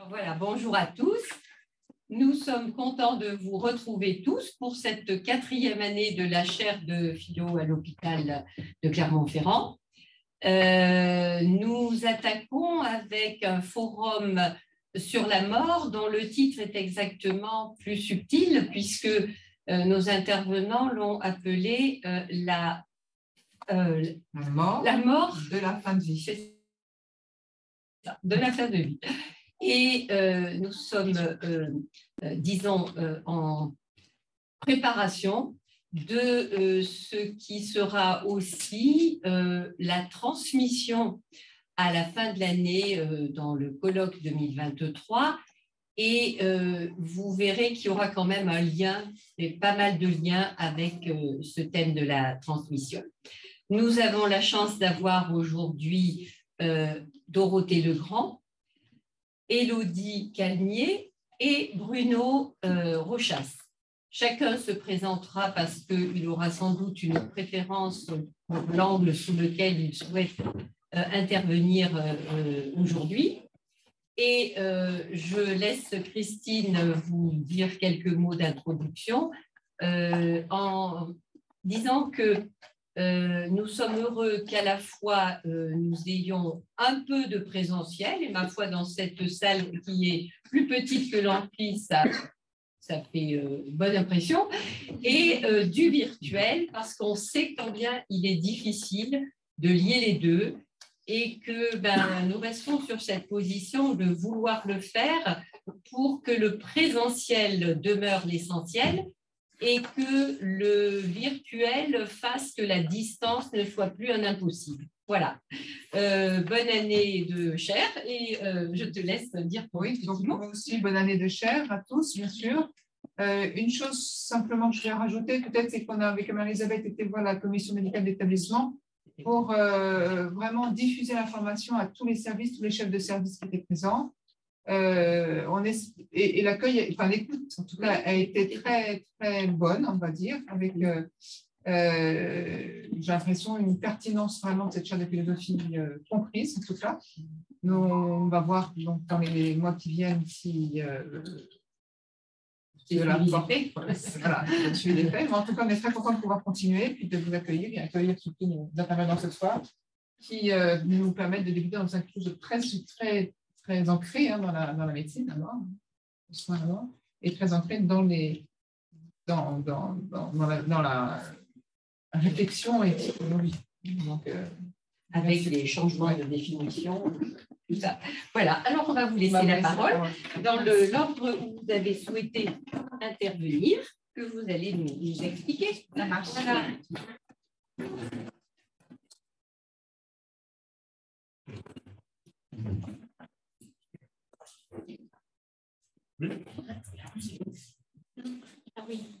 Alors voilà, bonjour à tous. Nous sommes contents de vous retrouver tous pour cette quatrième année de la chaire de philo à l'hôpital de Clermont-Ferrand. Euh, nous attaquons avec un forum sur la mort dont le titre est exactement plus subtil puisque euh, nos intervenants l'ont appelé euh, la, mort la mort de la fin de vie. De la fin de vie. Et nous sommes, disons, en préparation de ce qui sera aussi la transmission à la fin de l'année euh, dans le colloque 2023. Et euh, vous verrez qu'il y aura quand même un lien, pas mal de liens avec euh, ce thème de la transmission. Nous avons la chance d'avoir aujourd'hui Dorothée Legrand, Élodie Calmier et Bruno Rochas. Chacun se présentera parce qu'il aura sans doute une préférence pour l'angle sous lequel il souhaite euh, intervenir euh, euh, aujourd'hui. Et je laisse Christine vous dire quelques mots d'introduction en disant que nous sommes heureux qu'à la fois nous ayons un peu de présentiel, et ma foi, dans cette salle qui est plus petite que l'amphi, ça, fait bonne impression, et du virtuel, parce qu'on sait combien il est difficile de lier les deux et que ben, nous restons sur cette position de vouloir le faire pour que le présentiel demeure l'essentiel et que le virtuel fasse que la distance ne soit plus un impossible. Voilà. Euh, bonne année de chair et euh, je te laisse dire pour Oui, donc moi aussi bonne année de chair à tous, bien sûr. Euh, une chose simplement que je vais rajouter, peut-être, c'est qu'on a avec Marie-Elisabeth été voir la commission médicale d'établissement pour vraiment diffuser l'information à tous les services, tous les chefs de service qui étaient présents. Euh, on est, et, l'accueil, enfin l'écoute en tout cas, a été très, très bonne, on va dire, avec, euh, j'ai l'impression, une pertinence vraiment de cette chaire de philosophie comprise, en tout cas. Nous, on va voir donc, dans les mois qui viennent si de la Voilà, des faits. Mais en tout cas, on est très content de pouvoir continuer puis de vous accueillir et accueillir surtout nos intervenants ce soir qui euh, nous permettent de débuter dans chose de très, très, très ancré hein, dans, la, dans, la, médecine d'abord, et très ancré dans, les, dans, dans, dans, la, dans la réflexion et Donc, euh, avec les changements de définition, tout ça. Voilà, alors on va vous laisser la parole dans l'ordre où vous avez souhaité intervenir, que vous allez nous, expliquer. Ça marche. Ah oui.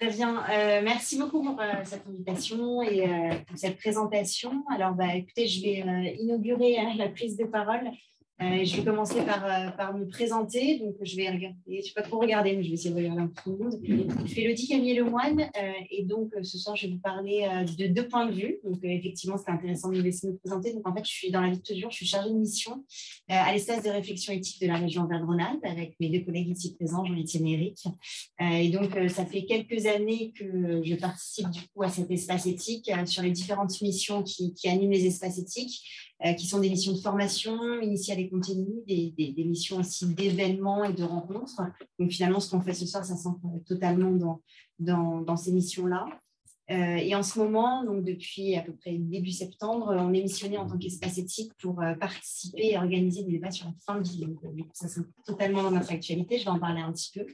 Très bien. Euh, merci beaucoup pour euh, cette invitation et euh, pour cette présentation. Alors, bah, écoutez, je vais inaugurer la prise de parole euh, je vais commencer par, euh, par, me présenter. Donc, je ne vais pas trop regarder, mais je vais essayer de regarder un peu tout le monde. Je suis Elodie Camille Lemoine euh, et donc ce soir, je vais vous parler de deux points de vue. Donc, effectivement, c'est intéressant de me laisser me présenter. Donc, en fait, je suis dans la vie de toujours, je suis chargée de mission à l'espace de réflexion éthique de la région Auvergne-Rhône-Alpes avec mes deux collègues ici présents, Jean-Étienne et Eric. et donc, ça fait quelques années que je participe du coup à cet espace éthique sur les différentes missions qui animent les espaces éthiques. Euh, qui sont des missions de formation initiale et continue, des, missions aussi d'événements et de rencontres. Donc finalement, ce qu'on fait ce soir, ça s'entre totalement dans, dans, ces missions-là. Euh, et en ce moment, donc depuis à peu près début septembre, on est missionné en tant qu'espace éthique pour euh, participer et organiser des débats sur la fin de vie. Donc, euh, ça, c'est totalement dans notre actualité. Je vais en parler un petit peu.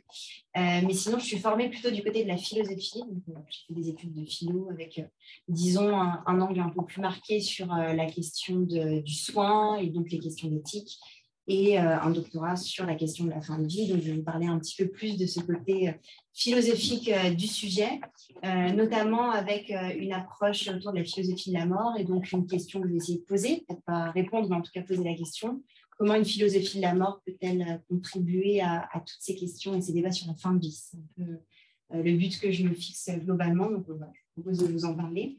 mais sinon, je suis formée plutôt du côté de la philosophie. j'ai fait des études de philo avec, disons, un, angle un peu plus marqué sur la question du soin et donc les questions d'éthique et euh, un doctorat sur la question de la fin de vie. Donc, je vais vous parler un petit peu plus de ce côté euh, philosophique euh, du sujet, notamment avec une approche autour de la philosophie de la mort et donc une question que je vais essayer de poser, peut-être pas répondre, mais en tout cas poser la question. Comment une philosophie de la mort peut-elle contribuer à, toutes ces questions et ces débats sur la fin de vie C'est un peu le but que je me fixe globalement, donc je propose de vous en parler.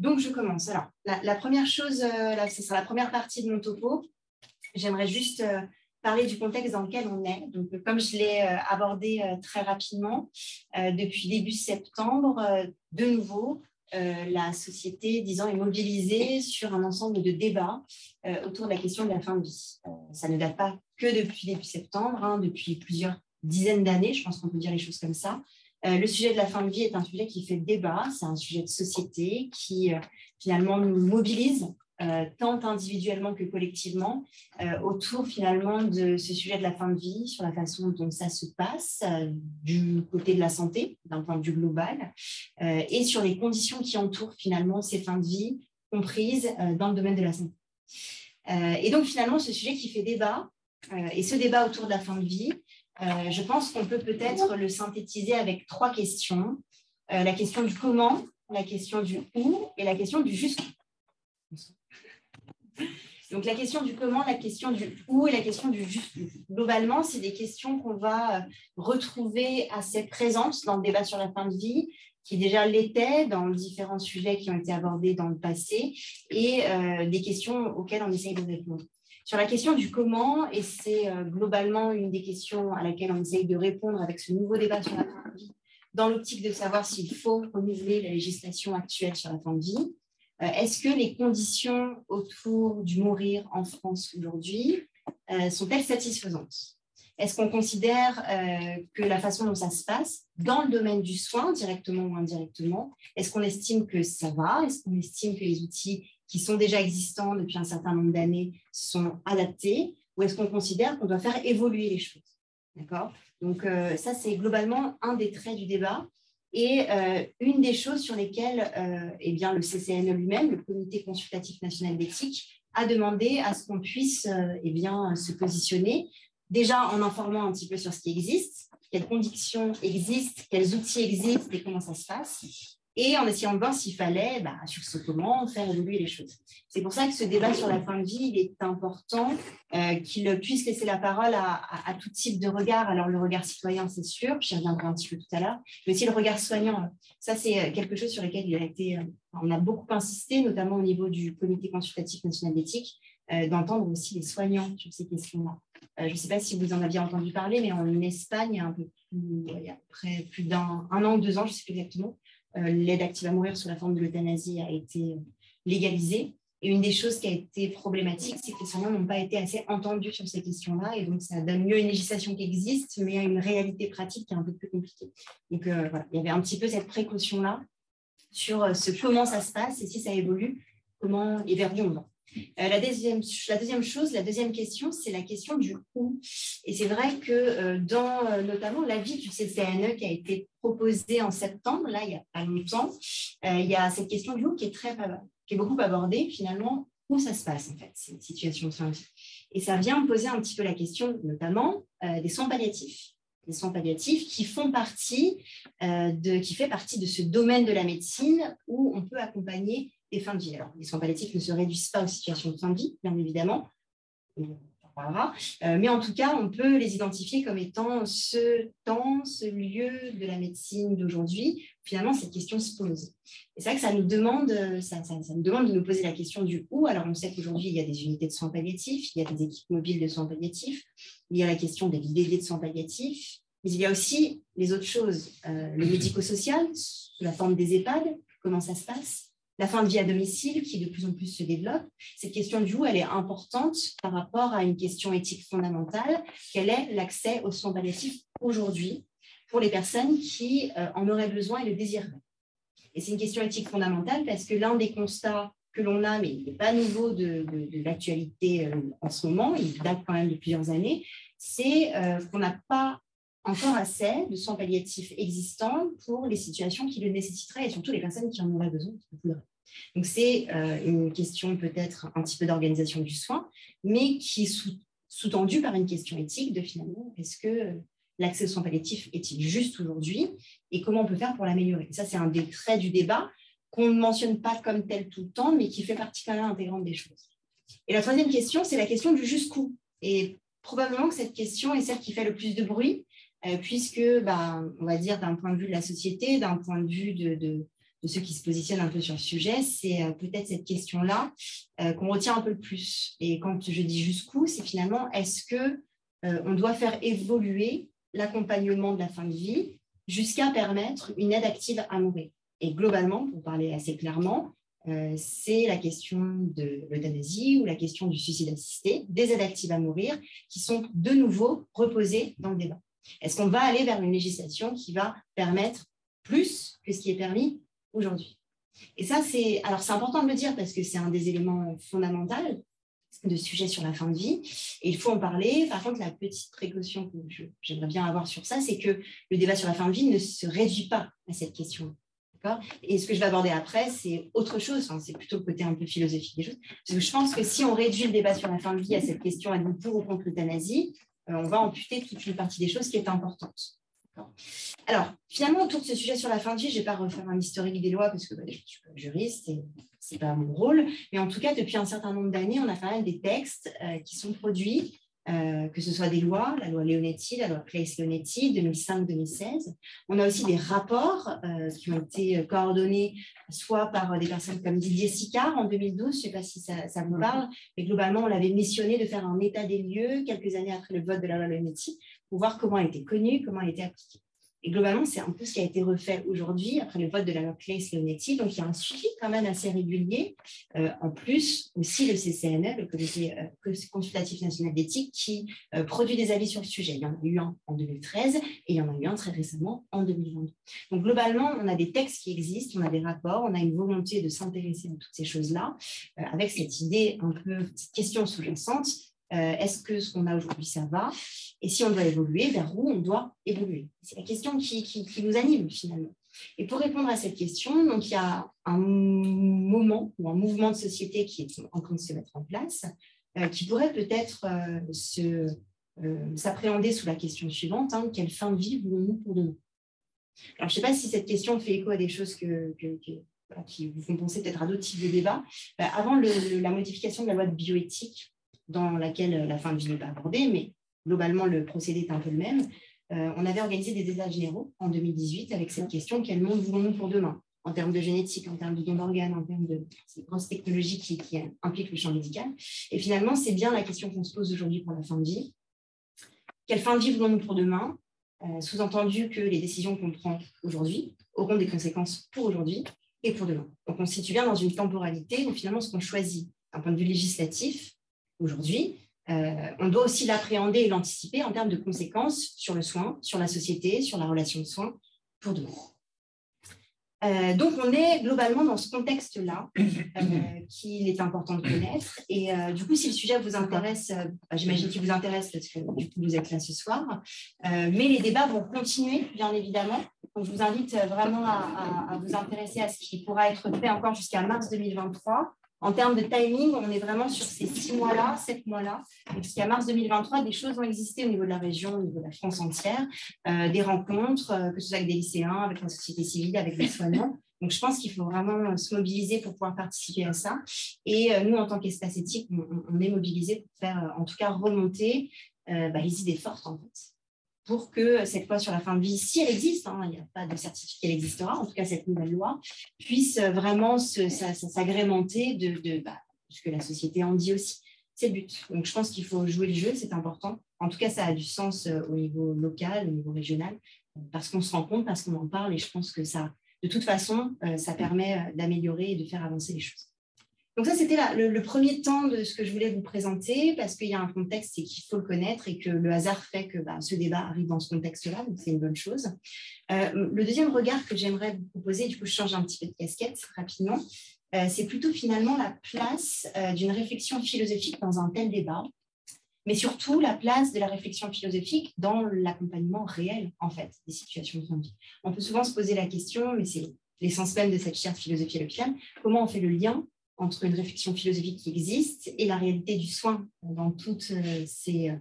donc, je commence. Alors, la, la première chose, là, ce sera la première partie de mon topo. J'aimerais juste euh, parler du contexte dans lequel on est. Donc, comme je l'ai euh, abordé euh, très rapidement, depuis début septembre, de nouveau, la société, disons, est mobilisée sur un ensemble de débats autour de la question de la fin de vie. ça ne date pas que depuis début septembre, hein, depuis plusieurs dizaines d'années, je pense qu'on peut dire les choses comme ça. le sujet de la fin de vie est un sujet qui fait débat, c'est un sujet de société qui finalement nous mobilise euh, tant individuellement que collectivement, euh, autour finalement de ce sujet de la fin de vie, sur la façon dont ça se passe euh, du côté de la santé, d'un point de vue global, et sur les conditions qui entourent finalement ces fins de vie comprises dans le domaine de la santé. et donc finalement, ce sujet qui fait débat, et ce débat autour de la fin de vie, je pense qu'on peut peut-être le synthétiser avec trois questions. la question du comment, la question du où et la question du jusqu'où. Donc la question du comment, la question du où et la question du juste. Globalement, c'est des questions qu'on va euh, retrouver assez présentes dans le débat sur la fin de vie, qui déjà l'était dans différents sujets qui ont été abordés dans le passé, et euh, des questions auxquelles on essaye de répondre. Sur la question du comment, et c'est euh, globalement une des questions à laquelle on essaye de répondre avec ce nouveau débat sur la fin de vie, dans l'optique de savoir s'il faut renouveler la législation actuelle sur la fin de vie, est-ce que les conditions autour du mourir en France aujourd'hui euh, sont-elles satisfaisantes? Est-ce qu'on considère euh, que la façon dont ça se passe, dans le domaine du soin, directement ou indirectement, est-ce qu'on estime que ça va? Est-ce qu'on estime que les outils qui sont déjà existants depuis un certain nombre d'années sont adaptés? Ou est-ce qu'on considère qu'on doit faire évoluer les choses? D'accord? Donc, ça, c'est globalement un des traits du débat. Et euh, une des choses sur lesquelles euh, eh bien, le CCNE lui-même, le Comité consultatif national d'éthique, a demandé à ce qu'on puisse euh, eh bien, se positionner, déjà en informant un petit peu sur ce qui existe, quelles conditions existent, quels outils existent et comment ça se passe, et en essayant de voir s'il fallait, bah, sur ce comment, faire évoluer les choses. C'est pour ça que ce débat sur la fin de vie, il est important euh, qu'il puisse laisser la parole à, tout type de regard. Alors, le regard citoyen, c'est sûr, j'y reviendrai un petit peu tout à l'heure, mais aussi le regard soignant. Ça, c'est euh, quelque chose sur lequel euh, on a beaucoup insisté, notamment au niveau du Comité consultatif national d'éthique, d'entendre aussi les soignants sur ces questions-là. je ne sais pas si vous en aviez entendu parler, mais en Espagne, il y a un peu plus, il y a près plus d'un an ou deux ans, je ne sais plus exactement, l'aide active à mourir sous la forme de l'euthanasie a été légalisée. Et une des choses qui a été problématique, c'est que les soignants n'ont pas été assez entendus sur ces questions-là. Et donc, ça donne mieux une législation qui existe, mais à une réalité pratique qui est un peu plus compliquée. Donc, euh, voilà, il y avait un petit peu cette précaution-là sur euh, ce comment ça se passe et si ça évolue, comment et vers où on va. Euh, la, deuxième, chose, la deuxième question, c'est la question du où. Et c'est vrai que euh, dans euh, notamment l'avis du CCNE qui a été proposé en septembre, là, il n'y a pas longtemps, il y a cette question du où qui est, très, qui est beaucoup abordée finalement, où ça se passe en fait, cette situation de soins. Et ça vient poser un petit peu la question notamment des soins palliatifs les soins palliatifs qui font partie de, qui fait partie de ce domaine de la médecine où on peut accompagner fins de vie. Alors, les soins palliatifs ne se réduisent pas aux situations de fin de vie, bien évidemment. Euh, mais en tout cas, on peut les identifier comme étant ce temps, ce lieu de la médecine d'aujourd'hui. Finalement, cette question se pose. Et c'est vrai que ça nous, demande, ça, ça, nous demande de nous poser la question du où. Alors, on sait qu'aujourd'hui, il y a des unités de soins palliatifs, il y a des équipes mobiles de soins palliatifs, il y a la question des dédiés de soins palliatifs, mais il y a aussi les autres choses, euh, le médico-social, la forme des EHPAD, comment ça se passe, la fin de vie à domicile qui de plus en plus se développe. Cette question du où, elle est importante par rapport à une question éthique fondamentale, quel est l'accès aux soins palliatifs aujourd'hui pour les personnes qui euh, en auraient besoin et le désireraient. Et c'est une question éthique fondamentale parce que l'un des constats que l'on a, mais il n'est pas nouveau de, l'actualité euh, en ce moment, il date quand même de plusieurs années, c'est euh, qu'on n'a pas encore assez de soins palliatifs existants pour les situations qui le nécessiteraient et surtout les personnes qui en auraient besoin. Donc c'est euh, une question peut-être un petit peu d'organisation du soin, mais qui est sous-tendue par une question éthique de finalement, est-ce que l'accès aux soins palliatifs est-il juste aujourd'hui et comment on peut faire pour l'améliorer? Ça, c'est un des traits du débat qu'on ne mentionne pas comme tel tout le temps, mais qui fait partie quand même intégrante des choses. Et la troisième question, c'est la question du jusqu'où. Et probablement que cette question est celle qui fait le plus de bruit, euh, puisque, bah, on va dire, d'un point de vue de la société, d'un point de vue de, ceux qui se positionnent un peu sur le sujet, c'est euh, peut-être cette question-là euh, qu'on retient un peu le plus. Et quand je dis jusqu'où, c'est finalement, est-ce que on doit faire évoluer l'accompagnement de la fin de vie jusqu'à permettre une aide active à mourir? Et globalement, pour parler assez clairement, euh, c'est la question de l'euthanasie ou la question du suicide assisté, des aides actives à mourir, qui sont de nouveau reposées dans le débat. Est-ce qu'on va aller vers une législation qui va permettre plus que ce qui est permis aujourd'hui Et ça, c'est alors c'est important de le dire parce que c'est un des éléments fondamentaux de sujet sur la fin de vie. Et il faut en parler. Par contre, la petite précaution que j'aimerais bien avoir sur ça, c'est que le débat sur la fin de vie ne se réduit pas à cette question. Et ce que je vais aborder après, c'est autre chose, c'est plutôt le côté un peu philosophique des choses. Parce que je pense que si on réduit le débat sur la fin de vie à cette question, est-ce pour ou contre l'euthanasie, euh, on va amputer toute une partie des choses qui est importante. Alors, finalement, autour de ce sujet sur la fin de vie, je ne vais pas refaire un historique des lois parce que bah, je ne suis pas juriste et ce n'est pas mon rôle. Mais en tout cas, depuis un certain nombre d'années, on a quand même des textes euh, qui sont produits euh, que ce soit des lois, la loi Leonetti, la loi Claes-Leonetti, 2005-2016. On a aussi des rapports euh, qui ont été coordonnés soit par des personnes comme Didier Sicard en 2012, je ne sais pas si ça, ça, vous parle, mais globalement, on l'avait missionné de faire un état des lieux quelques années après le vote de la loi Leonetti pour voir comment elle était connue, comment elle était appliquée. Et globalement, c'est un peu ce qui a été refait aujourd'hui après le vote de la loi Claes-Leonetti. Donc, il y a un suivi quand même assez régulier. Euh, en plus, aussi le CCNE, le Comité euh, consultatif national d'éthique, qui euh, produit des avis sur le sujet. Il y en a eu un en 2013 et il y en a eu un très récemment en 2022. Donc, globalement, on a des textes qui existent, on a des rapports, on a une volonté de s'intéresser à toutes ces choses-là, avec cette idée un peu, cette question sous-jacente euh, est-ce que ce qu'on a aujourd'hui, ça va? Et si on doit évoluer, vers où on doit évoluer? C'est la question qui, nous anime finalement. Et pour répondre à cette question, donc, il y a un moment ou un mouvement de société qui est en train de se mettre en place, euh, qui pourrait peut-être euh, s'appréhender sous la question suivante, hein, quelle fin de vie voulons-nous pour demain? Alors, je ne sais pas si cette question fait écho à des choses que, qui vous font penser peut-être à d'autres types de débats. avant la modification de la loi de bioéthique, dans laquelle la fin de vie n'est pas abordée, mais globalement, le procédé est un peu le même. Euh, on avait organisé des états généraux en 2018 avec cette question quel monde voulons-nous pour demain? En termes de génétique, en termes de don d'organes, en termes de ces grosses technologies qui, impliquent le champ médical. Et finalement, c'est bien la question qu'on se pose aujourd'hui pour la fin de vie. Quelle fin de vie voulons-nous pour demain? Euh, Sous-entendu que les décisions qu'on prend aujourd'hui auront des conséquences pour aujourd'hui et pour demain. Donc, on se situe bien dans une temporalité où finalement, ce qu'on choisit d'un point de vue législatif, aujourd'hui, euh, on doit aussi l'appréhender et l'anticiper en termes de conséquences sur le soin, sur la société, sur la relation de soins pour demain. Euh, donc, on est globalement dans ce contexte-là euh, qu'il est important de connaître. Et du coup, si le sujet vous intéresse, bah, j'imagine qu'il vous intéresse parce que du coup, vous êtes là ce soir. mais les débats vont continuer, bien évidemment. Donc, je vous invite vraiment à, à vous intéresser à ce qui pourra être fait encore jusqu'à mars 2023 en termes de timing, on est vraiment sur ces six mois-là, sept mois-là. Jusqu'à mars 2023, des choses ont existé au niveau de la région, au niveau de la France entière, euh, des rencontres, euh, que ce soit avec des lycéens, avec la société civile, avec des soignants. Donc, je pense qu'il faut vraiment se mobiliser pour pouvoir participer à ça. Et euh, nous, en tant qu'espace éthique, on, est mobilisés pour faire, en tout cas, remonter bah, les idées fortes, en fait pour que cette loi sur la fin de vie, si elle existe, hein, il n'y a pas de certificat qu'elle existera, en tout cas cette nouvelle loi, puisse vraiment s'agrémenter de, bah, ce que la société en dit aussi. C'est le but. Donc je pense qu'il faut jouer le jeu, c'est important. En tout cas, ça a du sens euh, au niveau local, au niveau régional, parce qu'on se rend compte, parce qu'on en parle, et je pense que ça, de toute façon, euh, ça permet euh, d'améliorer et de faire avancer les choses. Donc ça, c'était le, premier temps de ce que je voulais vous présenter, parce qu'il y a un contexte et qu'il faut le connaître et que le hasard fait que bah, ce débat arrive dans ce contexte-là, donc c'est une bonne chose. Euh, le deuxième regard que j'aimerais vous proposer, du coup je change un petit peu de casquette rapidement, euh, c'est plutôt finalement la place euh, d'une réflexion philosophique dans un tel débat, mais surtout la place de la réflexion philosophique dans l'accompagnement réel, en fait, des situations de vie. On peut souvent se poser la question, mais c'est l'essence même de cette chaire de philosophie l'hôpital, comment on fait le lien entre une réflexion philosophique qui existe et la réalité du soin dans toutes euh, ses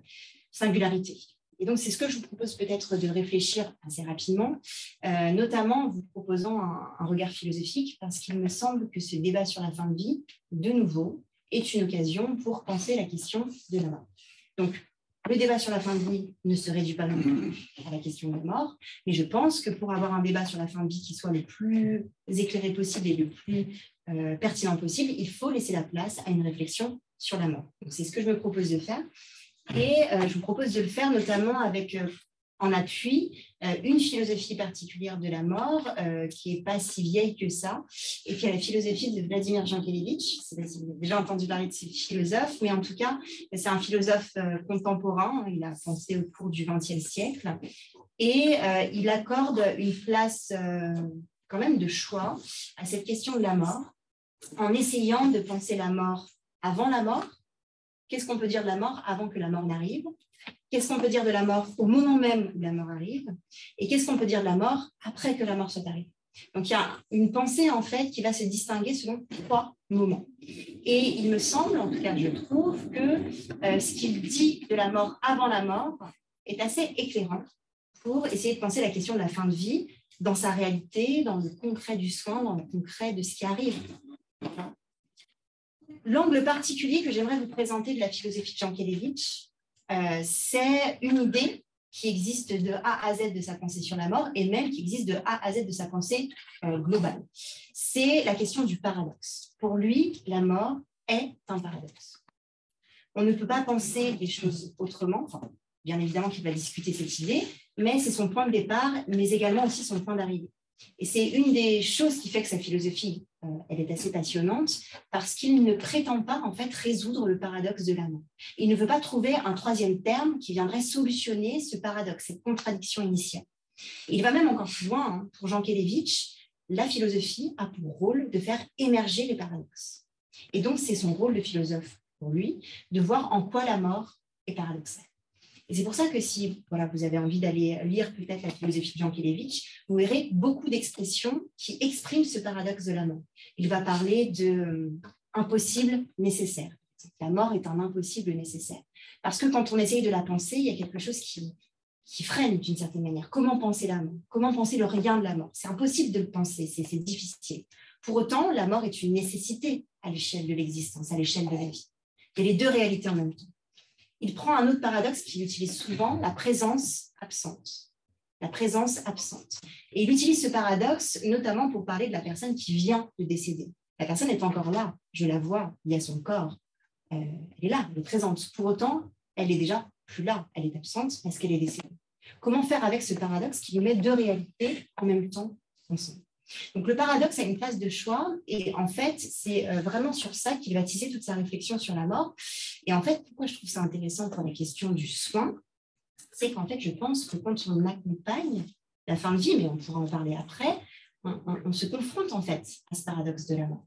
singularités. Et donc, c'est ce que je vous propose peut-être de réfléchir assez rapidement, euh, notamment en vous proposant un, regard philosophique, parce qu'il me semble que ce débat sur la fin de vie, de nouveau, est une occasion pour penser la question de la mort. Donc, le débat sur la fin de vie ne se réduit pas non plus à la question de la mort, mais je pense que pour avoir un débat sur la fin de vie qui soit le plus éclairé possible et le plus euh, pertinent possible, il faut laisser la place à une réflexion sur la mort. C'est ce que je me propose de faire. Et euh, je vous propose de le faire notamment avec euh, en appui une philosophie particulière de la mort qui n'est pas si vieille que ça, et qui est la philosophie de Vladimir Jankélévitch. vous avez déjà entendu parler de ce philosophe, mais en tout cas, c'est un philosophe contemporain. Il a pensé au cours du XXe siècle. Et il accorde une place quand même de choix à cette question de la mort, en essayant de penser la mort avant la mort Qu'est-ce qu'on peut dire de la mort avant que la mort n'arrive? Qu'est-ce qu'on peut dire de la mort au moment même où la mort arrive? Et qu'est-ce qu'on peut dire de la mort après que la mort soit arrivée? Donc il y a une pensée en fait qui va se distinguer selon trois moments. Et il me semble, en tout cas je trouve, que euh, ce qu'il dit de la mort avant la mort est assez éclairant pour essayer de penser la question de la fin de vie dans sa réalité, dans le concret du soin, dans le concret de ce qui arrive. L'angle particulier que j'aimerais vous présenter de la philosophie de Jankélévitch, euh, c'est une idée qui existe de A à Z de sa pensée sur la mort et même qui existe de A à Z de sa pensée euh, globale. C'est la question du paradoxe. Pour lui, la mort est un paradoxe. On ne peut pas penser les choses autrement. bien évidemment qu'il va discuter cette idée, mais c'est son point de départ, mais également aussi son point d'arrivée. Et c'est une des choses qui fait que sa philosophie, euh, elle est assez passionnante, parce qu'il ne prétend pas en fait résoudre le paradoxe de l'amour. Il ne veut pas trouver un troisième terme qui viendrait solutionner ce paradoxe, cette contradiction initiale. Il va même encore plus loin. Hein. Pour Jean Kelevitch, la philosophie a pour rôle de faire émerger les paradoxes. Et donc, c'est son rôle de philosophe, pour lui, de voir en quoi la mort est paradoxale. Et c'est pour ça que si voilà, vous avez envie d'aller lire peut-être la philosophie de Jean Kelevitch, vous verrez beaucoup d'expressions qui expriment ce paradoxe de la mort. Il va parler de euh, impossible nécessaire. La mort est un impossible nécessaire. Parce que quand on essaye de la penser, il y a quelque chose qui, qui freine d'une certaine manière. Comment penser la mort? Comment penser le rien de la mort? C'est impossible de le penser, c'est difficile. Pour autant, la mort est une nécessité à l'échelle de l'existence, à l'échelle de la vie. Il y a les deux réalités en même temps il prend un autre paradoxe qu'il utilise souvent, la présence absente. La présence absente. Et il utilise ce paradoxe notamment pour parler de la personne qui vient de décéder. La personne est encore là, je la vois, il y a son corps. Euh, elle est là, elle est présente. Pour autant, elle est déjà plus là, elle est absente parce qu'elle est décédée. Comment faire avec ce paradoxe qui nous met deux réalités en même temps ensemble? Donc le paradoxe a une place de choix et en fait, c'est euh, vraiment sur ça qu'il va tisser toute sa réflexion sur la mort. Et en fait, pourquoi je trouve ça intéressant pour la question du soin, c'est qu'en fait, je pense que quand on accompagne la fin de vie, mais on pourra en parler après, on, se confronte en fait à ce paradoxe de la mort.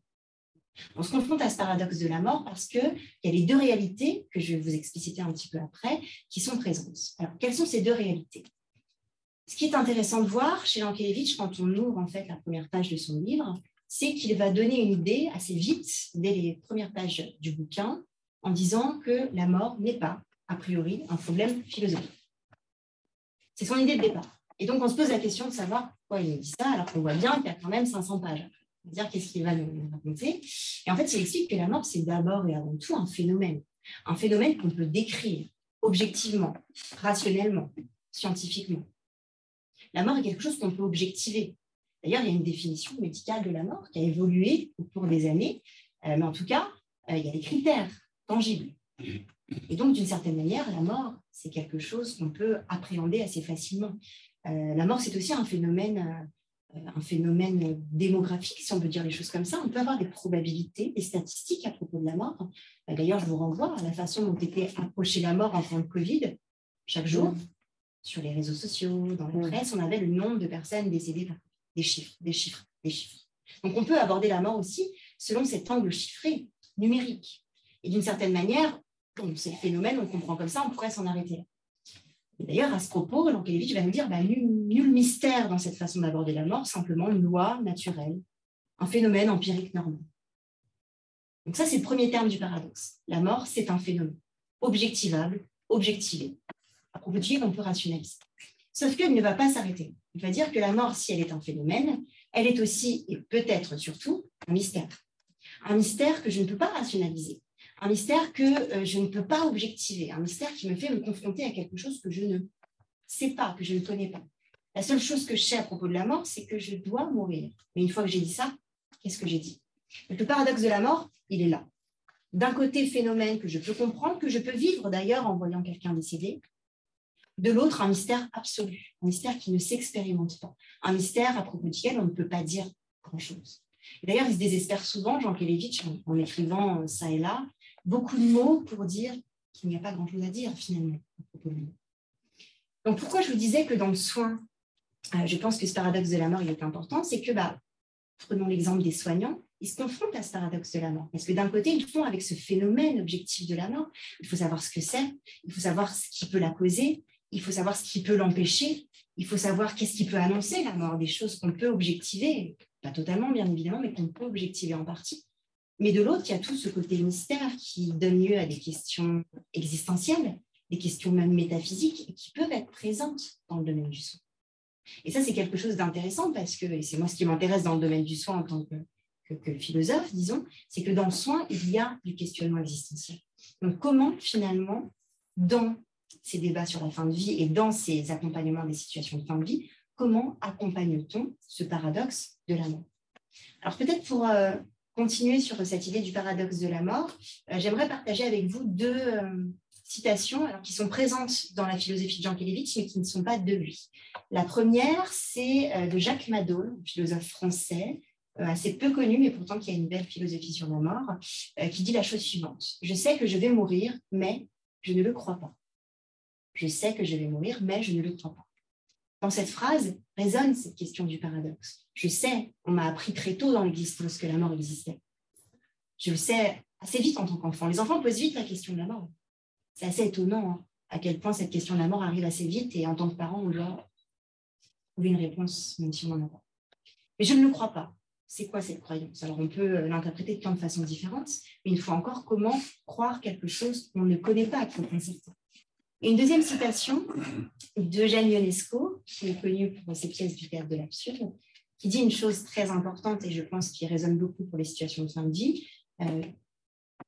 On se confronte à ce paradoxe de la mort parce qu'il y a les deux réalités que je vais vous expliciter un petit peu après qui sont présentes. Alors, quelles sont ces deux réalités? Ce qui est intéressant de voir chez Lankelevitch, quand on ouvre en fait la première page de son livre, c'est qu'il va donner une idée assez vite, dès les premières pages du bouquin, en disant que la mort n'est pas, a priori, un problème philosophique. C'est son idée de départ. Et donc, on se pose la question de savoir pourquoi il dit ça, alors qu'on voit bien qu'il y a quand même 500 pages. Dire qu'est-ce qu'il va nous raconter. Et en fait, il explique que la mort, c'est d'abord et avant tout un phénomène. Un phénomène qu'on peut décrire objectivement, rationnellement, scientifiquement. La mort est quelque chose qu'on peut objectiver. D'ailleurs, il y a une définition médicale de la mort qui a évolué au cours des années, euh, mais en tout cas, euh, il y a des critères tangibles. Et donc, d'une certaine manière, la mort, c'est quelque chose qu'on peut appréhender assez facilement. Euh, la mort, c'est aussi un phénomène un phénomène démographique, si on peut dire les choses comme ça. On peut avoir des probabilités, des statistiques à propos de la mort. D'ailleurs, je vous renvoie à la façon dont était approchée la mort en temps de Covid. Chaque jour, sur les réseaux sociaux, dans la presse, on avait le nombre de personnes décédées des chiffres, des chiffres, des chiffres. Donc, on peut aborder la mort aussi selon cet angle chiffré, numérique. Et d'une certaine manière, c'est le phénomène, on comprend comme ça, on pourrait s'en arrêter là. D'ailleurs, à ce propos, Lankelevitch va nous dire bah, nul, nul, mystère dans cette façon d'aborder la mort, simplement une loi naturelle, un phénomène empirique normal. Donc ça, c'est le premier terme du paradoxe. La mort, c'est un phénomène objectivable, objectivé. À propos de on peut rationaliser. Sauf qu'elle ne va pas s'arrêter. Il va dire que la mort, si elle est un phénomène, elle est aussi, et peut-être surtout, un mystère. Un mystère que je ne peux pas rationaliser. Un mystère que euh, je ne peux pas objectiver. Un mystère qui me fait me confronter à quelque chose que je ne sais pas, que je ne connais pas. La seule chose que je sais à propos de la mort, c'est que je dois mourir. Mais une fois que j'ai dit ça, qu'est-ce que j'ai dit? Le paradoxe de la mort, il est là. D'un côté, phénomène que je peux comprendre, que je peux vivre d'ailleurs en voyant quelqu'un décédé. De l'autre, un mystère absolu, un mystère qui ne s'expérimente pas, un mystère à propos duquel on ne peut pas dire grand-chose. D'ailleurs, il se désespère souvent, Jean Kelevitch, en, écrivant ça et là, beaucoup de mots pour dire qu'il n'y a pas grand-chose à dire finalement à propos de lui. Donc pourquoi je vous disais que dans le soin, euh, je pense que ce paradoxe de la mort est important, c'est que, bah, prenons l'exemple des soignants, ils se confrontent à ce paradoxe de la mort. Parce que d'un côté, ils font avec ce phénomène objectif de la mort, il faut savoir ce que c'est, il faut savoir ce qui peut la causer, il faut savoir ce qui peut l'empêcher, il faut savoir qu'est-ce qui peut annoncer la mort, des choses qu'on peut objectiver, pas totalement bien évidemment, mais qu'on peut objectiver en partie. Mais de l'autre, il y a tout ce côté mystère qui donne lieu à des questions existentielles, des questions même métaphysiques, qui peuvent être présentes dans le domaine du soin. Et ça, c'est quelque chose d'intéressant parce que, et c'est moi ce qui m'intéresse dans le domaine du soin en tant que que, philosophe, disons, c'est que dans le soin, il y a du questionnement existentiel. Donc, comment finalement, dans ces débats sur la fin de vie et dans ces accompagnements des situations de fin de vie, comment accompagne-t-on ce paradoxe de la mort? Alors, peut-être pour euh, continuer sur cette idée du paradoxe de la mort, euh, j'aimerais partager avec vous deux euh, citations qui sont présentes dans la philosophie de Jean Kelevitch, mais qui ne sont pas de lui. La première, c'est de Jacques Madol, philosophe français, assez peu connu, mais pourtant qui a une belle philosophie sur la mort, qui dit la chose suivante. Je sais que je vais mourir, mais je ne le crois pas. Je sais que je vais mourir, mais je ne le crois pas. Dans cette phrase résonne cette question du paradoxe. Je sais, on m'a appris très tôt dans l'existence que la mort existait. Je le sais assez vite en tant qu'enfant. Les enfants posent vite la question de la mort. C'est assez étonnant hein, à quel point cette question de la mort arrive assez vite et en tant que parent, on doit trouver une réponse, même si on n'en a pas. Mais je ne le crois pas c'est quoi cette croyance? Alors, on peut l'interpréter de plein de façons différentes, mais une fois encore, comment croire quelque chose qu'on ne connaît pas, qu'on incertain Et une deuxième citation d'Eugène Ionesco, qui est connu pour ses pièces du théâtre de l'absurde, qui dit une chose très importante et je pense qui résonne beaucoup pour les situations de fin de. Euh,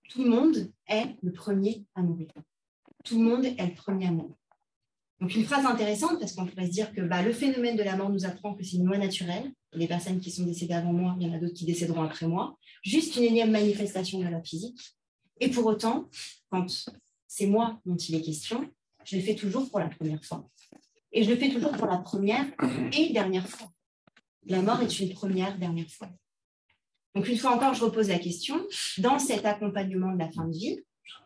tout le monde est le premier à mourir. Tout le monde est le premier à mourir. Donc une phrase intéressante parce qu'on pourrait se dire que bah, le phénomène de la mort nous apprend que c'est une loi naturelle. Les personnes qui sont décédées avant moi, il y en a d'autres qui décéderont après moi. Juste une énième manifestation de la physique. Et pour autant, quand c'est moi dont il est question, je le fais toujours pour la première fois. Et je le fais toujours pour la première et dernière fois. La mort est une première, dernière fois. Donc une fois encore, je repose la question, dans cet accompagnement de la fin de vie,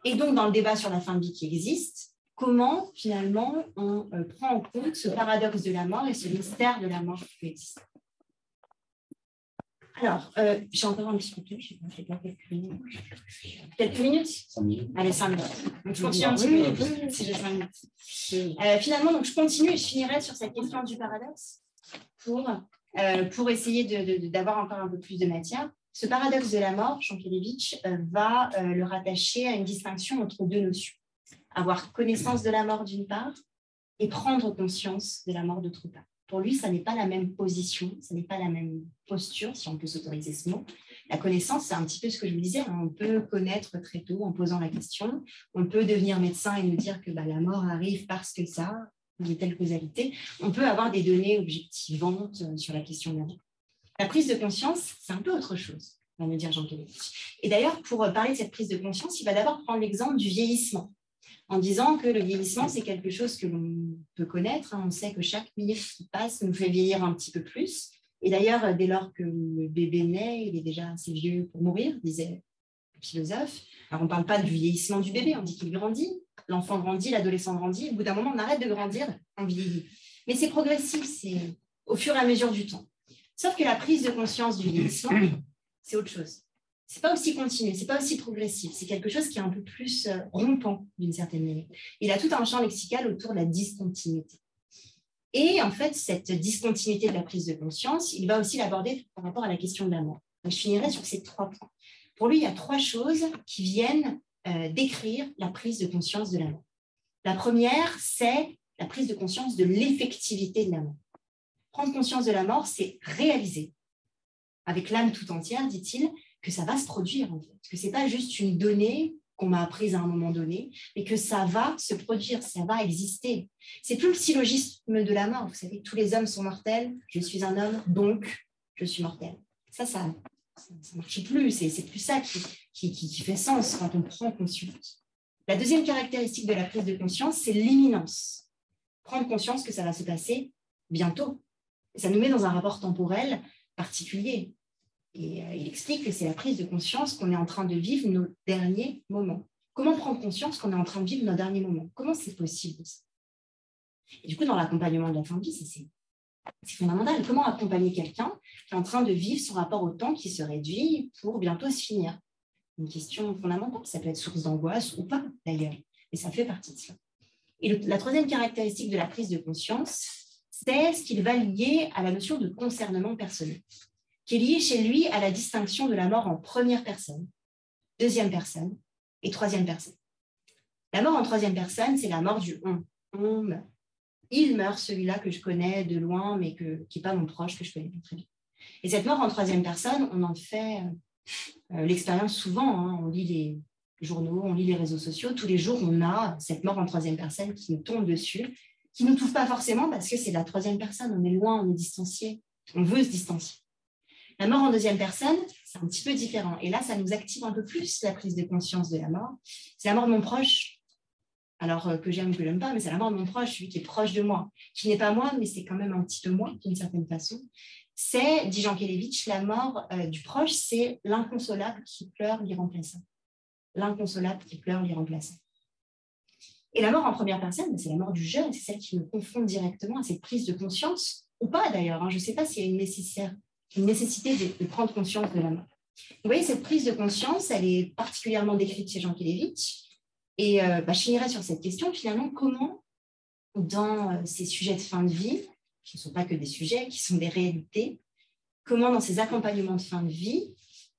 et donc dans le débat sur la fin de vie qui existe, comment finalement on euh, prend en compte ce paradoxe de la mort et ce mystère de la mort qui existe? Alors, euh, j'ai encore un petit peu plus, je sais pas, quelques minutes. Quelques minutes minutes. Allez, cinq minutes. Donc, je continue un petit peu si j'ai cinq minutes. Euh, finalement, donc, je continue et je finirai sur cette question du paradoxe pour, pour essayer d'avoir encore un peu plus de matière. Ce paradoxe de la mort, Jean Kelevitch va le rattacher à une distinction entre deux notions avoir connaissance de la mort d'une part et prendre conscience de la mort d'autre part. Pour lui, ça n'est pas la même position, ça n'est pas la même posture, si on peut s'autoriser ce mot. La connaissance, c'est un petit peu ce que je vous disais, hein. on peut connaître très tôt en posant la question, on peut devenir médecin et nous dire que bah, la mort arrive parce que ça, une telle causalité, on peut avoir des données objectivantes euh, sur la question de la mort. La prise de conscience, c'est un peu autre chose, va me dire Jean Kelevitch. Et d'ailleurs, pour parler de cette prise de conscience, il va d'abord prendre l'exemple du vieillissement en disant que le vieillissement, c'est quelque chose que l'on peut connaître. Hein. On sait que chaque minute qui passe nous fait vieillir un petit peu plus. Et d'ailleurs, dès lors que le bébé naît, il est déjà assez vieux pour mourir, disait le philosophe. Alors, on ne parle pas du vieillissement du bébé, on dit qu'il grandit. L'enfant grandit, l'adolescent grandit. Au bout d'un moment, on arrête de grandir, on vieillit. Mais c'est progressif, c'est au fur et à mesure du temps. Sauf que la prise de conscience du vieillissement, c'est autre chose. C'est pas aussi continu, c'est pas aussi progressif. C'est quelque chose qui est un peu plus euh, rompant d'une certaine manière. Il a tout un champ lexical autour de la discontinuité. Et en fait, cette discontinuité de la prise de conscience, il va aussi l'aborder par rapport à la question de la mort. je finirai sur ces trois points. Pour lui, il y a trois choses qui viennent euh, décrire la prise de conscience de la mort. La première, c'est la prise de conscience de l'effectivité de la mort. Prendre conscience de la mort, c'est réaliser, avec l'âme tout entière, dit-il, que ça va se produire, en fait, que ce n'est pas juste une donnée qu'on m'a apprise à un moment donné, mais que ça va se produire, ça va exister. C'est plus le syllogisme de la mort. Vous savez, tous les hommes sont mortels, je suis un homme, donc je suis mortel. Ça, ça ne marche plus. C'est plus ça qui, fait sens quand on prend conscience. La deuxième caractéristique de la prise de conscience, c'est l'imminence. Prendre conscience que ça va se passer bientôt. ça nous met dans un rapport temporel particulier. Et euh, il explique que c'est la prise de conscience qu'on est en train de vivre nos derniers moments. Comment prendre conscience qu'on est en train de vivre nos derniers moments? Comment c'est possible Et du coup, dans l'accompagnement de la fin de vie, c'est fondamental. Comment accompagner quelqu'un qui est en train de vivre son rapport au temps qui se réduit pour bientôt se finir? Une question fondamentale. Ça peut être source d'angoisse ou pas, d'ailleurs. Et ça fait partie de cela. Et la troisième caractéristique de la prise de conscience, c'est ce qu'il va lier à la notion de concernement personnel qui est lié chez lui à la distinction de la mort en première personne, deuxième personne et troisième personne. La mort en troisième personne, c'est la mort du on. On meurt. Il meurt, celui-là que je connais de loin, mais que, qui n'est pas mon proche, que je connais très bien. Et cette mort en troisième personne, on en fait euh, l'expérience souvent. Hein. On lit les journaux, on lit les réseaux sociaux. Tous les jours, on a cette mort en troisième personne qui nous tombe dessus, qui ne nous touche pas forcément parce que c'est la troisième personne. On est loin, on est distancié. On veut se distancier. La mort en deuxième personne, c'est un petit peu différent. Et là, ça nous active un peu plus la prise de conscience de la mort. C'est la mort de mon proche, alors euh, que j'aime ou que j'aime pas, mais c'est la mort de mon proche, celui qui est proche de moi, qui n'est pas moi, mais c'est quand même un petit peu moi, d'une certaine façon. C'est, dit Jean Kelevitch, la mort euh, du proche, c'est l'inconsolable qui pleure l'irremplaçant. L'inconsolable qui pleure l'irremplaçant. Et la mort en première personne, c'est la mort du jeune, c'est celle qui nous confronte directement à cette prise de conscience, ou pas d'ailleurs, hein. je ne sais pas s'il y a une nécessaire une nécessité de, prendre conscience de la mort. Vous voyez, cette prise de conscience, elle est particulièrement décrite chez Jean Kelevitch. Et euh, bah, je finirai sur cette question, finalement, comment, dans euh, ces sujets de fin de vie, qui ne sont pas que des sujets, qui sont des réalités, comment, dans ces accompagnements de fin de vie,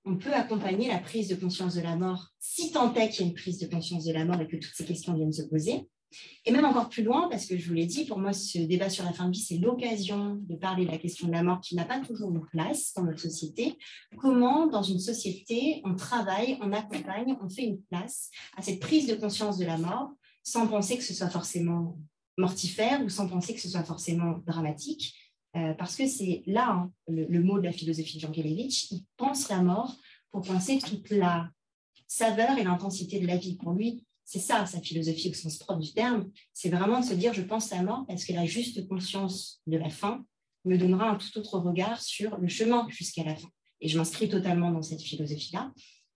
on peut accompagner la prise de conscience de la mort, si tant est qu'il y a une prise de conscience de la mort et que toutes ces questions viennent se poser, et même encore plus loin, parce que je vous l'ai dit, pour moi, ce débat sur la fin de vie, c'est l'occasion de parler de la question de la mort qui n'a pas toujours une place dans notre société. Comment, dans une société, on travaille, on accompagne, on fait une place à cette prise de conscience de la mort sans penser que ce soit forcément mortifère ou sans penser que ce soit forcément dramatique? Euh, parce que c'est là hein, le, mot de la philosophie de Jean Kelevitch, il pense la mort pour penser toute la saveur et l'intensité de la vie. Pour lui, c'est ça, sa philosophie au sens propre du terme. C'est vraiment de se dire, je pense à mort parce que la juste conscience de la fin me donnera un tout autre regard sur le chemin jusqu'à la fin. Et je m'inscris totalement dans cette philosophie-là.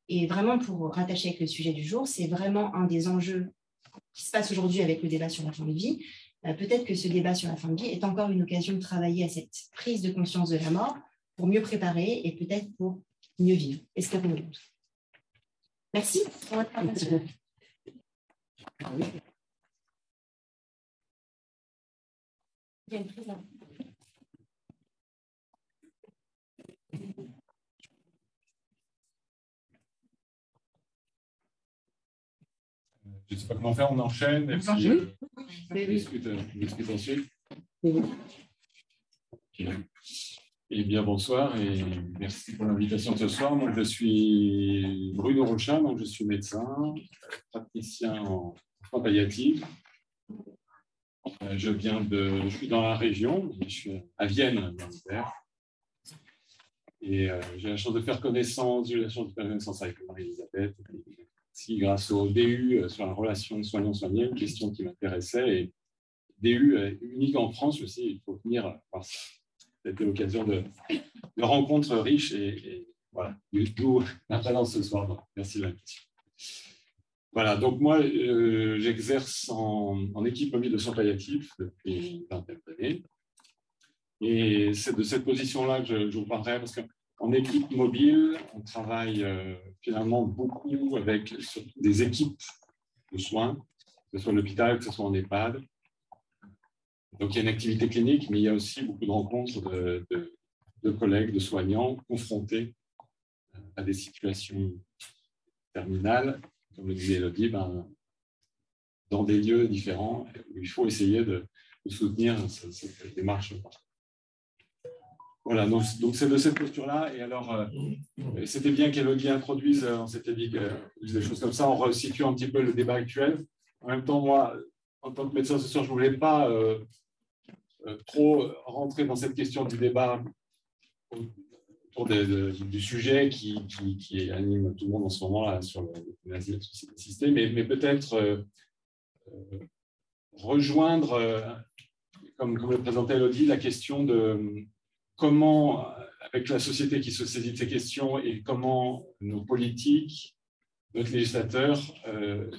Et vraiment, pour rattacher avec le sujet du jour, c'est vraiment un des enjeux qui se passe aujourd'hui avec le débat sur la fin de vie. Euh, peut-être que ce débat sur la fin de vie est encore une occasion de travailler à cette prise de conscience de la mort pour mieux préparer et peut-être pour mieux vivre. Espérons-le. Merci pour votre attention. Je ne sais pas comment faire, on enchaîne. Et puis, euh, on discute, euh, discute ensuite. Eh bien, bonsoir et merci pour l'invitation ce soir. Moi, je suis Bruno Rochat, donc je suis médecin, praticien en soins palliatifs. Euh, je viens de, je suis dans la région, je suis à Vienne, dans le Et euh, j'ai la chance de faire connaissance, j'ai la chance de faire connaissance avec Marie-Elisabeth, si grâce au DU euh, sur la relation soignant-soigné, une question qui m'intéressait. Et DU unique en France aussi, il faut venir voir ça. été l'occasion de, de, rencontres riches et, voilà, d'où la présence ce soir. merci de l'invitation. Voilà, donc moi, euh, j'exerce en, équipe mobile de soins palliatifs depuis une vingtaine d'années. Et c'est de cette position-là que je, vous parlerai, parce qu'en équipe mobile, on travaille euh, finalement beaucoup avec des équipes de soins, que ce soit en hôpital, que ce soit en EHPAD. Donc il y a une activité clinique, mais il y a aussi beaucoup de rencontres de, de collègues, de soignants confrontés à des situations terminales comme le disait Elodie, ben, dans des lieux différents il faut essayer de, soutenir cette, démarche. Voilà, donc c'est de cette posture-là. Et alors, euh, c'était bien qu'Elodie introduise, on s'était dit des choses comme ça, on resitue un petit peu le débat actuel. En même temps, moi, en tant que médecin ce soir, je ne voulais pas euh, euh, trop rentrer dans cette question du débat autour du sujet qui, anime tout le monde en ce moment là, sur le système, mais, mais peut-être euh, euh, rejoindre, euh, comme, comme, le présentait Elodie, la question de comment, avec la société qui se saisit de ces questions et comment nos politiques, notre législateur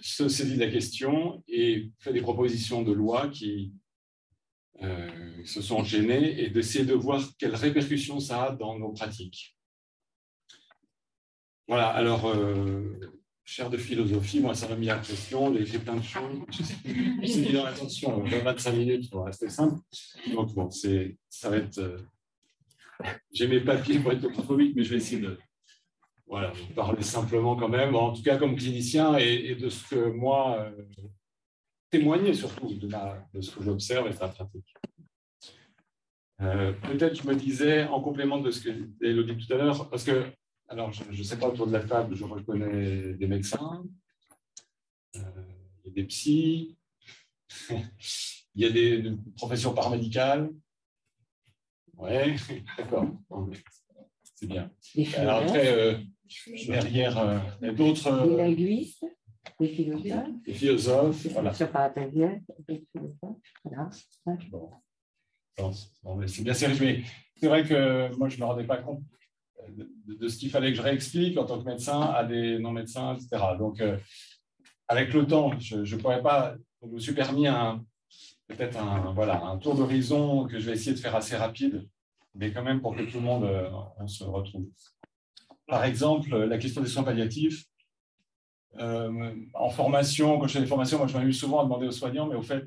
se saisit de la question et fait des propositions de loi qui, euh, se sont gênés et d'essayer de voir quelles répercussions ça a dans nos pratiques. Voilà, alors, euh, cher de philosophie, moi, ça m'a mis à la pression, j'ai plein de choses. J'ai mis dans l'attention, 25 minutes pour rester simple. Donc, bon, ça va être. Euh, j'ai mes papiers pour être topophobique, mais je vais essayer de voilà, parler simplement quand même, en tout cas comme clinicien, et, de ce que moi, témoigner surtout de, de ce que j'observe et de la pratique. Euh, peut-être je me disais, en complément de ce que Elodie tout à l'heure, parce que, alors je ne sais pas autour de la table, je reconnais des médecins, euh, des psys, il y a des, professions paramédicales. Ouais, d'accord, c'est bien. Alors après, euh, derrière, il y a d'autres. Des linguistes. Des philosophes. Des philosophes, voilà. Bon. c'est bien sérieux. C'est vrai que moi, je ne me rendais pas compte de, ce qu'il fallait que je réexplique en tant que médecin à des non-médecins, etc. Donc, euh, avec le temps, je ne pourrais pas. Je me suis permis un, peut-être un, voilà, un tour d'horizon que je vais essayer de faire assez rapide, mais quand même pour que tout le monde euh, on se retrouve. Par exemple, la question des soins palliatifs. Euh, en formation, quand je fais des formations, moi je m'amuse souvent à demander aux soignants, mais au fait,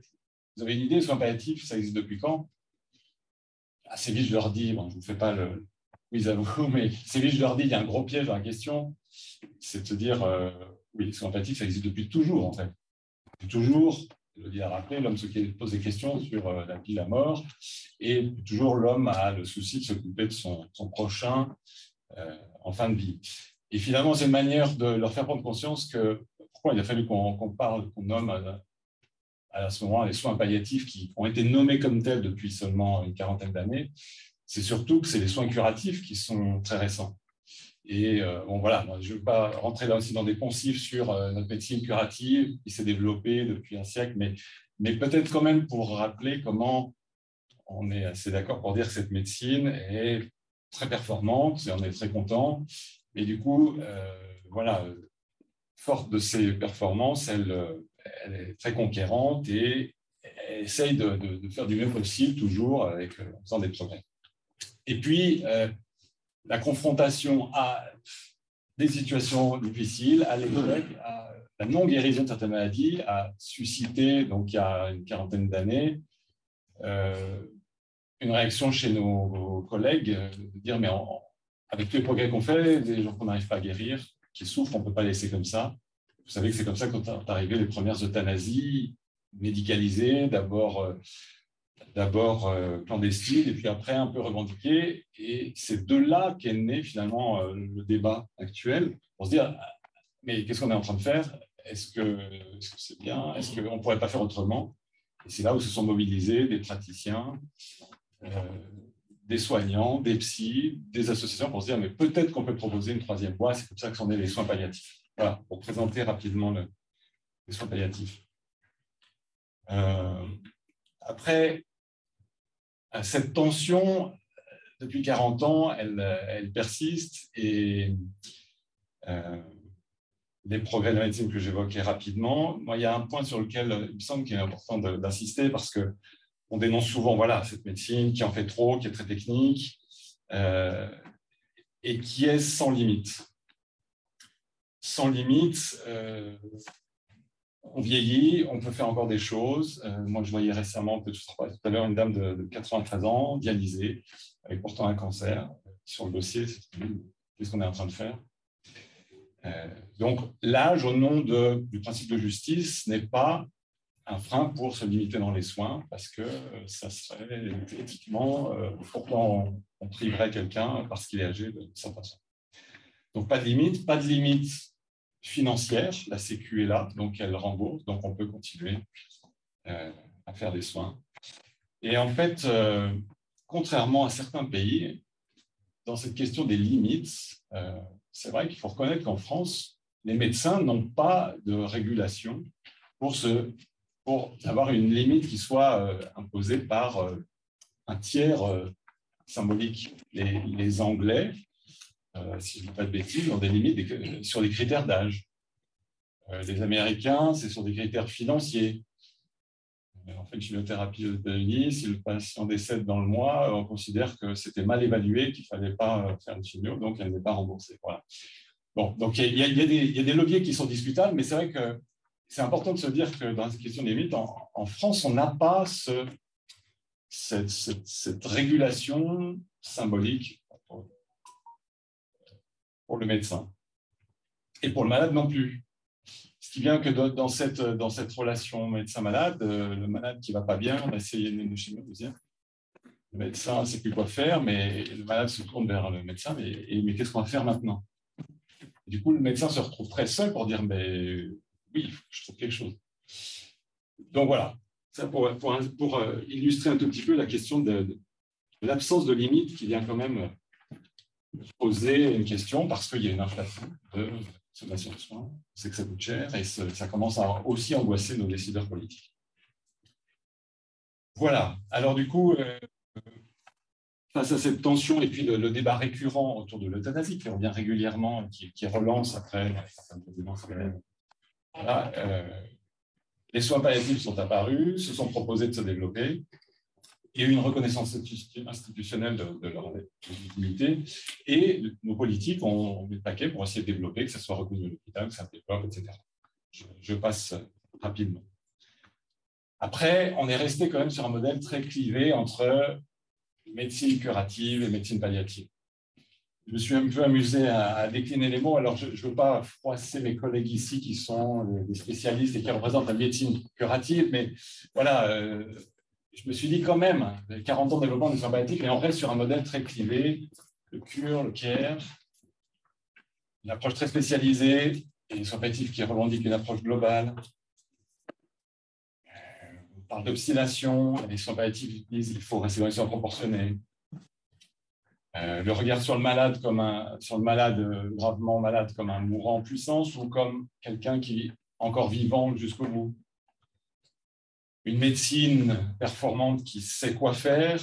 vous avez une idée, soins palliatifs, ça existe depuis quand? Assez vite, je leur dis, bon, je ne vous fais pas le quiz à vous, mais assez vite, je leur dis, il y a un gros piège dans la question, c'est de se dire, euh, oui, soins palliatifs, ça existe depuis toujours, en fait. Depuis toujours, je le a rappelé, l'homme se pose des questions sur euh, la vie, la mort, et toujours l'homme a le souci de s'occuper de son, prochain en fin de vie. Et finalement, c'est une manière de leur faire prendre conscience que pourquoi il a fallu qu'on parle, qu'on nomme à, ce moment les soins palliatifs qui ont été nommés comme tels depuis seulement une quarantaine d'années, c'est surtout que c'est les soins curatifs qui sont très récents. Et euh, bon, voilà, je ne veux pas rentrer là aussi dans des poncifs sur euh, notre médecine curative qui s'est développée depuis un siècle, mais, mais peut-être quand même pour rappeler comment on est assez d'accord pour dire que cette médecine est très performante et on est très content et du coup, euh, voilà, forte de ses performances, elle, elle, est très conquérante et elle essaye de, faire du mieux possible, toujours avec, euh, en faisant des progrès. Et puis, euh, la confrontation à des situations difficiles, à la non-guérison de certaines maladies, a suscité, donc il y a une quarantaine d'années, une réaction chez nos, collègues de dire mais en avec tous les progrès qu'on fait, des gens qu'on n'arrive pas à guérir, qui souffrent, on ne peut pas laisser comme ça. Vous savez que c'est comme ça qu'on est arrivé les premières euthanasies médicalisées, d'abord euh, d'abord euh, clandestines et puis après un peu revendiquées. Et c'est de là qu'est né finalement euh, le débat actuel pour se dire mais qu'est-ce qu'on est en train de faire? Est-ce que c'est bien? Est-ce qu'on ne pourrait pas faire autrement? Et c'est là où se sont mobilisés des praticiens des soignants, des psys, des associations pour se dire, mais peut-être qu'on peut proposer une troisième voie. C'est comme ça que sont nés les soins palliatifs. Voilà, pour présenter rapidement les soins palliatifs. Euh, après, cette tension, depuis 40 ans, elle, persiste et euh, les progrès de la médecine que j'évoquais rapidement. Moi, il y a un point sur lequel il me semble qu'il est important d'insister parce que on dénonce souvent voilà, cette médecine qui en fait trop, qui est très technique euh, et qui est sans limite. Sans limite, euh, on vieillit, on peut faire encore des choses. Euh, moi, je voyais récemment, tout à l'heure, une dame de, 93 ans, dialysée, avec pourtant un cancer. Sur le dossier, qu'est-ce qu'on est en train de faire Donc, l'âge, au nom du principe de justice, n'est pas un frein pour se limiter dans les soins, parce que euh, ça serait éthiquement, euh, pourquoi on, priverait quelqu'un parce qu'il est âgé de sa façon. Donc pas de limite, pas de limite financière, la Sécu est là, donc elle rembourse, donc on peut continuer euh, à faire des soins. Et en fait, contrairement à certains pays, dans cette question des limites, c'est vrai qu'il faut reconnaître qu'en France, les médecins n'ont pas de régulation pour se pour avoir une limite qui soit euh, imposée par euh, un tiers euh, symbolique. Les, Anglais, si je ne dis pas de bêtises, ont des limites sur des critères d'âge. les Américains, c'est sur des critères financiers. En fait, chimiothérapie aux États-Unis, si le patient décède dans le mois, on considère que c'était mal évalué, qu'il ne fallait pas faire une chimio, donc elle n'est pas remboursée. Voilà. Bon, donc il y, y, a des leviers qui sont discutables, mais c'est vrai que c'est important de se dire que dans cette question des limites, en, France, on n'a pas ce, cette, régulation symbolique pour, le médecin. Et pour le malade non plus. Ce qui vient que dans cette, dans cette relation médecin-malade, euh, le malade qui ne va pas bien, on a essayé une chimio, le médecin ne sait plus quoi faire, mais le malade se tourne vers le médecin, mais qu'est-ce qu'on va faire maintenant? Du coup, le médecin se retrouve très seul pour dire, mais oui, je trouve quelque chose. Donc voilà, ça pour, pour, euh, illustrer un tout petit peu la question de, l'absence de limite qui vient quand même poser une question parce qu'il y a une inflation de consommation de soins, c'est que ça coûte cher et ça commence à aussi angoisser nos décideurs politiques. Voilà, alors du coup, euh, face à cette tension et puis le, débat récurrent autour de l'euthanasie qui revient régulièrement, qui, qui relance après euh, les soins palliatifs sont apparus, se sont proposés de se développer. Il y a eu une reconnaissance institutionnelle de, leur légitimité et nos politiques ont mis le paquet pour essayer de développer, que ce soit reconnu à l'hôpital, que ça développe, etc. Je, passe rapidement. Après, on est resté quand même sur un modèle très clivé entre médecine curative et médecine palliative je me suis un peu amusé à, décliner les mots. Alors, je ne veux pas froisser mes collègues ici qui sont des spécialistes et qui représentent la médecine curative, mais voilà, euh, je me suis dit quand même, 40 ans de développement des palliatifs, et on reste sur un modèle très clivé, le cure, le care, une approche très spécialisée, et palliatifs qui revendiquent une approche globale. Euh, on parle d'obstination, les soins palliatifs disent qu'il faut rester dans les soins proportionnés. Euh, le regard sur le malade comme un, sur le malade euh, gravement malade comme un mourant en puissance ou comme quelqu'un qui est encore vivant jusqu'au bout? Une médecine performante qui sait quoi faire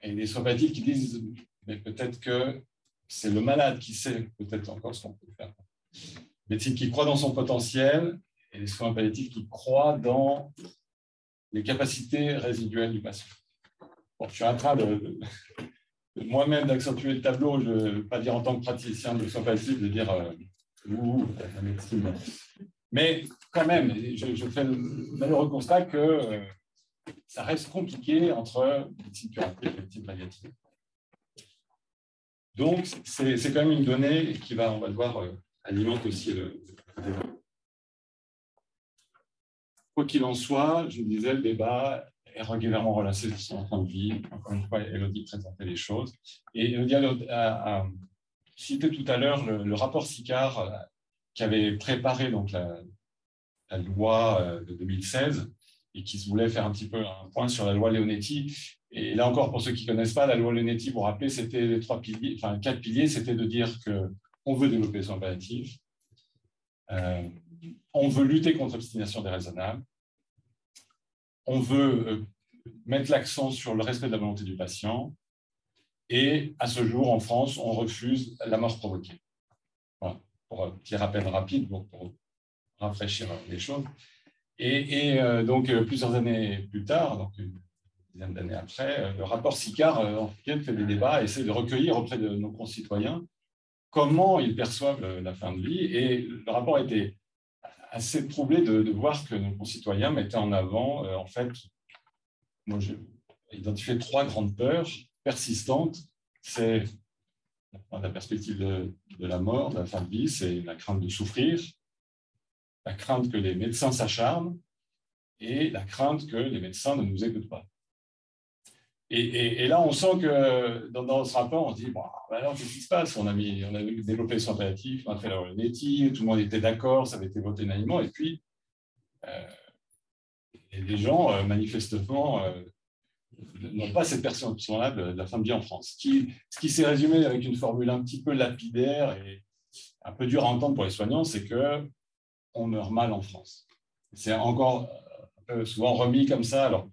et des soins qui disent mais peut-être que c'est le malade qui sait peut-être encore ce qu'on peut faire. Médecine qui croit dans son potentiel et les soins palliatifs qui croient dans les capacités résiduelles du patient. Bon, je suis en train de, moi-même d'accentuer le tableau, je ne veux pas dire en tant que praticien de soins passifs, de dire euh, ouh, la médecine. Mais quand même, je, fais le malheureux constat que euh, ça reste compliqué entre médecine curative et médecine palliative. Donc, c'est quand même une donnée qui va, on va le voir, euh, alimente aussi le, le débat. Quoi qu'il en soit, je disais, le débat est régulièrement relancé sur son point de vie. Encore une fois, Elodie présentait les choses. Et Elodie a, cité tout à l'heure le, rapport SICAR euh, qui avait préparé donc la, loi euh, de 2016 et qui voulait faire un petit peu un point sur la loi Leonetti. Et là encore, pour ceux qui ne connaissent pas, la loi Leonetti, vous vous rappelez, c'était les trois piliers, enfin quatre piliers, c'était de dire qu'on veut développer les soins euh, on veut lutter contre l'obstination déraisonnable, on veut euh, mettre l'accent sur le respect de la volonté du patient Et à ce jour, en France, on refuse la mort provoquée. Voilà, pour un petit rappel rapide, pour, rafraîchir les choses. Et, euh, donc, euh, plusieurs années plus tard, donc une dizaine d'années après, le rapport SICAR en fait des débats, essaie de recueillir auprès de nos concitoyens comment ils perçoivent la fin de vie. Et le rapport était assez troublé de, voir que nos concitoyens mettaient en avant, en fait, moi j'ai identifié trois grandes peurs persistantes. C'est la perspective de, de, la mort, de la fin de vie, c'est la crainte de souffrir, la crainte que les médecins s'acharnent et la crainte que les médecins ne nous écoutent pas. Et, là, on sent que dans, ce rapport, on se dit, bon, bah alors, qu'est-ce qui se passe? On a, mis, on a développé le palliatif, on a fait la tout le monde était d'accord, ça avait été voté unanimement, et puis, euh, les gens, euh, manifestement, euh, n'ont pas cette perception-là de, la fin de vie en France. Ce qui s'est résumé avec une formule un petit peu lapidaire et un peu dur à entendre pour les soignants, c'est que on meurt mal en France. C'est encore euh, souvent remis comme ça. Alors,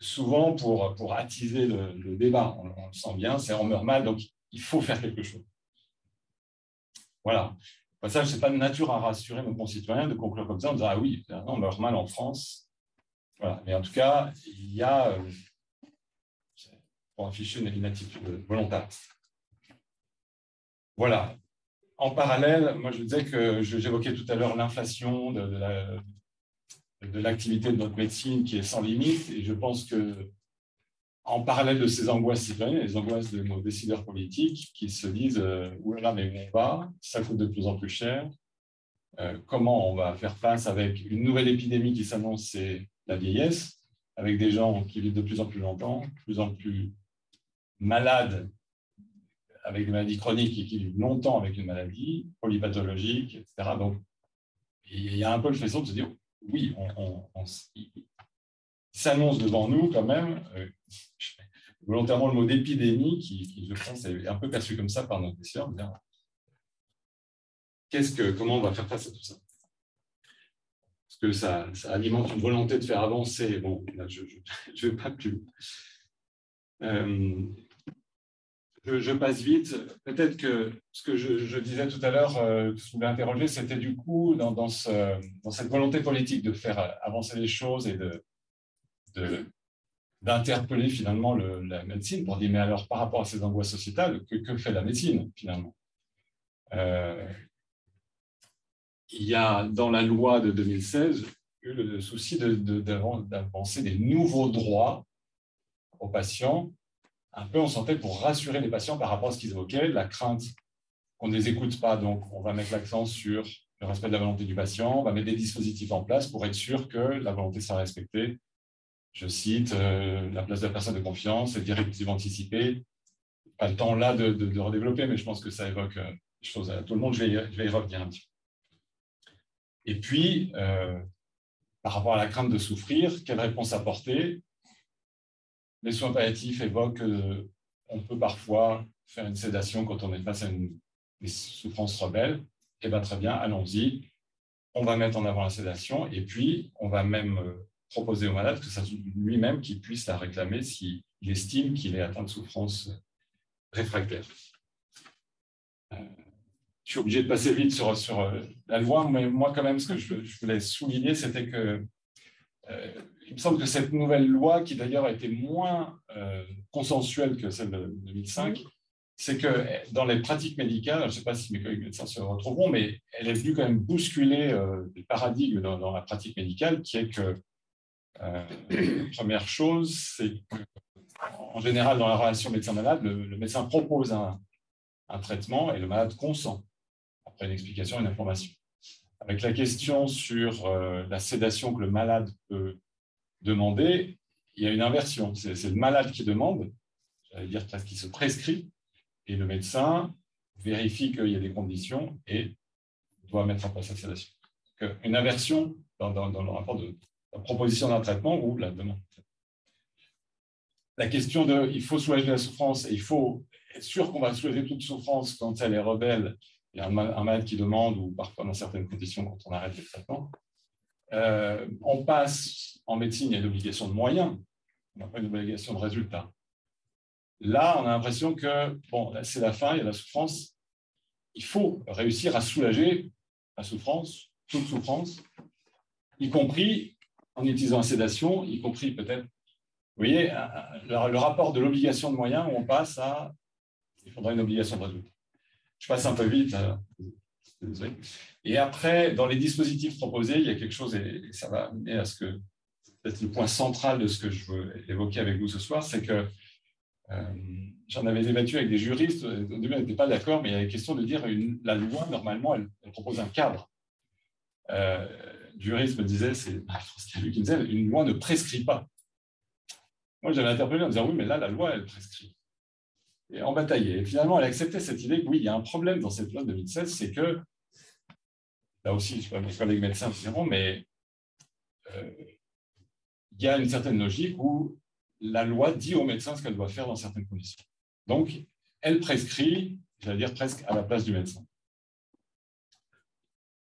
souvent pour, attiser le, débat, on, le sent bien, c'est on meurt mal, donc il faut faire quelque chose. Voilà. Ça, ce n'est pas de nature à rassurer nos concitoyens de conclure comme ça en disant Ah oui, on meurt mal en France. Voilà. Mais en tout cas, il y a, euh, pour afficher une, attitude volontaire. Voilà en parallèle, moi je disais que j'évoquais tout à l'heure l'inflation de, l'activité de notre médecine qui est sans limite, et je pense que en parallèle de ces angoisses citoyennes, les angoisses de nos décideurs politiques qui se disent euh, là, mais où on va Ça coûte de plus en plus cher. Euh, comment on va faire face avec une nouvelle épidémie qui s'annonce, c'est la vieillesse, avec des gens qui vivent de plus en plus longtemps, de plus en plus malades avec des maladies chroniques et qui vivent longtemps avec une maladie, polypathologique, etc. Donc, il y a un peu le faisceau de se dire, oui, on, s'annonce devant nous quand même, euh, volontairement le mot d'épidémie, qui, je pense, est un peu perçu comme ça par nos décideurs, qu'est-ce que, comment on va faire face à tout ça? Parce que ça, alimente une volonté de faire avancer. Bon, je ne vais pas plus. Euh, je, passe vite. Peut-être que ce que je, disais tout à l'heure, euh, ce que vous voulez interroger, c'était du coup dans, cette volonté politique de faire avancer les choses et d'interpeller finalement la médecine pour dire mais alors par rapport à ces angoisses sociétales, que, fait la médecine finalement? Euh, Il y a dans la loi de 2016 eu le souci d'avancer des nouveaux droits aux patients un peu, on sentait pour rassurer les patients par rapport à ce qu'ils évoquaient, la crainte qu'on ne les écoute pas. Donc, on va mettre l'accent sur le respect de la volonté du patient, on va mettre des dispositifs en place pour être sûr que la volonté sera respectée. Je cite euh, la place de la personne de confiance, les directives anticipées. Pas le temps là de, redévelopper, mais je pense que ça évoque euh, des choses à tout le monde. Je vais, y revenir un petit peu. Et puis, euh, par rapport à la crainte de souffrir, quelle réponse apporter? Les soins palliatifs évoquent qu'on peut parfois faire une sédation quand on est face à une, souffrance rebelle. Eh bien, très bien, allons-y. On va mettre en avant la sédation et puis on va même euh, proposer au malade que ça lui-même qu'il puisse la réclamer s'il estime qu'il est atteint de souffrance réfractaire. Euh, je suis obligé de passer vite sur, euh, la loi, mais moi, quand même, ce que je voulais souligner, c'était que il me semble que cette nouvelle loi, qui d'ailleurs a été moins euh, consensuelle que celle de 2005, c'est que dans les pratiques médicales, je ne sais pas si mes collègues médecins se retrouveront, mais elle est venue quand même bousculer euh, des paradigmes dans, la pratique médicale, qui est que euh, la première chose, c'est qu'en général, dans la relation médecin-malade, le, médecin propose un, un, traitement et le malade consent, après une explication, une information. Avec la question sur la sédation que le malade peut demander, il y a une inversion. C'est le malade qui demande, j'allais dire parce qu'il se prescrit, et le médecin vérifie qu'il y a des conditions et doit mettre en place la sédation. Une inversion dans, le rapport de la proposition d'un traitement ou la demande. La question de il faut soulager la souffrance et il faut être sûr qu'on va soulager toute souffrance quand elle est rebelle. Il y a un, malade qui demande, ou parfois dans certaines conditions quand on arrête le traitement. Euh, on passe en médecine, il y une obligation de moyens, on n'a pas une obligation de résultat. Là, on a l'impression que, bon, c'est la fin, il y a la souffrance. Il faut réussir à soulager la souffrance, toute souffrance, y compris en utilisant la sédation, y compris peut-être, vous voyez, le, rapport de l'obligation de moyens on passe à, il faudra une obligation de résultat. Je passe un peu vite. Et après, dans les dispositifs proposés, il y a quelque chose, et ça va amener à ce que, peut-être le point central de ce que je veux évoquer avec vous ce soir, c'est que euh, j'en avais débattu avec des juristes, au début, on n'était pas d'accord, mais il y a la question de dire une, la loi, normalement, elle, propose un cadre. Euh, le juriste me disait, c'est lui qui me disait, une loi ne prescrit pas. Moi, j'avais interpellé en disant, oui, mais là, la loi, elle prescrit. Et on bataillait. Et finalement, elle acceptait cette idée que oui, il y a un problème dans cette loi de 2016, c'est que, là aussi, je ne sais pas, mes collègues médecins diront, mais euh, il y a une certaine logique où la loi dit au médecin ce qu'elle doit faire dans certaines conditions. Donc, elle prescrit, j'allais dire presque à la place du médecin.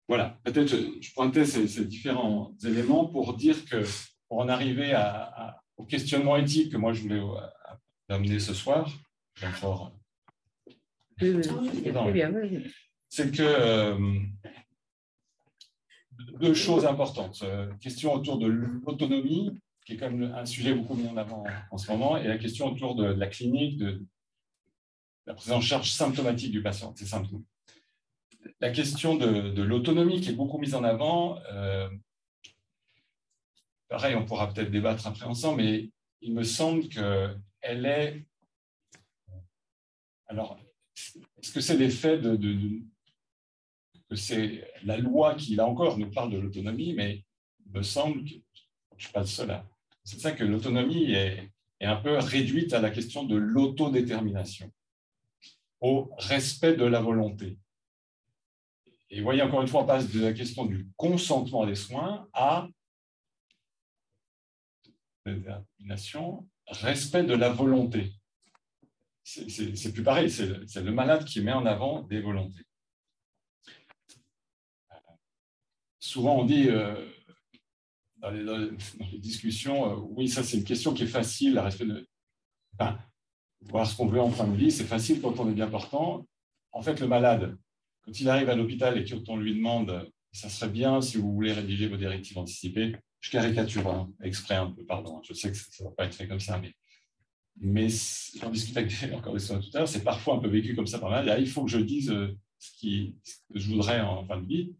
Voilà, peut-être je, je pointais ces, différents éléments pour dire que pour en arriver au questionnement éthique que moi je voulais euh, amener ce soir, c'est que euh, deux choses importantes. Euh, question autour de l'autonomie qui est quand même un sujet beaucoup mis en avant en ce moment, et la question autour de, la clinique, de la prise en charge symptomatique du patient, ces symptômes. La question de, l'autonomie qui est beaucoup mise en avant, euh, pareil, on pourra peut-être débattre après ensemble, mais il me semble qu'elle est... Alors, est-ce que c'est l'effet de, de, c'est la loi qui, là encore, nous parle de l'autonomie, mais il me semble que je ne suis pas le seul à, c'est ça que l'autonomie est, un peu réduite à la question de l'autodétermination, au respect de la volonté. Et voyez, encore une fois, on passe de la question du consentement des soins à détermination, respect de la volonté. C'est plus pareil, c'est le malade qui met en avant des volontés. Souvent, on dit, euh, dans les, discussions, euh, oui, ça c'est une question qui est facile, à respect de, voir ce qu'on veut en fin de vie, c'est facile quand on est bien portant. En fait, le malade, quand il arrive à l'hôpital et qu'on lui demande, ça serait bien si vous voulez rédiger vos directives anticipées, je caricature hein, exprès un peu, pardon, je sais que ça ne va pas être fait comme ça, mais, mais j'en discute avec encore des tout à l'heure, c'est parfois un peu vécu comme ça par mal. il faut que je dise euh, ce que je voudrais en fin de vie.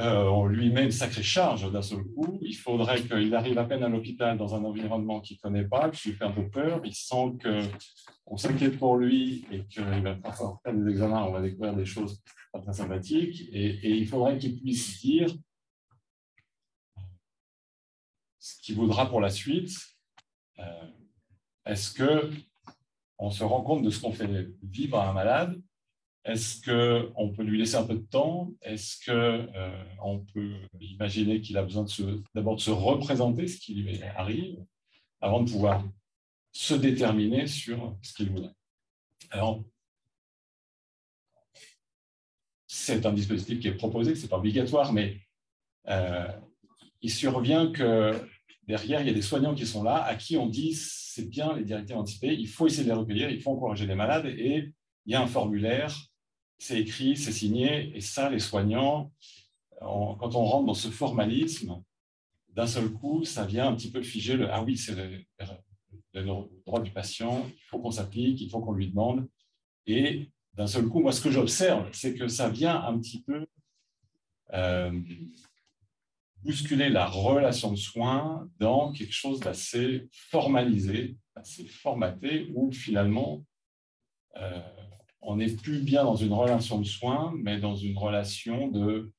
Euh, on lui met une sacrée charge d'un seul coup. Il faudrait qu'il arrive à peine à l'hôpital dans un environnement qu'il ne connaît pas, qui lui peur. Il sent qu'on s'inquiète pour lui et qu'il va faire des examens, on va découvrir des choses pas très sympathiques. Et, il faudrait qu'il puisse dire ce qu'il voudra pour la suite. Euh, est-ce que on se rend compte de ce qu'on fait vivre à un malade est-ce qu'on peut lui laisser un peu de temps? Est-ce qu'on euh, peut imaginer qu'il a besoin d'abord de, se représenter ce qui lui arrive avant de pouvoir se déterminer sur ce qu'il voudrait? Alors, c'est un dispositif qui est proposé, ce n'est pas obligatoire, mais euh, il survient que derrière, il y a des soignants qui sont là, à qui on dit c'est bien les directives anticipées, il faut essayer de les recueillir, il faut encourager les malades, et il y a un formulaire c'est écrit, c'est signé, et ça, les soignants, quand on rentre dans ce formalisme, d'un seul coup, ça vient un petit peu figer le ah oui, c'est le, droit du patient, il faut qu'on s'applique, il faut qu'on lui demande. Et d'un seul coup, moi, ce que j'observe, c'est que ça vient un petit peu euh, bousculer la relation de soins dans quelque chose d'assez formalisé, assez formaté, où finalement, euh, on n'est plus bien dans une relation de soins, mais dans une relation de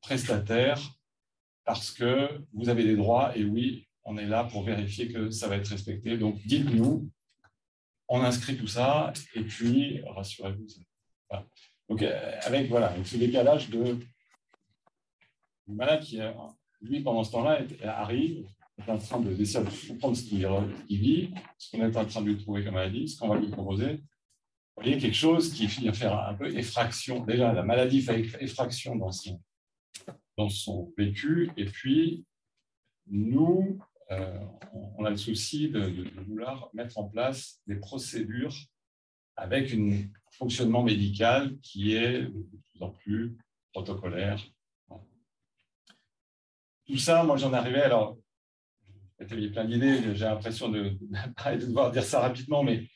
prestataire, parce que vous avez des droits, et oui, on est là pour vérifier que ça va être respecté. Donc, dites-nous, on inscrit tout ça, et puis, rassurez-vous. Donc, euh, avec voilà, ce décalage de le malade qui, lui, pendant ce temps-là, arrive, est en train de décider de comprendre ce qu'il vit, ce qu'on est en train de lui trouver comme maladie, ce qu'on va lui proposer, vous voyez, quelque chose qui finit à faire un peu effraction. Déjà, la maladie fait effraction dans son, dans son vécu, et puis nous, euh, on a le souci de, vouloir mettre en place des procédures avec un fonctionnement médical qui est de plus en plus protocolaire. Tout ça, moi j'en arrivais, alors, j'avais plein d'idées, j'ai l'impression de, de devoir dire ça rapidement, mais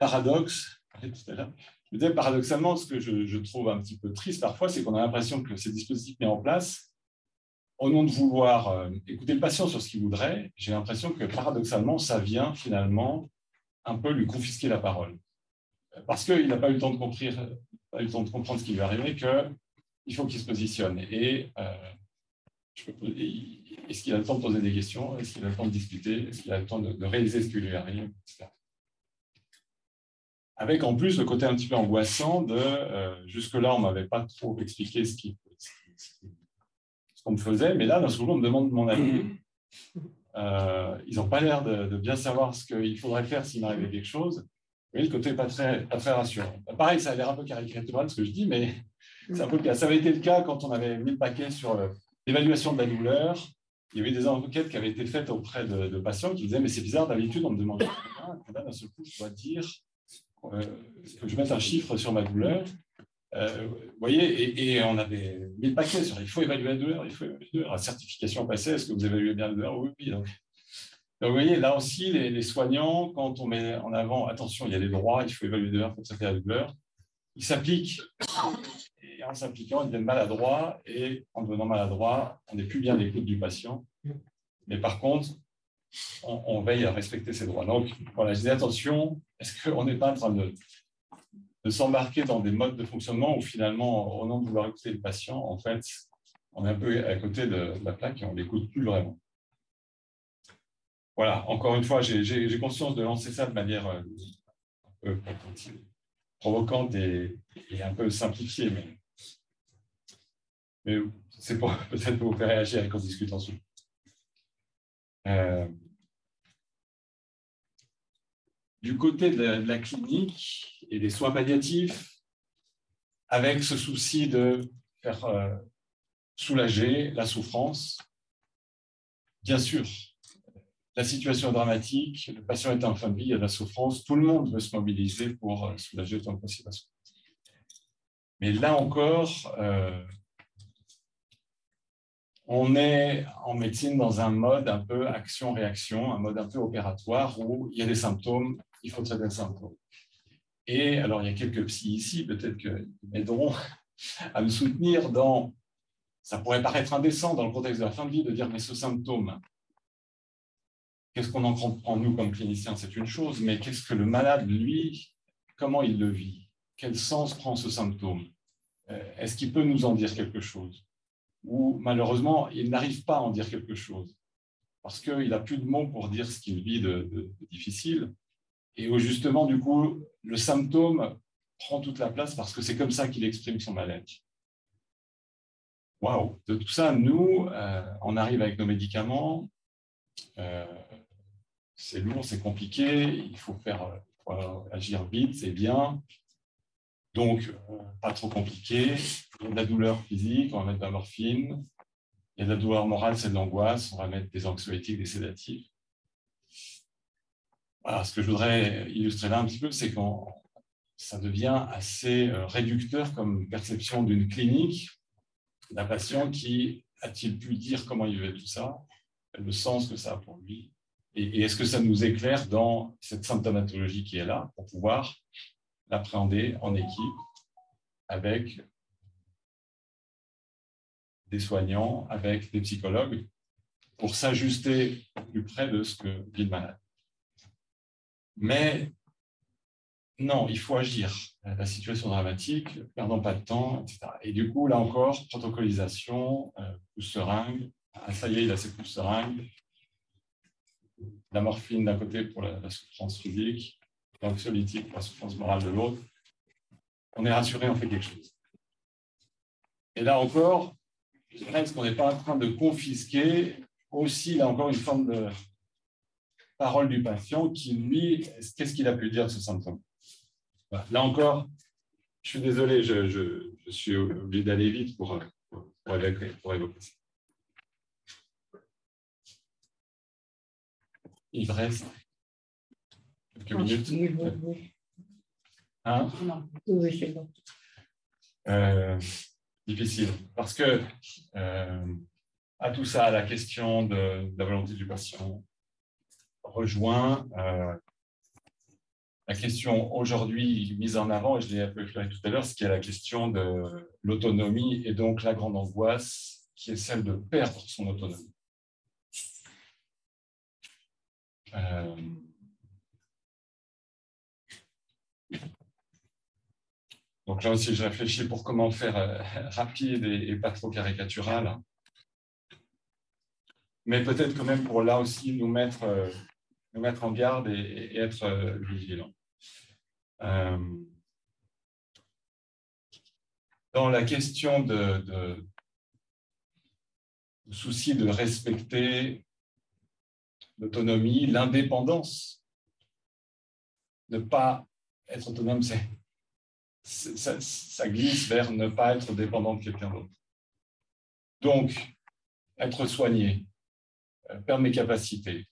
paradoxe, je disais paradoxalement, ce que je, trouve un petit peu triste parfois, c'est qu'on a l'impression que ces dispositifs mis en place, au nom de vouloir euh, écouter le patient sur ce qu'il voudrait, j'ai l'impression que paradoxalement, ça vient finalement un peu lui confisquer la parole. Parce qu'il n'a pas eu le temps de comprendre, ce qui lui arrivait, qu'il faut qu'il se positionne. Et euh, est-ce qu'il a le temps de poser des questions? Est-ce qu'il a le temps de discuter? Est-ce qu'il a le temps de, réaliser ce qui lui arrive avec en plus le côté un petit peu angoissant de euh, jusque-là, on ne m'avait pas trop expliqué ce qu'on me faisait, mais là, d'un seul coup, on me demande mon avis. Euh, ils n'ont pas l'air de, bien savoir ce qu'il faudrait faire s'il m'arrivait quelque chose. Oui, le côté pas très, pas très rassurant. Pareil, ça a l'air un peu caricatural ce que je dis, mais c'est un peu le cas. Ça avait été le cas quand on avait mis le paquet sur euh, l'évaluation de la douleur. Il y avait des enquêtes qui avaient été faites auprès de, patients qui disaient Mais c'est bizarre, d'habitude, on me demande rien. d'un seul coup, je dois dire euh, que je mette un chiffre sur ma douleur. Euh, vous voyez, et, on avait mis le paquet sur il faut évaluer la douleur, il faut évaluer la douleur. La certification passée, est-ce que vous évaluez bien la douleur? Oui, oui. Donc, vous voyez, là aussi, les, soignants, quand on met en avant, attention, il y a des droits, il faut évaluer la douleur, il faut traiter la douleur, ils s'appliquent. Et en s'appliquant, ils deviennent maladroits, et en devenant maladroits, on n'est plus bien l'écoute du patient. Mais par contre, on, veille à respecter ses droits. Donc, voilà, je dis attention, est-ce qu'on n'est pas en train de, s'embarquer dans des modes de fonctionnement où finalement, au nom de vouloir écouter le patient, en fait, on est un peu à côté de, la plaque et on ne l'écoute plus vraiment. Voilà, encore une fois, j'ai conscience de lancer ça de manière euh, un peu provocante et, un peu simplifiée, mais, mais c'est peut-être pour vous faire réagir et qu'on discute ensuite. Euh, du côté de la, clinique et des soins palliatifs, avec ce souci de faire euh, soulager la souffrance, bien sûr, la situation dramatique, le patient est en fin de vie, il y a de la souffrance, tout le monde veut se mobiliser pour euh, soulager autant que possible la. Mais là encore, on est en médecine dans un mode un peu action-réaction, un mode un peu opératoire où il y a des symptômes, il faut traiter les symptômes. Et alors, il y a quelques psys ici, peut-être qu'ils m'aideront à me soutenir dans. Ça pourrait paraître indécent dans le contexte de la fin de vie de dire mais ce symptôme, qu'est-ce qu'on en comprend nous comme cliniciens? C'est une chose, mais qu'est-ce que le malade, lui, comment il le vit? Quel sens prend ce symptôme? Euh, Est-ce qu'il peut nous en dire quelque chose? Où malheureusement, il n'arrive pas à en dire quelque chose, parce qu'il n'a plus de mots pour dire ce qu'il vit de, difficile, et où justement, du coup, le symptôme prend toute la place parce que c'est comme ça qu'il exprime son mal-être. Waouh! De tout ça, nous, euh, on arrive avec nos médicaments, euh, c'est lourd, c'est compliqué, il faut faire agir vite, c'est bien, donc, euh, pas trop compliqué. Il y a de la douleur physique, on va mettre de la morphine. Il y a de la douleur morale, c'est de l'angoisse, on va mettre des anxiolytiques, des sédatifs. Ce que je voudrais illustrer là un petit peu, c'est que ça devient assez euh, réducteur comme perception d'une clinique, d'un patient qui a-t-il pu dire comment il vivait tout ça, le sens que ça a pour lui, et est-ce que ça nous éclaire dans cette symptomatologie qui est là pour pouvoir l'appréhender en équipe avec des soignants, avec des psychologues, pour s'ajuster plus près de ce que vit le malade. Mais non, il faut agir. La situation dramatique, perdons pas de temps, etc. Et du coup, là encore, protocolisation, euh, pousse seringue. Ah, ça y est, il a ses pouces seringues. La morphine d'un côté pour la souffrance physique, l'anxiolytique, la souffrance morale de l'autre, on est rassuré, on fait quelque chose. Et là encore, est-ce qu'on n'est pas en train de confisquer aussi, là encore, une forme de parole du patient qui, lui, qu'est-ce qu'il a pu dire de ce symptôme Là encore, je suis désolé, je, suis obligé d'aller vite pour, pour, évoquer, pour évoquer ça. Il reste quelques minutes. Oui, oui, oui. Hein Oui, c'est bon. Euh, difficile. Parce que euh, à tout ça, la question de, de la volonté du patient rejoint euh, la question aujourd'hui mise en avant, et je l'ai un peu éclairé tout à l'heure, ce qui est la question de l'autonomie et donc la grande angoisse qui est celle de perdre son autonomie. Euh, Donc là aussi, je réfléchis pour comment faire euh, rapide et, pas trop caricatural. Mais peut-être quand même pour là aussi nous mettre, euh, nous mettre en garde et, être euh, vigilants. Dans la question de souci de respecter l'autonomie, l'indépendance, ne pas être autonome, c'est ça, glisse vers ne pas être dépendant de quelqu'un d'autre. Donc, être soigné, euh, perdre mes capacités,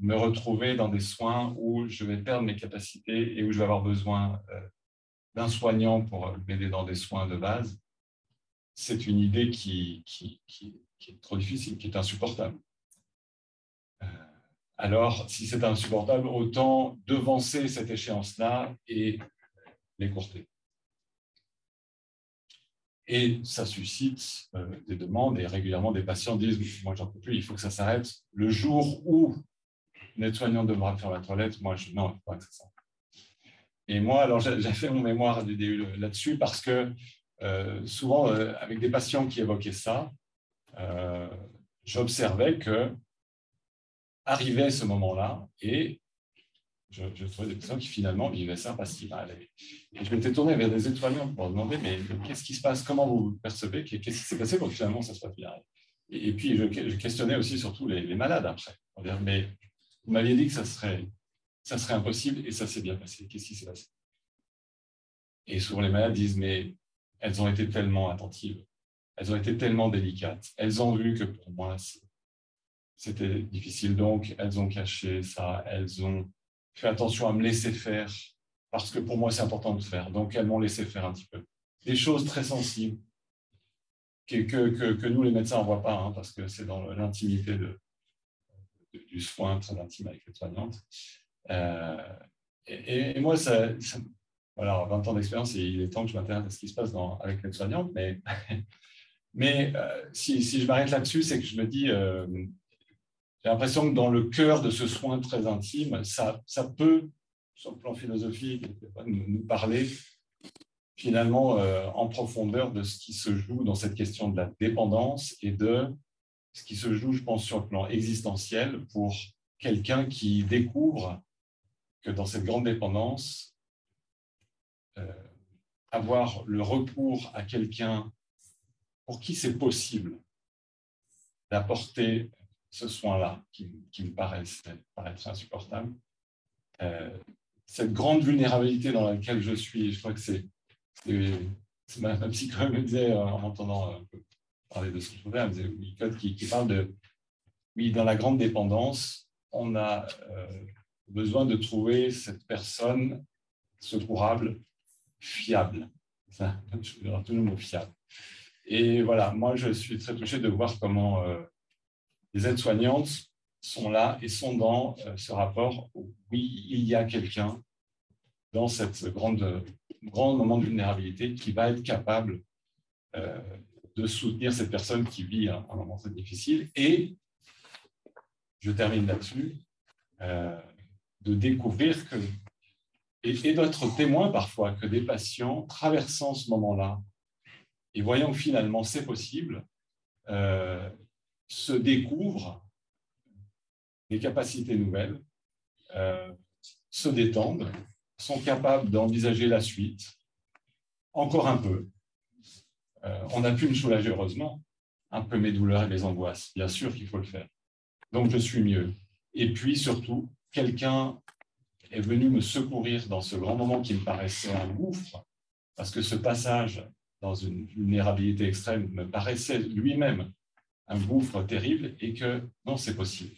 me retrouver dans des soins où je vais perdre mes capacités et où je vais avoir besoin euh, d'un soignant pour m'aider dans des soins de base, c'est une idée qui, est trop difficile, qui est insupportable. Euh, alors, si c'est insupportable, autant devancer cette échéance-là et l'écourter. Et ça suscite euh, des demandes et régulièrement des patients disent Moi, j'en peux plus, il faut que ça s'arrête. Le jour où une aide-soignante devra faire la toilette, moi, je, non, il faut pas que ça s'arrête. Et moi, alors, j'ai fait mon mémoire là-dessus parce que euh, souvent, euh, avec des patients qui évoquaient ça, j'observais que arrivait ce moment-là et je, trouvais des personnes qui finalement vivaient ça parce qu'ils allaient. Et je m'étais tourné vers des étoiles pour demander mais qu'est-ce qui se passe? Comment vous percevez? Qu'est-ce qui s'est passé pour que finalement ça passe bien? Et, et, puis je, questionnais aussi surtout les, malades après. Dire, mais vous m'aviez dit que ça serait, ça serait impossible et ça s'est bien passé. Qu'est-ce qui s'est passé? Et souvent les malades disent mais elles ont été tellement attentives, elles ont été tellement délicates, elles ont vu que pour moi c'était difficile. Donc elles ont caché ça, elles ont fais attention à me laisser faire, parce que pour moi, c'est important de faire. Donc, elles m'ont laissé faire un petit peu. Des choses très sensibles que, que, que, nous, les médecins, ne voient pas, hein, parce que c'est dans l'intimité du soin très intime avec les soignantes. Euh, et, moi, ça, voilà, 20 ans d'expérience, il est temps que je m'intéresse à ce qui se passe avec les soignantes, mais, mais euh, si, si, je m'arrête là-dessus, c'est que je me dis, euh, j'ai l'impression que dans le cœur de ce soin très intime, ça, ça peut, sur le plan philosophique, nous, parler finalement euh, en profondeur de ce qui se joue dans cette question de la dépendance et de ce qui se joue, je pense, sur le plan existentiel pour quelqu'un qui découvre que dans cette grande dépendance, euh, avoir le recours à quelqu'un pour qui c'est possible d'apporter ce soin-là qui, me paraissait, paraissait insupportable. Euh, cette grande vulnérabilité dans laquelle je suis, je crois que c'est ma, ma psychologue me disait euh, en m'entendant un peu parler de ce trouvais, elle me disait, oui, qui, qui, parle de, oui, dans la grande dépendance, on a euh, besoin de trouver cette personne secourable, fiable. Ça, je toujours le mot fiable. Et voilà, moi, je suis très touché de voir comment euh, les aides-soignantes sont là et sont dans euh, ce rapport où, oui, il y a quelqu'un dans cette grande, grand moment de vulnérabilité qui va être capable euh, de soutenir cette personne qui vit un, moment très difficile et, je termine là-dessus, euh, de découvrir que, et, et d'être témoin parfois que des patients traversant ce moment-là et voyant que finalement c'est possible, euh, se découvrent des capacités nouvelles, euh, se détendent, sont capables d'envisager la suite, encore un peu. Euh, on a pu me soulager, heureusement, un peu mes douleurs et mes angoisses. Bien sûr qu'il faut le faire. Donc, je suis mieux. Et puis, surtout, quelqu'un est venu me secourir dans ce grand moment qui me paraissait un gouffre, parce que ce passage dans une vulnérabilité extrême me paraissait lui-même un gouffre terrible et que non, c'est possible.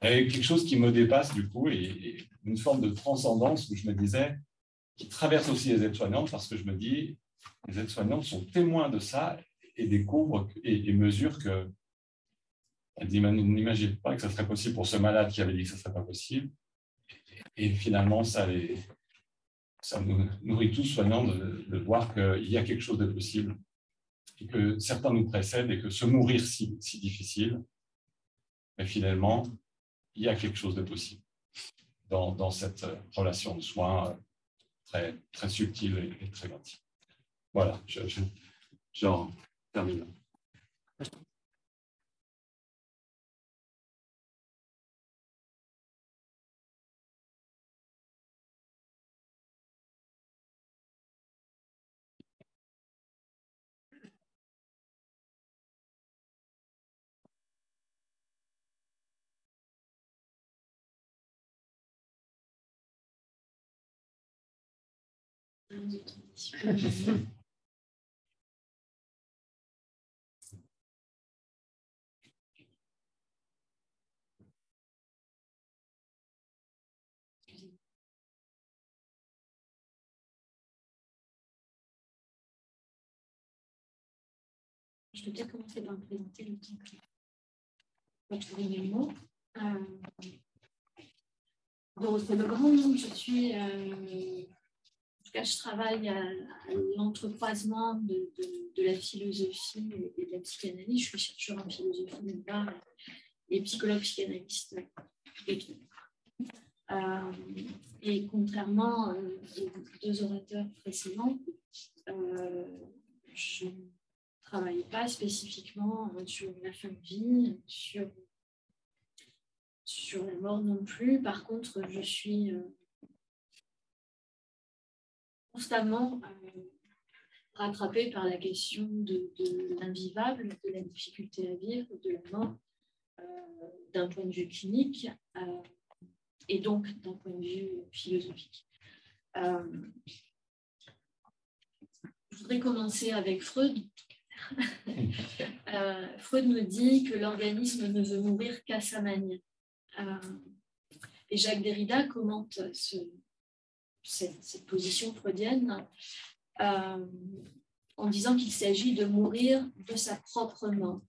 avait quelque chose qui me dépasse du coup et, une forme de transcendance où je me disais, qui traverse aussi les aides-soignantes parce que je me dis, les aides-soignantes sont témoins de ça et découvrent et, et mesurent que n'imaginent pas que ça serait possible pour ce malade qui avait dit que ça ne serait pas possible. Et finalement, ça, nous nourrit tous soignants de voir qu'il y a quelque chose de possible et que certains nous précèdent et que se mourir si, difficile, mais finalement, il y a quelque chose de possible dans, cette relation de soins très, subtile et, très intime. Voilà, j'en je, je, termine. Je vais peut-être commencer par présenter le temps que. Euh, Legrand, je suis euh, je travaille à, l'entrecroisement de, la philosophie et de la psychanalyse. Je suis chercheur en philosophie d'une part et psychologue psychanalyste euh, et contrairement euh, aux deux orateurs précédents, euh, je ne travaille pas spécifiquement sur la fin de vie, sur la mort non plus. Par contre, je suis constamment euh, rattrapé par la question de, l'invivable, de la difficulté à vivre, de la mort, euh, d'un point de vue clinique euh, et donc d'un point de vue philosophique. je voudrais commencer avec Freud. Freud me dit que l'organisme ne veut mourir qu'à sa manière. et Jacques Derrida commente ce, cette, position freudienne euh, en disant qu'il s'agit de mourir de sa propre mort.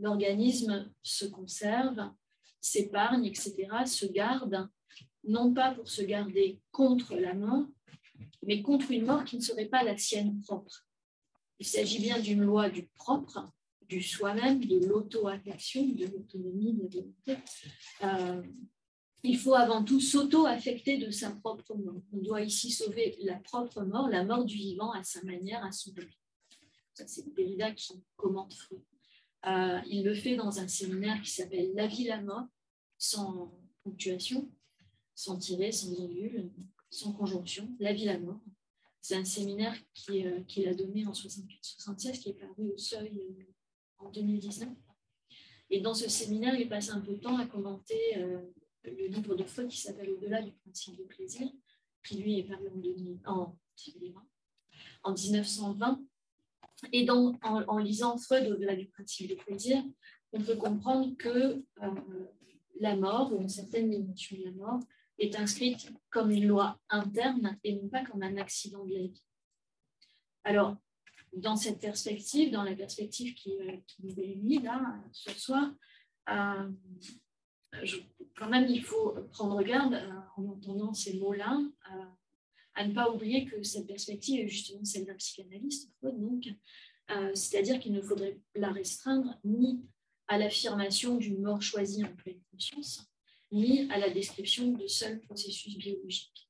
L'organisme se conserve, s'épargne, etc., se garde, non pas pour se garder contre la mort, mais contre une mort qui ne serait pas la sienne propre. Il s'agit bien d'une loi du propre, du soi-même, de l'auto-affection, de l'autonomie, de la euh, il faut avant tout s'auto-affecter de sa propre mort. On doit ici sauver la propre mort, la mort du vivant à sa manière, à son rythme. c'est Derrida qui commente Freud. Euh, il le fait dans un séminaire qui s'appelle La vie, la mort, sans ponctuation, sans tirer, sans virgule, sans conjonction. La vie, la mort. C'est un séminaire euh, qu'il a donné en 74-76, qui est paru au seuil euh, en 2019. Et dans ce séminaire, il passe un peu de temps à commenter le livre de Freud qui s'appelle Au-delà du principe de plaisir, qui lui est paru en, en, 1920. Et donc, en, lisant Freud Au-delà du principe de plaisir, on peut comprendre que euh, la mort, ou une certaine dimension de la mort, est inscrite comme une loi interne et non pas comme un accident de la vie. Alors, dans cette perspective, dans la perspective qui, euh, qui nous là ce soir, euh, quand même, il faut prendre garde euh, en entendant ces mots-là euh, à ne pas oublier que cette perspective est justement celle d'un psychanalyste, donc, euh, c'est-à-dire qu'il ne faudrait la restreindre ni à l'affirmation d'une mort choisie en pleine conscience, ni à la description de seuls processus biologiques.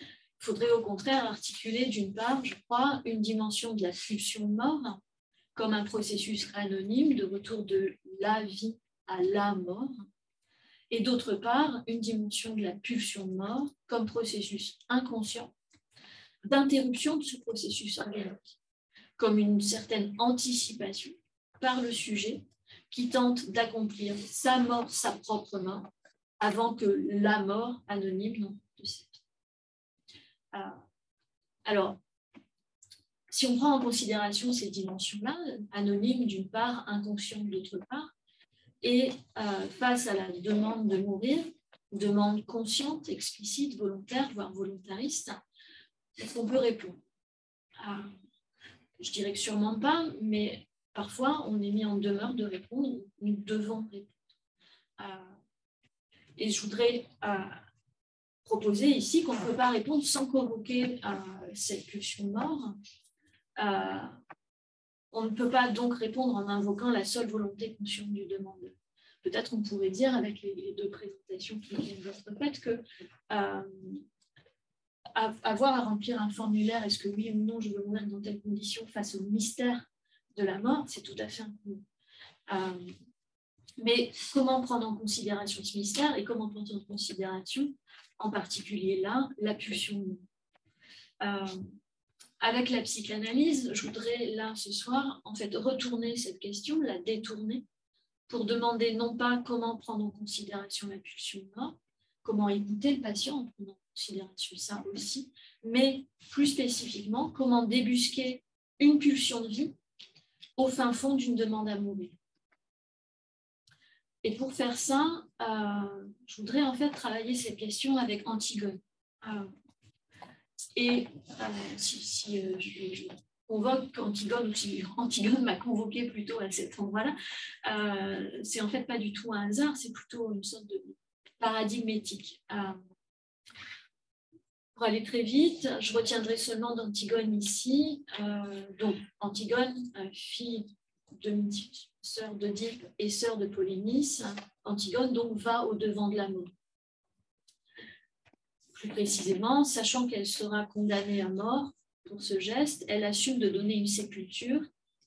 Il faudrait au contraire articuler d'une part, je crois, une dimension de la pulsion de mort comme un processus anonyme de retour de la vie à la mort, et d'autre part, une dimension de la pulsion de mort comme processus inconscient d'interruption de ce processus organique, comme une certaine anticipation par le sujet qui tente d'accomplir sa mort, sa propre mort, avant que la mort anonyme de cette. Ah. Alors, si on prend en considération ces dimensions-là, anonymes d'une part, inconscientes d'autre part, Et face à la demande de mourir, demande consciente, explicite, volontaire, voire volontariste, est-ce qu'on peut répondre? Je dirais que sûrement pas, mais parfois on est mis en demeure de répondre, nous devons répondre. et je voudrais proposer ici qu'on ne peut pas répondre sans convoquer cette pulsion de mort. On ne peut pas donc répondre en invoquant la seule volonté consciente du demandeur peut-être on pourrait dire, avec les, deux présentations qui viennent d'être faites, que euh, avoir à remplir un formulaire, est-ce que oui ou non je veux mourir dans telle condition face au mystère de la mort, c'est tout à fait un euh, mais comment prendre en considération ce mystère et comment prendre en considération, en particulier là, la pulsion? Euh, avec la psychanalyse, je voudrais là ce soir en fait retourner cette question, la détourner pour demander non pas comment prendre en considération la pulsion de mort, comment écouter le patient en prenant en considération ça aussi, mais plus spécifiquement, comment débusquer une pulsion de vie au fin fond d'une demande à mourir. Et pour faire ça, euh, je voudrais en fait travailler cette question avec Antigone. Euh, et euh, si, je, convoque Antigone, ou si Antigone m'a convoqué plutôt à cet endroit-là, euh, c'est en fait pas du tout un hasard, c'est plutôt une sorte de paradigme éthique. Euh, pour aller très vite, je retiendrai seulement d'Antigone ici. Euh, donc, Antigone, fille de sœur d'Oedipe et sœur de Polynice, Antigone donc va au devant de la mort. Plus précisément, sachant qu'elle sera condamnée à mort pour ce geste, elle assume de donner une sépulture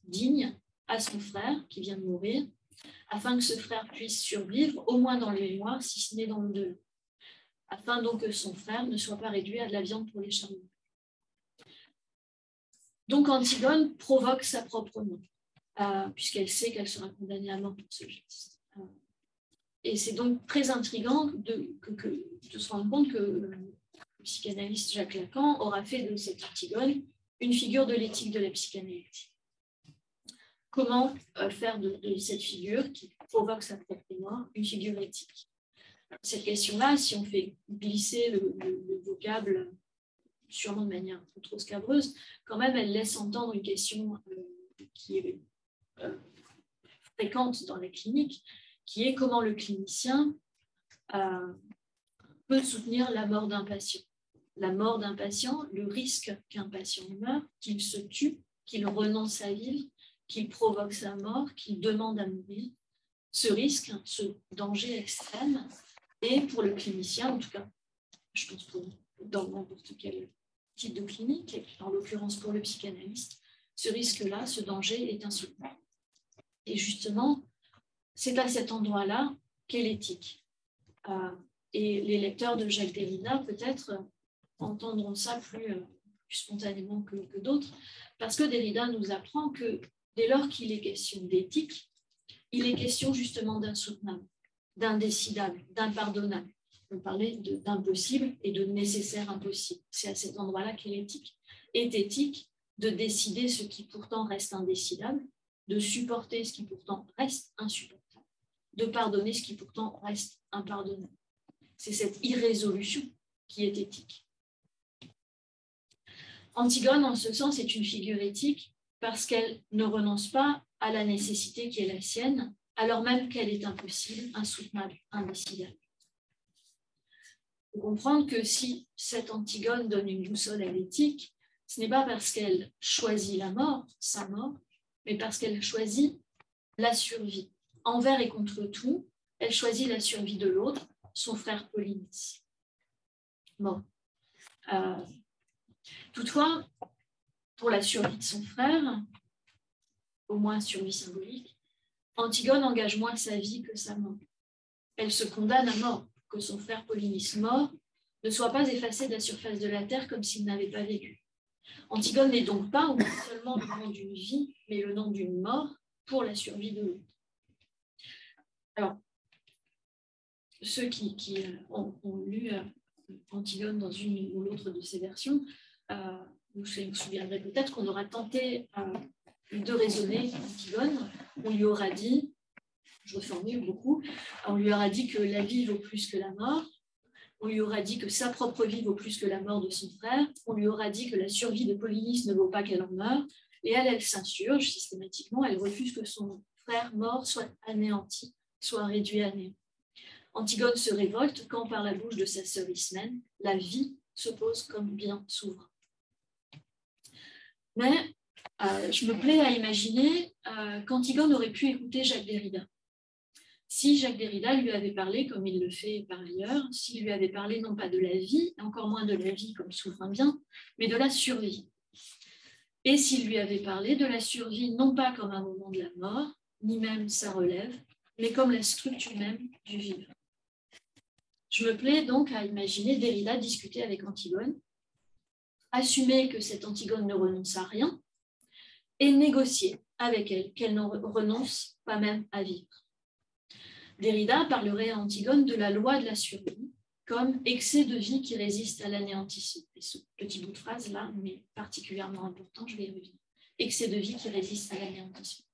digne à son frère qui vient de mourir, afin que ce frère puisse survivre, au moins dans les mois, si ce n'est dans le deux, afin donc que son frère ne soit pas réduit à de la viande pour les charmants. Donc Antigone provoque sa propre mort, euh, puisqu'elle sait qu'elle sera condamnée à mort pour ce geste. Et c'est donc très intriguant de, se rendre compte que psychanalyste Jacques Lacan aura fait de cette Antigone une figure de l'éthique de la psychanalyse. Comment euh, faire de, cette figure qui provoque sa propre mort une figure éthique? Cette question-là, si on fait glisser le, vocable sûrement de manière trop scabreuse, quand même, elle laisse entendre une question euh, qui est euh, fréquente dans la clinique, qui est comment le clinicien peut soutenir la mort d'un patient la mort d'un patient, le risque qu'un patient meure, qu'il se tue, qu'il renonce à vivre, qu'il provoque sa mort, qu'il demande à mourir. Ce risque, ce danger extrême, et pour le clinicien, en tout cas, je pense pour, dans n'importe quel type de clinique, et en l'occurrence pour le psychanalyste, ce risque-là, ce danger est insoutenable. Et justement, c'est à cet endroit-là qu'est l'éthique. Euh, et les lecteurs de Jacques Derrida, peut-être, entendront ça plus, euh, spontanément que, d'autres, parce que Derrida nous apprend que dès lors qu'il est question d'éthique, il est question justement d'insoutenable, d'indécidable, d'impardonnable. On parlait d'impossible et de nécessaire impossible. C'est à cet endroit-là qu'est l'éthique. Est éthique de décider ce qui pourtant reste indécidable, de supporter ce qui pourtant reste insupportable, de pardonner ce qui pourtant reste impardonnable. C'est cette irrésolution qui est éthique. Antigone, en ce sens, est une figure éthique parce qu'elle ne renonce pas à la nécessité qui est la sienne, alors même qu'elle est impossible, insoutenable, indécidable. Il faut comprendre que si cette Antigone donne une boussole à l'éthique, ce n'est pas parce qu'elle choisit la mort, sa mort, mais parce qu'elle choisit la survie. Envers et contre tout, elle choisit la survie de l'autre, son frère Polynice. Bon. Euh, Toutefois, pour la survie de son frère, au moins survie symbolique, Antigone engage moins sa vie que sa mort. Elle se condamne à mort, que son frère Polynice mort ne soit pas effacé de la surface de la terre comme s'il n'avait pas vécu. Antigone n'est donc pas seulement le nom d'une vie, mais le nom d'une mort pour la survie de l'autre. Alors, ceux qui, ont, lu euh, Antigone dans une ou l'autre de ces versions euh, vous souviendrez peut-être qu'on aura tenté euh, de raisonner Antigone. On lui aura dit je reformule beaucoup, on lui aura dit que la vie vaut plus que la mort, on lui aura dit que sa propre vie vaut plus que la mort de son frère, on lui aura dit que la survie de Polynice ne vaut pas qu'elle en meure, et elle, elle s'insurge systématiquement, elle refuse que son frère mort soit anéanti, soit réduit à néant. Antigone se révolte quand, par la bouche de sa sœur Ismène, la vie se pose comme bien souverain. Mais euh, je me plais à imaginer euh, qu'Antigone aurait pu écouter Jacques Derrida. Si Jacques Derrida lui avait parlé, comme il le fait par ailleurs, s'il lui avait parlé non pas de la vie, encore moins de la vie comme souverain bien, mais de la survie. Et s'il lui avait parlé de la survie non pas comme un moment de la mort, ni même sa relève, mais comme la structure même du vivre. Je me plais donc à imaginer Derrida discuter avec Antigone, assumer que cette Antigone ne renonce à rien et négocier avec elle qu'elle ne renonce pas même à vivre. Derrida parlerait à Antigone de la loi de la survie comme excès de vie qui résiste à l'anéantissement. Petit bout de phrase là, mais particulièrement important, je vais y revenir. Excès de vie qui résiste à l'anéantissement.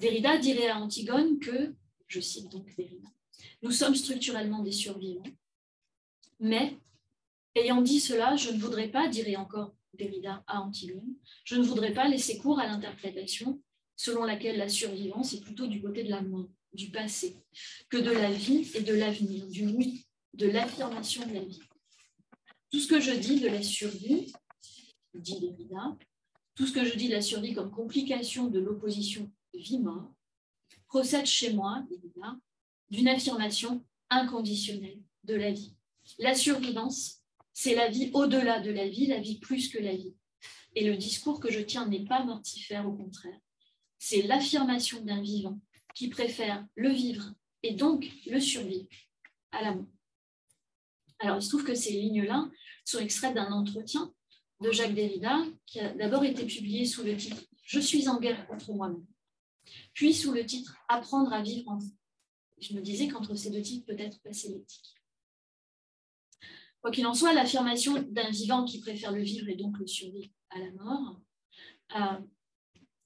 Derrida dirait à Antigone que, je cite donc Derrida, nous sommes structurellement des survivants, mais ayant dit cela, je ne voudrais pas, dirait encore Derrida à Antigone, je ne voudrais pas laisser cours à l'interprétation selon laquelle la survivance est plutôt du côté de la mort, du passé, que de la vie et de l'avenir, du oui, de l'affirmation de la vie. Tout ce que je dis de la survie, dit Derrida, tout ce que je dis de la survie comme complication de l'opposition vie-mort, procède chez moi, d'une affirmation inconditionnelle de la vie. La survivance, c'est la vie au-delà de la vie, la vie plus que la vie. Et le discours que je tiens n'est pas mortifère, au contraire. C'est l'affirmation d'un vivant qui préfère le vivre et donc le survivre à la mort. Alors, il se trouve que ces lignes-là sont extraites d'un entretien de Jacques Derrida qui a d'abord été publié sous le titre Je suis en guerre contre moi-même, puis sous le titre Apprendre à vivre en vous. Je me disais qu'entre ces deux titres, peut-être passer l'éthique. Quoi qu'il en soit, l'affirmation d'un vivant qui préfère le vivre et donc le survivre à la mort, euh,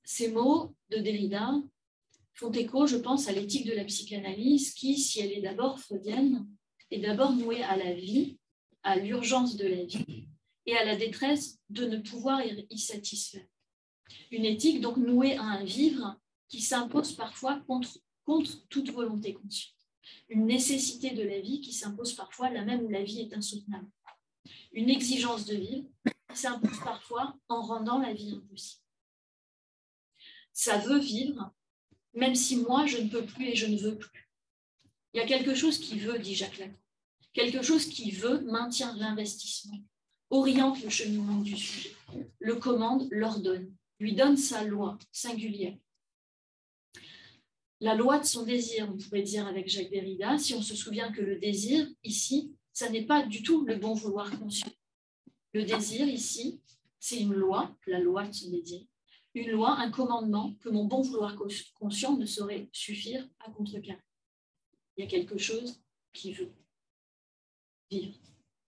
ces mots de Derrida font écho, je pense, à l'éthique de la psychanalyse qui, si elle est d'abord freudienne, est d'abord nouée à la vie, à l'urgence de la vie et à la détresse de ne pouvoir y satisfaire. Une éthique donc nouée à un vivre qui s'impose parfois contre, contre toute volonté consciente. Une nécessité de la vie qui s'impose parfois là même où la vie est insoutenable. Une exigence de vivre qui s'impose parfois en rendant la vie impossible. Ça veut vivre même si moi, je ne peux plus et je ne veux plus. Il y a quelque chose qui veut, dit Jacques Lacan. Quelque chose qui veut maintient l'investissement, oriente le cheminement du sujet, le commande, l'ordonne, lui donne sa loi singulière. La loi de son désir, on pourrait dire avec Jacques Derrida, si on se souvient que le désir, ici, ça n'est pas du tout le bon vouloir conscient. Le désir, ici, c'est une loi, la loi de son désir, une loi, un commandement que mon bon vouloir conscient ne saurait suffire à contrecarrer. Il y a quelque chose qui veut vivre.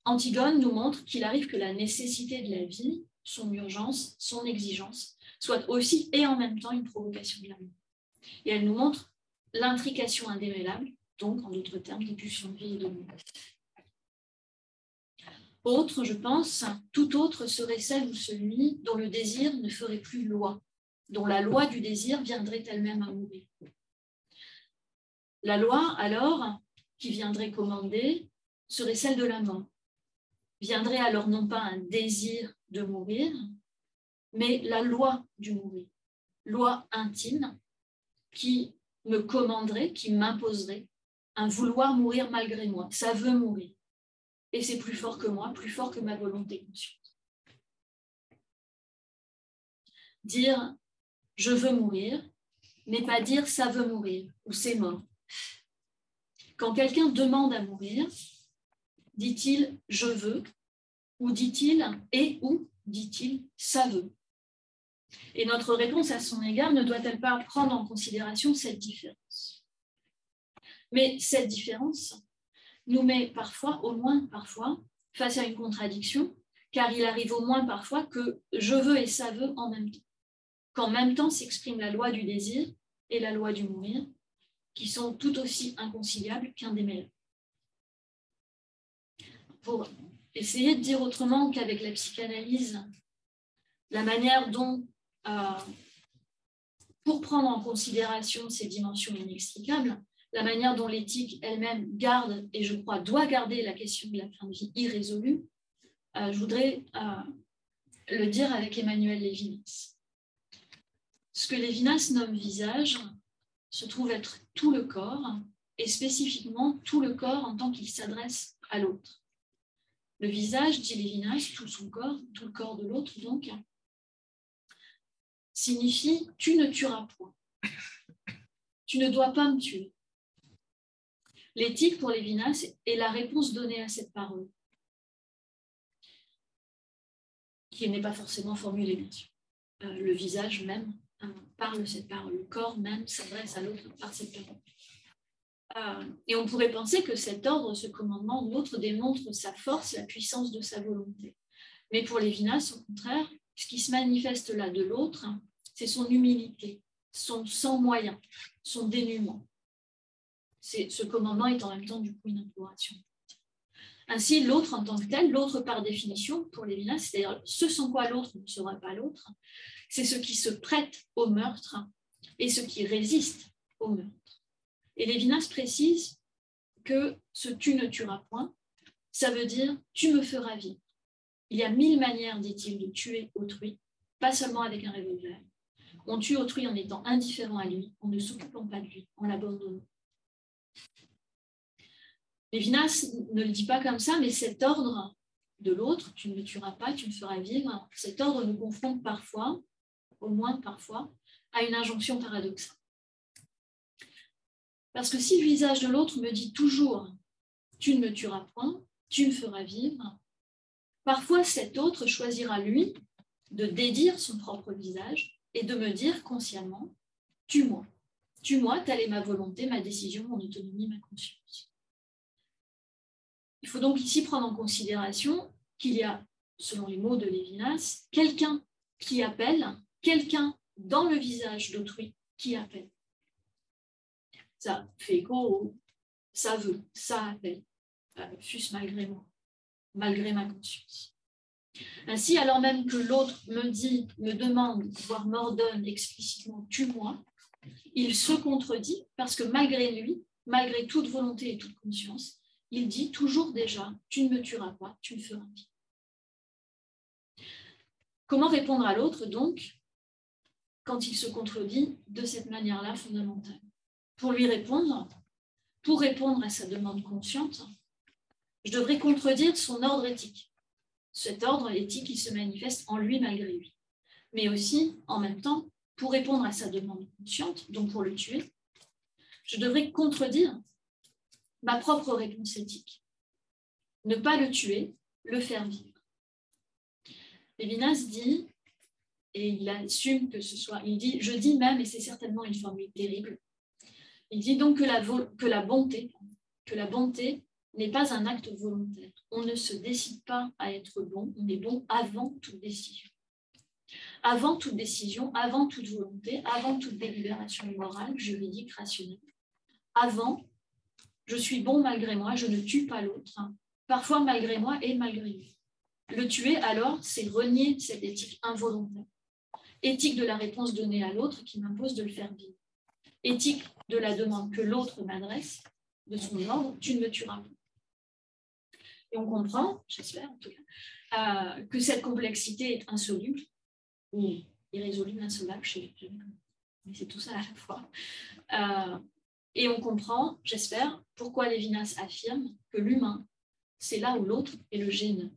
Antigone nous montre qu'il arrive que la nécessité de la vie, son urgence, son exigence, soit aussi et en même temps une provocation de l'amour. Et elle nous montre l'intrication indémêlable, donc en d'autres termes, des pulsions de vie et de mort. Autre, je pense, tout autre serait celle ou celui dont le désir ne ferait plus loi, dont la loi du désir viendrait elle-même à mourir. La loi, alors, qui viendrait commander, serait celle de la mort. Viendrait alors non pas un désir de mourir, mais la loi du mourir, loi intime qui me commanderait, qui m'imposerait un vouloir mourir malgré moi. Ça veut mourir et c'est plus fort que moi, plus fort que ma volonté consciente. Dire je veux mourir n'est pas dire ça veut mourir ou c'est mort. Quand quelqu'un demande à mourir, dit-il je veux ou dit-il et ou dit-il ça veut. Et notre réponse à son égard ne doit-elle pas prendre en considération cette différence? Mais cette différence, nous met parfois, au moins parfois, face à une contradiction, car il arrive au moins parfois que je veux et ça veut en même temps. Qu'en même temps s'exprime la loi du désir et la loi du mourir, qui sont tout aussi inconciliables qu'indémêlables. Pour essayer de dire autrement qu'avec la psychanalyse, la manière dont, pour prendre en considération ces dimensions inextricables, la manière dont l'éthique elle-même garde, et je crois doit garder la question de la fin de vie irrésolue, euh, je voudrais euh, le dire avec Emmanuel Lévinas. Ce que Lévinas nomme visage se trouve être tout le corps, et spécifiquement tout le corps en tant qu'il s'adresse à l'autre. Le visage, dit Lévinas, tout son corps, tout le corps de l'autre, donc, signifie tu ne tueras point. Tu ne dois pas me tuer. L'éthique pour Lévinas est la réponse donnée à cette parole, qui n'est pas forcément formulée, bien sûr. Euh, le visage même euh, parle cette parole, le corps même s'adresse à l'autre par cette parole. Euh, et on pourrait penser que cet ordre, ce commandement, l'autre démontre sa force, la puissance de sa volonté. Mais pour Lévinas, au contraire, ce qui se manifeste là de l'autre, c'est son humilité, son sans moyen, son dénuement. Ce commandement est en même temps du coup une imploration. Ainsi, l'autre en tant que tel, l'autre par définition, pour Lévinas, c'est-à-dire ce sans quoi l'autre ne sera pas l'autre, c'est ce qui se prête au meurtre et ce qui résiste au meurtre. Et Lévinas précise que ce tu ne tueras point, ça veut dire tu me feras vivre. Il y a mille manières, dit-il, de tuer autrui, pas seulement avec un revolver. On tue autrui en étant indifférent à lui, en ne s'occupant pas de lui, en l'abandonnant. Lévinas ne le dit pas comme ça, mais cet ordre de l'autre, tu ne me tueras pas, tu me feras vivre, cet ordre nous confronte parfois, au moins parfois, à une injonction paradoxale. Parce que si le visage de l'autre me dit toujours tu ne me tueras point, tu me feras vivre, parfois cet autre choisira lui de dédire son propre visage et de me dire consciemment tue-moi. Tue-moi, telle est ma volonté, ma décision, mon autonomie, ma conscience. Il faut donc ici prendre en considération qu'il y a, selon les mots de Lévinas, quelqu'un qui appelle, quelqu'un dans le visage d'autrui qui appelle ça fait écho ça veut, ça appelle, euh, fût-ce malgré moi, malgré ma conscience. Ainsi, alors même que l'autre me dit, me demande, voire m'ordonne explicitement tue-moi, il se contredit parce que malgré lui, malgré toute volonté et toute conscience, il dit toujours déjà tu ne me tueras pas, tu me feras vivre. Comment répondre à l'autre donc quand il se contredit de cette manière-là fondamentale? Pour lui répondre, pour répondre à sa demande consciente, je devrais contredire son ordre éthique. Cet ordre éthique qui se manifeste en lui malgré lui. Mais aussi, en même temps, pour répondre à sa demande consciente, donc pour le tuer, je devrais contredire ma propre réponse éthique. Ne pas le tuer, le faire vivre. Lévinas dit, et il assume que ce soit, il dit, je dis même, et c'est certainement une formule terrible, il dit donc que la, que la bonté, que la bonté n'est pas un acte volontaire. On ne se décide pas à être bon, on est bon avant toute décision. Avant toute décision, avant toute volonté, avant toute délibération morale, juridique, rationnelle. Avant, je suis bon malgré moi, je ne tue pas l'autre, parfois malgré moi et malgré lui. Le tuer, alors, c'est renier cette éthique involontaire. Éthique de la réponse donnée à l'autre qui m'impose de le faire vivre éthique de la demande que l'autre m'adresse, de son ordre, tu ne me tueras pas. Et on comprend, j'espère en tout cas, euh, que cette complexité est insoluble, ou irrésoluble, insolable, je sais mais c'est tout ça à la fois. Euh, et on comprend, j'espère, pourquoi Lévinas affirme que l'humain, c'est là où l'autre est le gêne.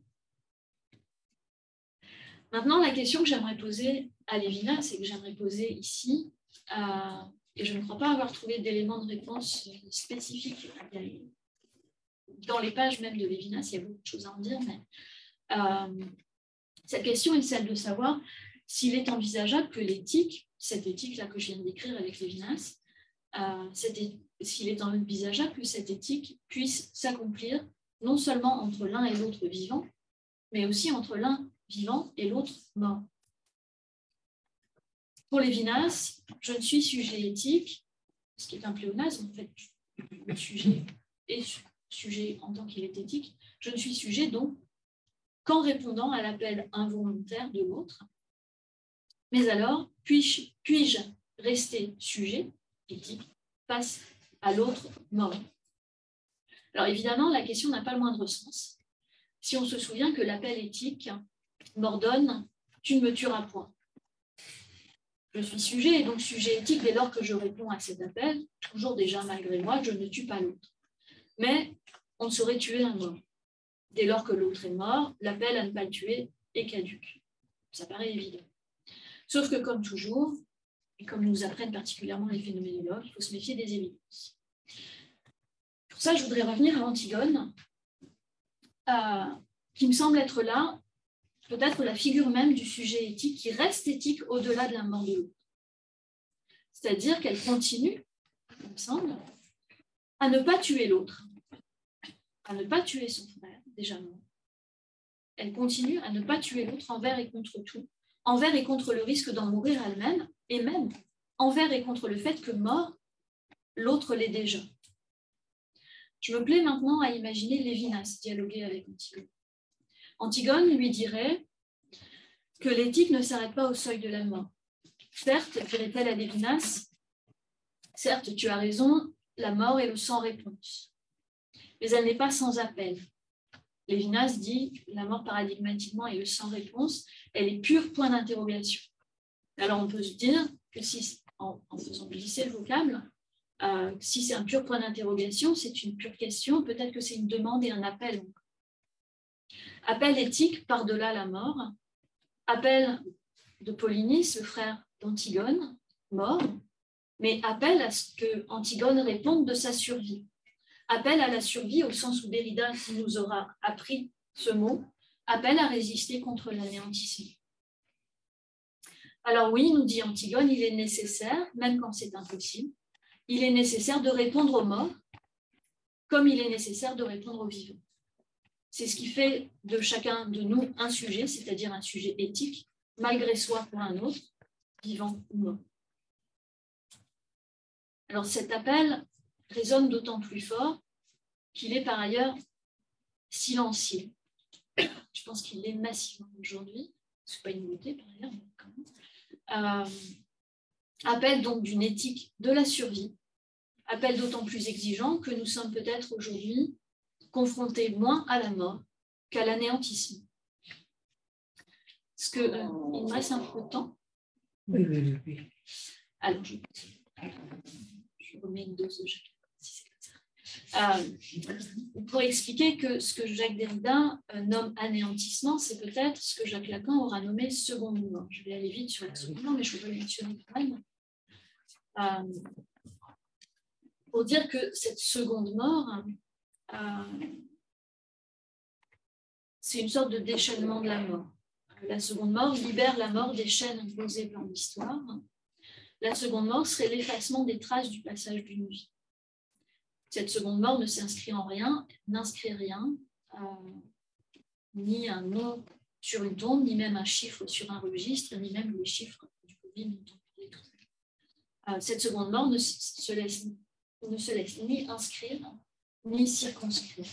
Maintenant, la question que j'aimerais poser à Lévinas et que j'aimerais poser ici, euh, et je ne crois pas avoir trouvé d'éléments de réponse spécifiques. Dans les pages même de Lévinas, il y a beaucoup de choses à en dire, mais euh, cette question est celle de savoir s'il est envisageable que l'éthique, cette éthique-là que je viens décrire avec Lévinas, euh, s'il est envisageable que cette éthique puisse s'accomplir non seulement entre l'un et l'autre vivant, mais aussi entre l'un vivant et l'autre mort. Pour Lévinas, je ne suis sujet éthique ce qui est un pléonasme, en fait, le sujet est sujet en tant qu'il est éthique, je ne suis sujet donc qu'en répondant à l'appel involontaire de l'autre. Mais alors, puis-je rester sujet? Éthique face à l'autre mort Alors évidemment, la question n'a pas le moindre sens. Si on se souvient que l'appel éthique m'ordonne, tu ne me tueras point. Je suis sujet et donc sujet éthique dès lors que je réponds à cet appel, toujours déjà malgré moi, je ne tue pas l'autre. Mais on saurait tuer un mort. Dès lors que l'autre est mort, l'appel à ne pas le tuer est caduque. Ça paraît évident. Sauf que comme toujours, et comme nous apprennent particulièrement les phénoménologues, il faut se méfier des évidences. Pour ça, je voudrais revenir à Antigone, qui me semble être là peut-être la figure même du sujet éthique qui reste éthique au-delà de la mort de l'autre. C'est-à-dire qu'elle continue, il me semble, à ne pas tuer l'autre, à ne pas tuer son frère, déjà mort. Elle continue à ne pas tuer l'autre envers et contre tout, envers et contre le risque d'en mourir elle-même, et même envers et contre le fait que mort, l'autre l'est déjà. Je me plais maintenant à imaginer Lévinas dialoguer avec Antigone. Antigone lui dirait que l'éthique ne s'arrête pas au seuil de la mort. Certes, dirait-elle à Lévinas, certes, tu as raison, la mort est le sans réponse. Mais elle n'est pas sans appel. Lévinas dit la mort paradigmatiquement est le sans réponse, elle est pure point d'interrogation. Alors on peut se dire que si, en, faisant glisser le vocable, euh, si c'est un pur point d'interrogation, c'est une pure question, peut-être que c'est une demande et un appel. Appel éthique par-delà la mort, appel de Polynice, le frère d'Antigone, mort, mais appel à ce que Antigone réponde de sa survie. Appel à la survie au sens où Derrida nous aura appris ce mot, appel à résister contre l'anéantissement. Alors oui, nous dit Antigone, il est nécessaire, même quand c'est impossible, il est nécessaire de répondre aux morts comme il est nécessaire de répondre aux vivants. C'est ce qui fait de chacun de nous un sujet, c'est-à-dire un sujet éthique, malgré soi pour un autre, vivant ou mort. Alors cet appel résonne d'autant plus fort qu'il est par ailleurs silencieux. Je pense qu'il l'est massivement aujourd'hui. Ce n'est pas une nouveauté par ailleurs, mais quand même. Euh, appel donc d'une éthique de la survie. Appel d'autant plus exigeant que nous sommes peut-être aujourd'hui confrontés moins à la mort qu'à l'anéantissement. Est-ce qu'il euh, me reste un peu de temps? Oui, oui, oui. Alors, je je remets une dose de. Euh, pour expliquer que ce que Jacques Derrida euh, nomme anéantissement, c'est peut-être ce que Jacques Lacan aura nommé seconde mort. Je vais aller vite sur la seconde mort, mais je vais le mentionner quand même. Euh, pour dire que cette seconde mort, c'est une sorte de déchaînement de la mort. La seconde mort libère la mort des chaînes imposées par l'histoire la seconde mort serait l'effacement des traces du passage d'une vie. Cette seconde mort ne s'inscrit en rien, n'inscrit rien, euh, ni un nom sur une tombe, ni même un chiffre sur un registre, ni même les chiffres du Covid. Euh, cette seconde mort ne se, laisse, ni inscrire, ni circonscrire.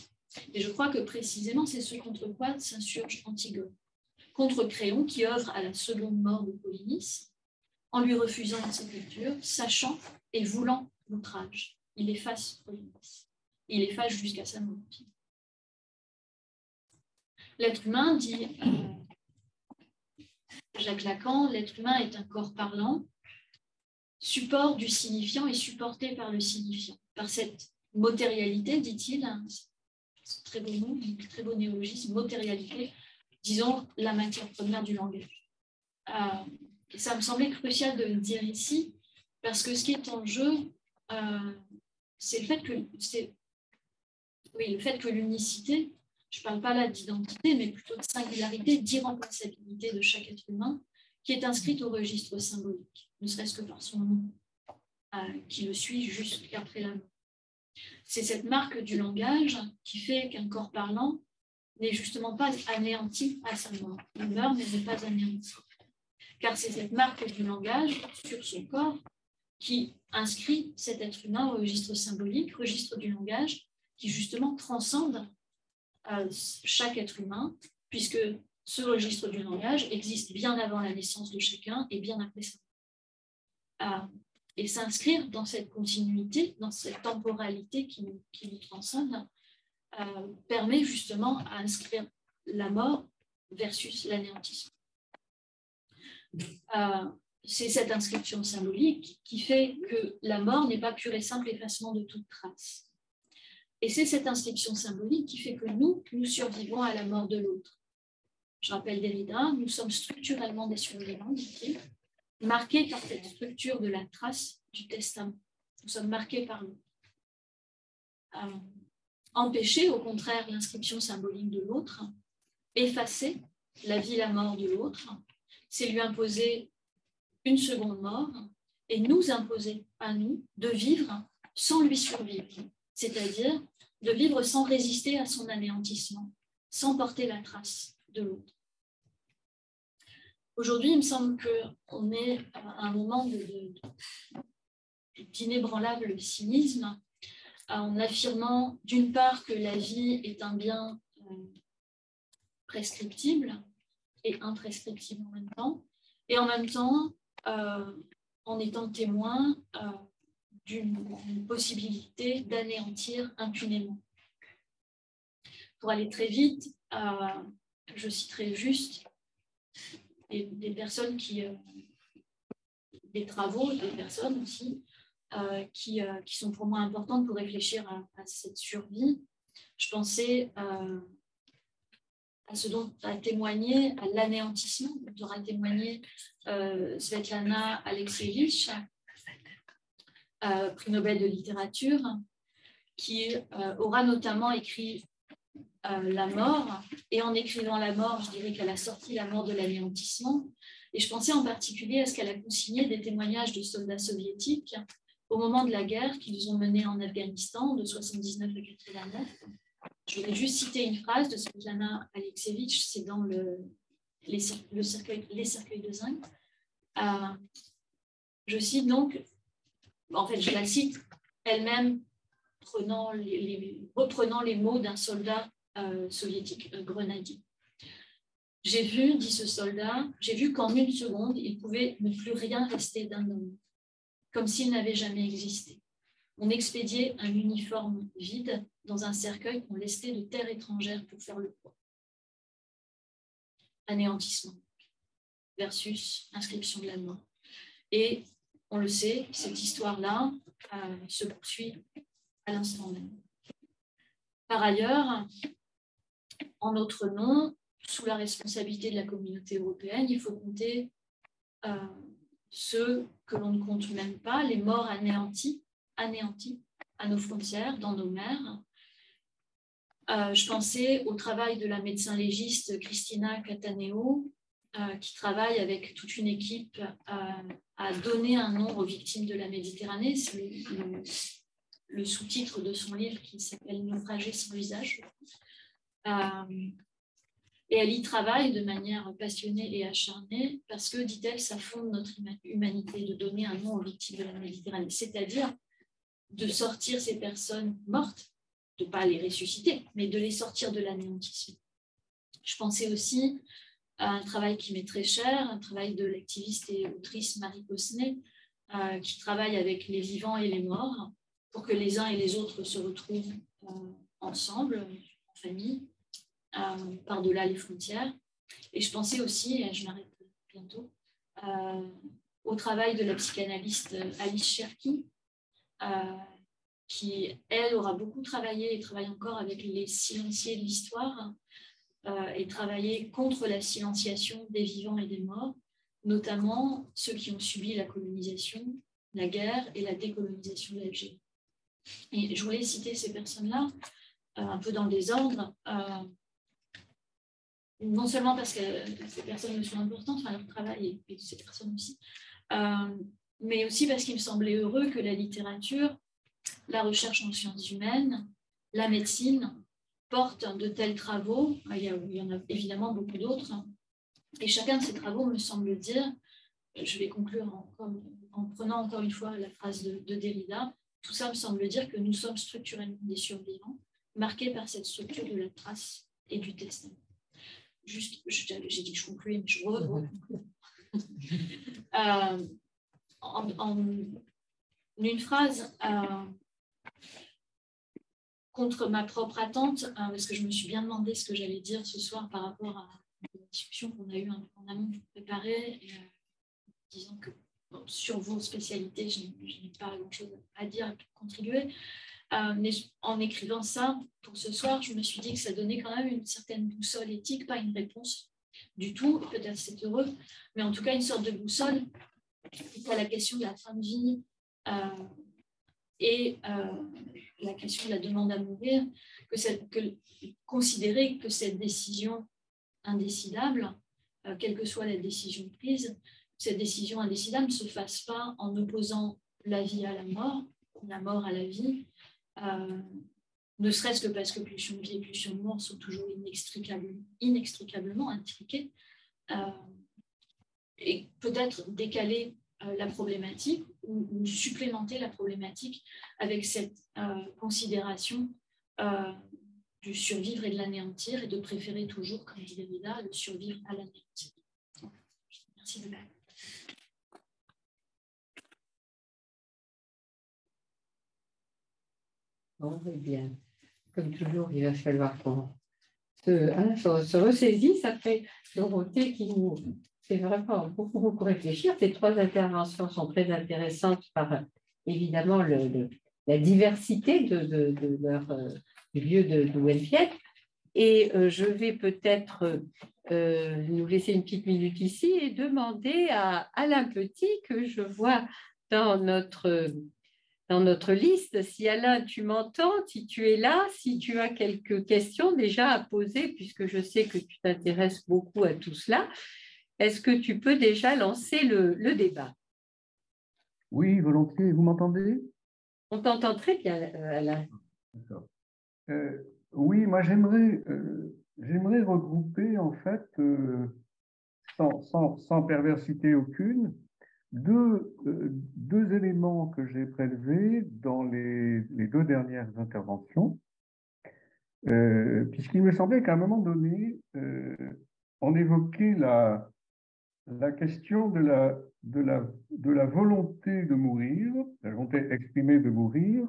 Et je crois que précisément, c'est ce contre quoi s'insurge Antigone. Contre Créon, qui œuvre à la seconde mort de Polynice, en lui refusant une sépulture, sachant et voulant l'outrage. Il efface. Il efface jusqu'à sa mort. L'être humain, dit euh, Jacques Lacan, l'être humain est un corps parlant, support du signifiant et supporté par le signifiant. Par cette matérialité, dit-il, c'est très beau mot, très beau néologisme, matérialité, disons la matière première du langage. Euh, ça me semblait crucial de le dire ici, parce que ce qui est en jeu, euh, c'est le fait que c'est oui, le fait que l'unicité, je ne parle pas là d'identité, mais plutôt de singularité, d'irremplaçabilité de chaque être humain, qui est inscrite au registre symbolique, ne serait-ce que par son nom, euh, qui le suit jusqu'après la mort. C'est cette marque du langage qui fait qu'un corps parlant n'est justement pas anéanti à sa mort. Il meurt, mais n'est pas anéanti car c'est cette marque du langage sur son corps qui inscrit cet être humain au registre symbolique, registre du langage, qui justement transcende euh, chaque être humain, puisque ce registre du langage existe bien avant la naissance de chacun et bien après ça. Euh, et s'inscrire dans cette continuité, dans cette temporalité qui, nous transcende, euh, permet justement à inscrire la mort versus l'anéantissement. C'est cette inscription symbolique qui fait que la mort n'est pas pur et simple effacement de toute trace. Et c'est cette inscription symbolique qui fait que nous, nous survivons à la mort de l'autre. Je rappelle Derrida, nous sommes structurellement des survivants, dit-il, marqués par cette structure de la trace du testament. Nous sommes marqués par l'autre. Euh, empêcher, au contraire, l'inscription symbolique de l'autre, effacer la vie, la mort de l'autre, c'est lui imposer une seconde mort et nous imposer à nous de vivre sans lui survivre, c'est-à-dire de vivre sans résister à son anéantissement, sans porter la trace de l'autre. Aujourd'hui, il me semble qu'on est à un moment d'inébranlable cynisme en affirmant d'une part que la vie est un bien euh, prescriptible et imprescriptible en même temps, et en même temps euh, en étant témoin euh, d'une possibilité d'anéantir impunément. Pour aller très vite, je citerai juste des, personnes qui, des travaux des personnes aussi euh, qui, euh, sont pour moi importantes pour réfléchir à, cette survie. Je pensais euh, ce dont a témoigné, à l'anéantissement dont aura témoigné Svetlana Alexievich, prix Nobel de littérature, qui aura notamment écrit La mort, et en écrivant La mort, je dirais qu'elle a sorti la mort de l'anéantissement. Et je pensais en particulier à ce qu'elle a consigné des témoignages de soldats soviétiques au moment de la guerre qu'ils ont menée en Afghanistan de 79 à 89. Je voudrais juste citer une phrase de Svetlana Alexievich, c'est dans le, les, le les cercueils de zinc. Euh, je cite donc, en fait, je la cite elle-même reprenant les mots d'un soldat euh, soviétique, un grenadier. J'ai vu, dit ce soldat, j'ai vu qu'en une seconde, il pouvait ne plus rien rester d'un homme comme s'il n'avait jamais existé. On expédiait un uniforme vide dans un cercueil qu'on lestait de terre étrangère pour faire le poids. Anéantissement versus inscription de la mort. Et on le sait, cette histoire-là euh, se poursuit à l'instant même. Par ailleurs, en notre nom, sous la responsabilité de la communauté européenne, il faut compter euh, ceux que l'on ne compte même pas, les morts anéantis, anéantis à nos frontières, dans nos mers. Euh, je pensais au travail de la médecin légiste Christina Cataneo, euh, qui travaille avec toute une équipe euh, à donner un nom aux victimes de la Méditerranée. C'est le, sous-titre de son livre qui s'appelle Naufragé sans visage. Et elle y travaille de manière passionnée et acharnée parce que, dit-elle, ça fonde notre humanité de donner un nom aux victimes de la Méditerranée, c'est-à-dire de sortir ces personnes mortes, de ne pas les ressusciter, mais de les sortir de l'anéantissement. Je pensais aussi à un travail qui m'est très cher, un travail de l'activiste et autrice Marie Cosnay, euh, qui travaille avec les vivants et les morts pour que les uns et les autres se retrouvent euh, ensemble, en famille, euh, par-delà les frontières. Et je pensais aussi, et je m'arrête bientôt, au travail de la psychanalyste Alice Cherky, euh, qui, elle, aura beaucoup travaillé et travaille encore avec les silenciés de l'histoire et travaillé contre la silenciation des vivants et des morts, notamment ceux qui ont subi la colonisation, la guerre et la décolonisation de l'Algérie. Et je voulais citer ces personnes-là, un peu dans le désordre, non seulement parce que ces personnes sont importantes, enfin leur travail et, ces personnes aussi, euh, mais aussi parce qu'il me semblait heureux que la littérature, la recherche en sciences humaines, la médecine portent de tels travaux. Il y, en a évidemment beaucoup d'autres. Et chacun de ces travaux me semble dire, je vais conclure en, prenant encore une fois la phrase de, Derrida, tout ça me semble dire que nous sommes structurellement des survivants, marqués par cette structure de la trace et du testament. Juste, j'ai dit que je concluais, mais je re, euh, en, une phrase, euh, contre ma propre attente, hein, parce que je me suis bien demandé ce que j'allais dire ce soir par rapport à la discussion qu'on a eue en amont pour préparer, euh, disant que sur vos spécialités, je n'ai pas grand-chose à dire, à contribuer. Euh, mais en écrivant ça pour ce soir, je me suis dit que ça donnait quand même une certaine boussole éthique, pas une réponse du tout, peut-être c'est heureux, mais en tout cas une sorte de boussole à la question de la fin de vie euh, et euh, la question de la demande à mourir, que, considérer que cette décision indécidable, euh, quelle que soit la décision prise, cette décision indécidable ne se fasse pas en opposant la vie à la mort, la mort à la vie, ne serait-ce que parce que pulsion de vie et pulsion de mort sont toujours inextricablement, inextricablement intriquées, et peut-être décaler euh, la problématique ou, supplémenter la problématique avec cette euh, considération euh, du survivre et de l'anéantir et de préférer toujours, comme dit Derrida, le survivre à l'anéantir. Merci de Bon, eh bien, comme toujours, il va falloir qu'on se, hein, se, ressaisisse après Dorothée qui nous c'est vraiment beaucoup, beaucoup réfléchir. Ces trois interventions sont très intéressantes par évidemment la diversité de, de, euh, lieu d'où elles viennent. Et euh, je vais peut-être euh, nous laisser une petite minute ici et demander à Alain Petit, que je vois dans notre, dans notre liste, si Alain, tu m'entends, si tu es là, si tu as quelques questions déjà à poser, puisque je sais que tu t'intéresses beaucoup à tout cela. Est-ce que tu peux déjà lancer le, débat? Oui, volontiers. Vous m'entendez? On t'entend très bien, euh, Alain. Euh, oui, moi j'aimerais euh, j'aimerais regrouper en fait, sans, perversité aucune, deux, deux éléments que j'ai prélevés dans les, les, deux dernières interventions, puisqu'il me semblait qu'à un moment donné, on évoquait la, la question de la, volonté de mourir, la volonté exprimée de mourir,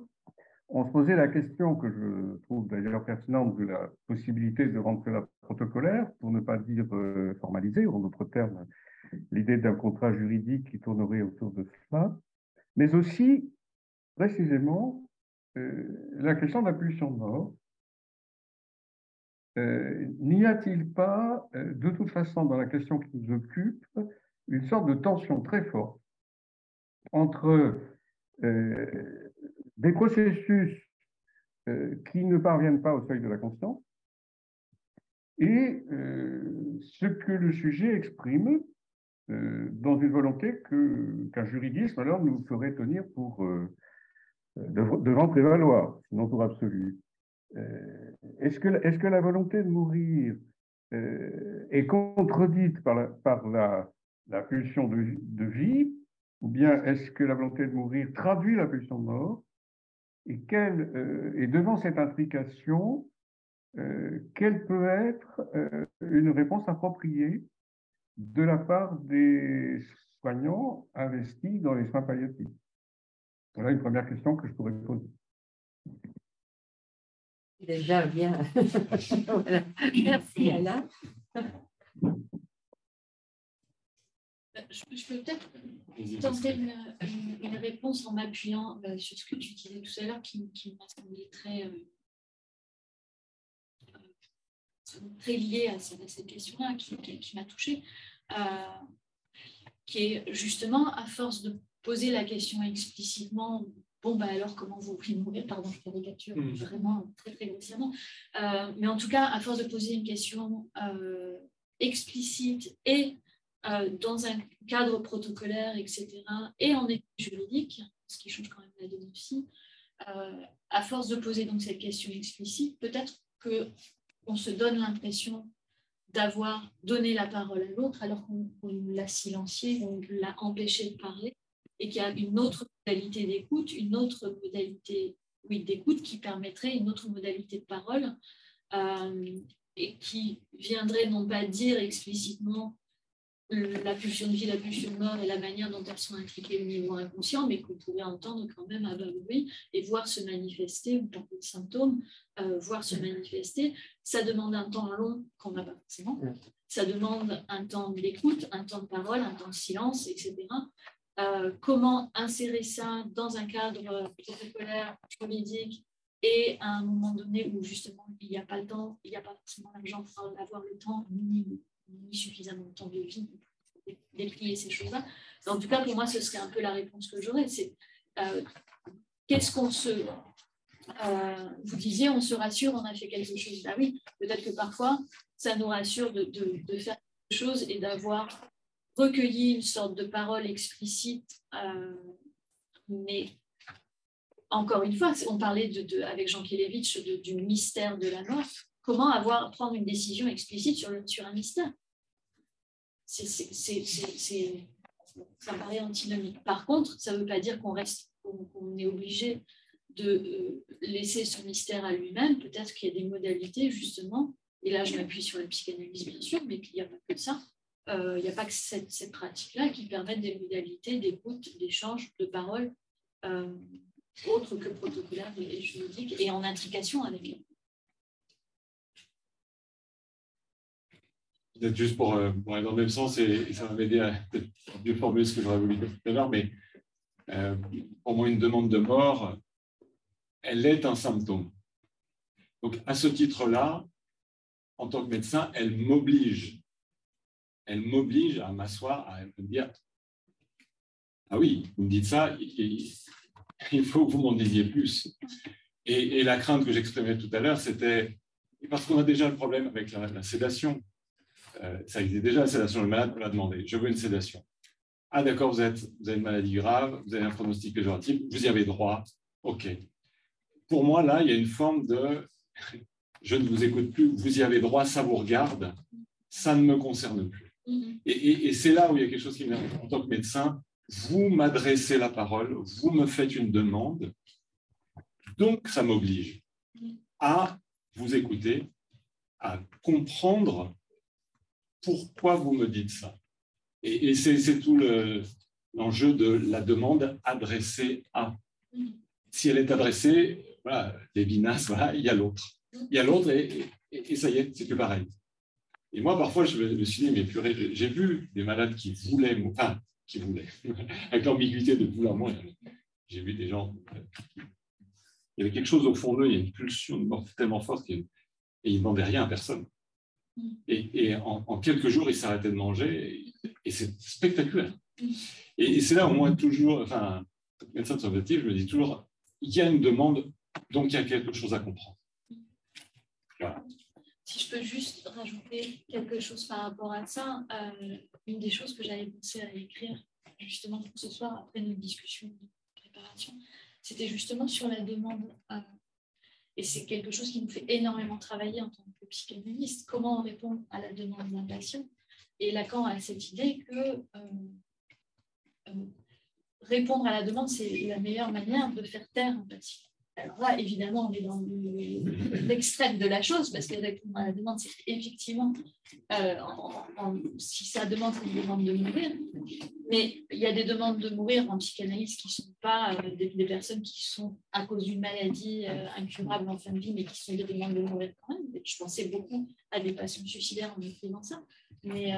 on se posait la question que je trouve d'ailleurs pertinente de la possibilité de rendre cela protocolaire, pour ne pas dire euh, formalisé, en d'autres termes, l'idée d'un contrat juridique qui tournerait autour de cela, mais aussi précisément euh, la question de la pulsion de mort, euh, n'y a-t-il pas, euh, de toute façon, dans la question qui nous occupe, une sorte de tension très forte entre euh, des processus qui ne parviennent pas au seuil de la conscience et ce que le sujet exprime dans une volonté qu'un juridisme alors nous ferait tenir pour devant prévaloir, sinon pour absolu. Euh, est-ce que, la volonté de mourir euh, est contredite par la, pulsion de, vie, ou bien est-ce que la volonté de mourir traduit la pulsion de mort? Et, euh, et devant cette implication, quelle peut être une réponse appropriée de la part des soignants investis dans les soins palliatifs? Voilà une première question que je pourrais poser. Déjà bien. Merci Alain. Je, peux peut-être tenter une, réponse en m'appuyant euh, sur ce que tu disais tout à l'heure qui, m'a semblé très, euh, très lié à, cette question-là, qui, m'a touchée, euh, qui est justement à force de poser la question explicitement Bon, bah alors, comment vous mourir? Pardon, je caricature mm. vraiment très, très grossièrement. Euh, mais en tout cas, à force de poser une question euh, explicite et euh, dans un cadre protocolaire, etc., et en études juridique, ce qui change quand même la donne aussi, à force de poser donc cette question explicite, peut-être qu'on se donne l'impression d'avoir donné la parole à l'autre alors qu'on l'a silencié, on l'a empêché de parler et qu'il y a une autre modalité d'écoute, une autre modalité oui, d'écoute qui permettrait une autre modalité de parole euh, et qui viendrait non pas dire explicitement la pulsion de vie, la pulsion de mort et la manière dont elles sont impliquées au niveau inconscient, mais qu'on pourrait entendre quand même à bas bruit et voir se manifester, ou par des symptômes, euh, voir se manifester. Ça demande un temps long qu'on n'a pas forcément. Ça demande un temps d'écoute, un temps de parole, un temps de silence, etc. Euh, comment insérer ça dans un cadre protocolaire, juridique, et à un moment donné où justement il n'y a pas le temps, il n'y a pas forcément l'argent pour avoir le temps, ni, suffisamment de temps de vie pour déplier ces choses-là. En tout cas, pour moi, ce serait un peu la réponse que j'aurais. C'est euh, qu'est-ce qu'on se... Euh, vous disiez, on se rassure, on a fait quelque chose. Bah oui, peut-être que parfois, ça nous rassure de, de faire quelque chose et d'avoir recueilli une sorte de parole explicite, euh, mais encore une fois, on parlait de, avec Jean Kelevitch du mystère de la mort. Comment avoir, prendre une décision explicite sur, sur un mystère? C'est, Ça paraît antinomique. Par contre, ça ne veut pas dire qu'on reste, qu'on, est obligé de euh, laisser ce mystère à lui-même. Peut-être qu'il y a des modalités, justement, et là je m'appuie sur la psychanalyse, bien sûr, mais qu'il n'y a pas que ça, euh, il n'y a pas que cette, pratique-là qui permet des modalités d'écoute, d'échange, de parole, euh, autres que protocolaires et juridiques, et en intrication avec eux. Peut-être juste pour, euh, pour, aller dans le même sens, et, ça va m'aider à mieux formuler ce que j'aurais voulu dire tout à l'heure, mais pour moi, une demande de mort, elle est un symptôme. Donc, à ce titre-là, en tant que médecin, elle m'oblige elle m'oblige à m'asseoir, à me dire Ah oui, vous me dites ça, il faut que vous m'en disiez plus. Et, la crainte que j'exprimais tout à l'heure, c'était parce qu'on a déjà le problème avec la, sédation. Euh, ça existe déjà la sédation, le malade la demander Je veux une sédation. Ah d'accord, vous, vous avez une maladie grave, vous avez un pronostic péjoratif, vous y avez droit. OK. Pour moi, là, il y a une forme de je ne vous écoute plus, vous y avez droit, ça vous regarde, ça ne me concerne plus. Mm-hmm. Et, c'est là où il y a quelque chose qui m'énerve. En tant que médecin, vous m'adressez la parole, vous me faites une demande, donc ça m'oblige mm-hmm. à vous écouter, à comprendre pourquoi vous me dites ça. Et, c'est tout l'enjeu de la demande adressée à. Mm-hmm. Si elle est adressée, voilà, Lévinas, voilà, il y a l'autre. Il y a l'autre et, et, ça y est, c'est que pareil. Et moi, parfois, je me suis dit, mais purée, j'ai vu des malades qui voulaient, enfin, qui voulaient, avec l'ambiguïté de vouloir mourir. J'ai vu des gens, il y avait quelque chose au fond d'eux, il y a une pulsion de mort tellement forte et ils ne demandaient rien à personne. Et, en, quelques jours, ils s'arrêtaient de manger et, c'est spectaculaire. Et, c'est là où moi, toujours, enfin, médecin de santé, je me dis toujours, il y a une demande, donc il y a quelque chose à comprendre. Voilà. Si je peux juste rajouter quelque chose par rapport à ça, euh, une des choses que j'avais pensé à écrire justement pour ce soir après notre discussion de préparation, c'était justement sur la demande. Euh, et c'est quelque chose qui nous fait énormément travailler en tant que psychanalyste, comment on répond à la demande d'un patient. Et Lacan a cette idée que euh, répondre à la demande, c'est la meilleure manière de faire taire un patient. Alors là, évidemment, on est dans l'extrême de la chose, parce que la demande, c'est effectivement, euh, si ça demande, c'est une demande de mourir. Mais il y a des demandes de mourir en psychanalyse qui ne sont pas euh, des, personnes qui sont à cause d'une maladie euh, incurable en fin de vie, mais qui sont des demandes de mourir quand même. Je pensais beaucoup à des patients suicidaires en écrivant ça. Mais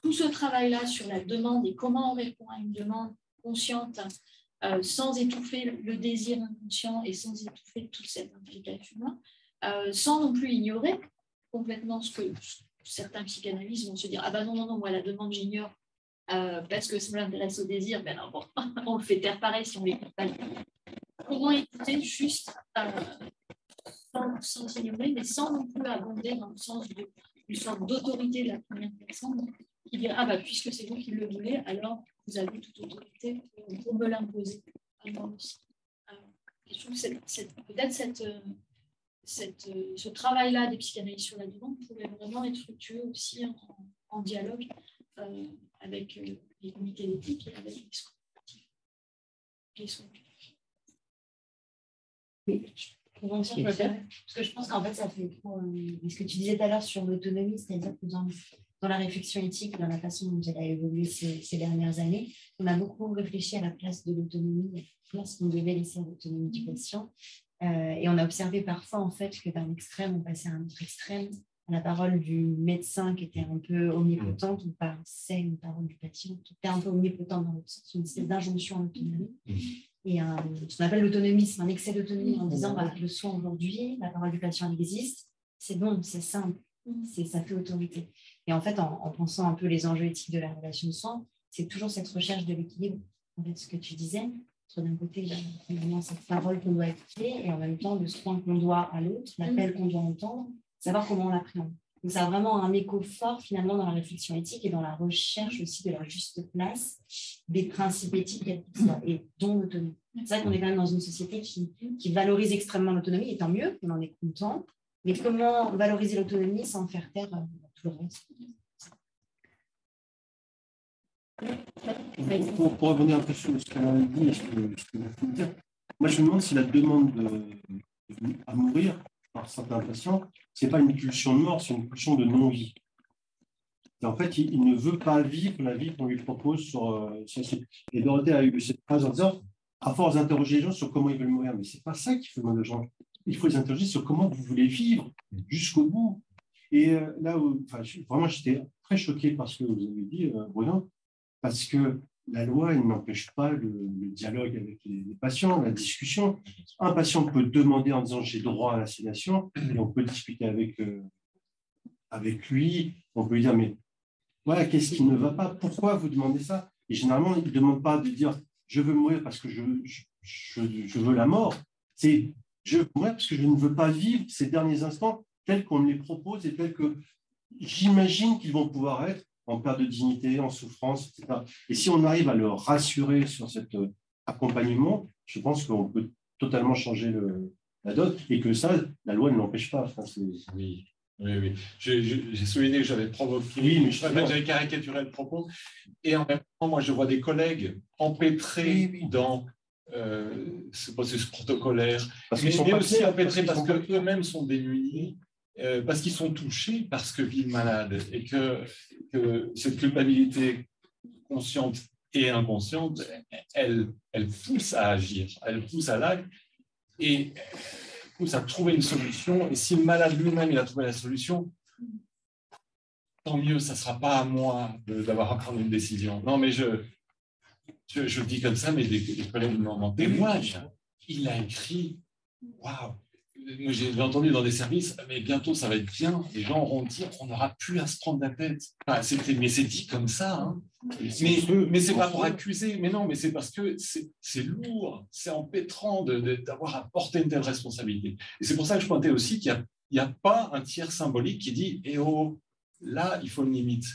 tout ce travail-là sur la demande et comment on répond à une demande consciente, euh, sans étouffer le désir inconscient et sans étouffer toute cette implication-là, euh, sans non plus ignorer complètement ce que certains psychanalystes vont se dire Ah ben non, non, non, moi la demande j'ignore euh, parce que ça m'intéresse au désir, ben non, bon, on le fait taire pareil si on l'écoute pas. Comment écouter juste sans, ignorer, mais sans non plus abonder dans le sens d'une sorte d'autorité de la première personne qui dirait Ah ben puisque c'est vous qui le voulez, alors vous avez toute autorité pour me l'imposer je trouve que peut-être cette, cette, ce travail-là des psychanalystes sur la demande pourrait vraiment être fructueux aussi en, dialogue euh, avec euh, les comités d'éthique et avec les sont. Oui. Parce que je pense qu'en fait, ça fait à ce que tu disais tout à l'heure sur l'autonomie, c'est-à-dire que dans, dans la réflexion éthique, dans la façon dont elle a évolué ces, ces dernières années, on a beaucoup réfléchi à la place de l'autonomie, à la place qu'on devait laisser à l'autonomie du patient. Euh, et on a observé parfois, en fait, que d'un extrême, on passait à un autre extrême. La parole du médecin qui était un peu omnipotente, on passait une parole du patient qui était un peu omnipotente dans l'autre sens, une espèce d'injonction à l'autonomie. Et un, ce qu'on appelle l'autonomisme, un excès d'autonomie en disant bah, le soin aujourd'hui, la parole du patient elle existe, c'est bon, c'est simple, c'est, ça fait autorité. Et en fait, en, en pensant un peu les enjeux éthiques de la relation de soin, c'est toujours cette recherche de l'équilibre. En fait, ce que tu disais, entre d'un côté, finalement, cette parole qu'on doit écouter et en même temps le soin qu'on doit à l'autre, l'appel qu'on doit entendre, savoir comment on l'appréhende. Donc, ça a vraiment un écho fort finalement dans la réflexion éthique et dans la recherche aussi de la juste place des principes éthiques, et dont l'autonomie. C'est vrai qu'on est quand même dans une société qui, qui valorise extrêmement l'autonomie, et tant mieux, on en est content. Mais comment valoriser l'autonomie sans faire taire Pour, pour revenir un peu sur ce qu'elle a dit et ce que, ce que dire, moi je me demande si la demande de- à mourir par certains patients, ce n'est pas une pulsion de mort, c'est une pulsion de non-vie. En fait, il, ne veut pas vivre la vie qu'on lui propose sur, euh, sur Et Dorothée a eu cette phrase en disant, à force d'interroger les gens sur comment ils veulent mourir, mais ce n'est pas ça qui fait mal aux gens. Il faut les interroger sur comment vous voulez vivre jusqu'au bout. Et euh, là où, vraiment, j'étais très choqué par ce que vous avez dit, euh, Bruno, parce que la loi n'empêche pas le, dialogue avec les, patients, la discussion. Un patient peut demander en disant j'ai droit à la et on peut discuter avec, euh, avec lui, on peut lui dire mais voilà, qu'est-ce qui ne va pas? Pourquoi vous demandez ça? Et généralement, il ne demande pas de dire je veux mourir parce que je- je veux la mort. C'est je veux mourir parce que je ne veux pas vivre ces derniers instants tels qu'on me les propose et tels que j'imagine qu'ils vont pouvoir être en perte de dignité, en souffrance, etc. Et si on arrive à le rassurer sur cet euh, accompagnement, je pense qu'on peut totalement changer le, la donne et que ça, la loi ne l'empêche pas. Enfin, Oui, oui, oui. J'ai souligné que j'avais provoqué, Oui, mais j'avais caricaturé le propos. Et en même temps, moi, je vois des collègues empêtrés Oui, oui. dans euh, ce processus protocolaire, parce mais, sont mais aussi empêtrés parce clairs. qu'eux-mêmes sont démunis, euh, parce qu'ils sont touchés parce que vivent malades et que, cette culpabilité consciente et inconsciente, elle, elle pousse à agir, elle pousse à l'acte et pousse à trouver une solution. Et si le malade lui-même il a trouvé la solution, tant mieux, ça ne sera pas à moi d'avoir à prendre une décision. Non, mais je, je, dis comme ça, mais les, collègues m'en témoignent. Il a écrit, waouh, j'ai entendu dans des services, mais bientôt ça va être bien, les gens auront dit, on n'aura plus à se prendre la tête. Enfin, mais c'est dit comme ça. hein. Mais, mais c'est pas pour accuser, mais non, mais c'est parce que c'est lourd, c'est empêtrant d'avoir à porter une telle responsabilité. Et c'est pour ça que je pointais aussi qu'il n'y a, pas un tiers symbolique qui dit Eh oh, là, il faut une limite.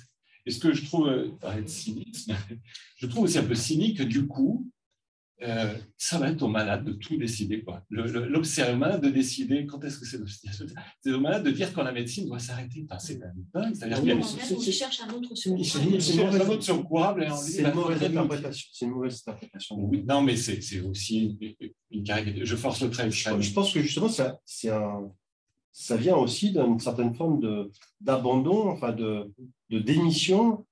Et ce que je trouve, euh, paraît être cynisme, je trouve aussi un peu cynique que du coup, euh, ça va être au malade de tout décider. quoi. Le- le- l'obs- C'est au malade de décider quand est-ce que c'est l'obstination. C'est au malade de dire quand la médecine doit s'arrêter. Enfin, c'est dingue. C'est-à-dire qu'il y a- cherche un autre C'est- secours. c'est- c'est un autre secourable et on dit, C'est bah, une mauvaise limiter. interprétation. C'est une mauvaise interprétation. Oui, non, mais c'est c'est aussi une, une caricature. Je force le trait. Je pense que justement, ça, c'est un, ça vient aussi d'une certaine forme de, d'abandon, enfin de, de démission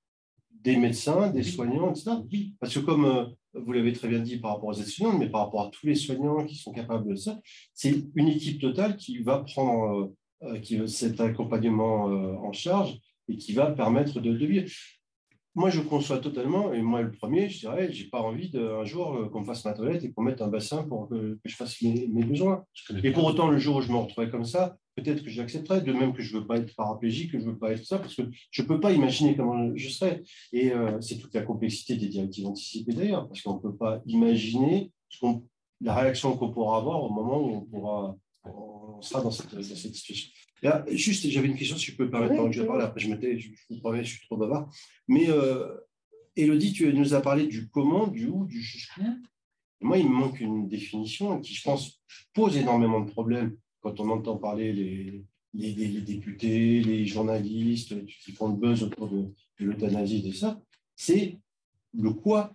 des médecins, des soignants, etc. Parce que comme euh, vous l'avez très bien dit par rapport aux aides-soignantes, mais par rapport à tous les soignants qui sont capables de ça, c'est une équipe totale qui va prendre euh, euh, cet accompagnement euh, en charge et qui va permettre de, de vivre. Moi, je conçois totalement, et moi le premier, je dirais, j'ai pas envie d'un jour euh, qu'on me fasse ma toilette et qu'on mette un bassin pour que, je fasse mes, mes besoins. Et pour autant, le jour où je me retrouverai comme ça, peut-être que j'accepterai, de même que je ne veux pas être paraplégique, que je ne veux pas être ça, parce que je ne peux pas imaginer comment je serais. Et euh, c'est toute la complexité des directives anticipées d'ailleurs, parce qu'on ne peut pas imaginer ce qu'on- la réaction qu'on pourra avoir au moment où on, pourra, on sera dans cette, dans cette situation. Là, juste, j'avais une question, si je peux me permettre, pendant que je parle, après je, je, vous promets, je suis trop bavard. Mais euh, Élodie, tu nous as parlé du comment, du où, du jusqu'où. Moi, il me manque une définition qui, je pense, pose énormément de problèmes quand on entend parler les, les, les- les députés, les journalistes qui font le buzz autour de, de l'euthanasie et de ça. C'est le quoi.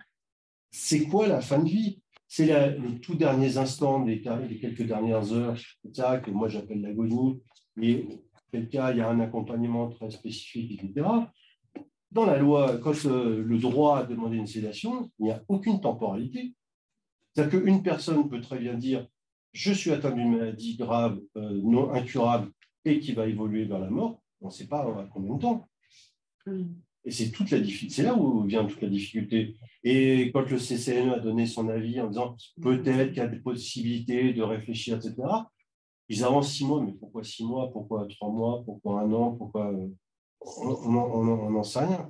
C'est quoi la fin de vie? C'est les tout derniers instants des, quelques dernières heures, ça que moi j'appelle l'agonie, et quel cas il y a un accompagnement très spécifique, etc. Dans la loi, quand euh, le droit a demandé une sédation, il n'y a aucune temporalité. C'est-à-dire qu'une personne peut très bien dire je suis atteint d'une maladie grave, euh, non incurable, et qui va évoluer vers la mort, on ne sait pas à combien de temps. Mm. Et c'est toute la c'est là où vient toute la difficulté. Et quand le CCNE a donné son avis en disant peut-être qu'il y a des possibilités de réfléchir, etc., ils avancent six mois, mais pourquoi six mois Pourquoi trois mois Pourquoi un an Pourquoi euh, On n'en sait rien.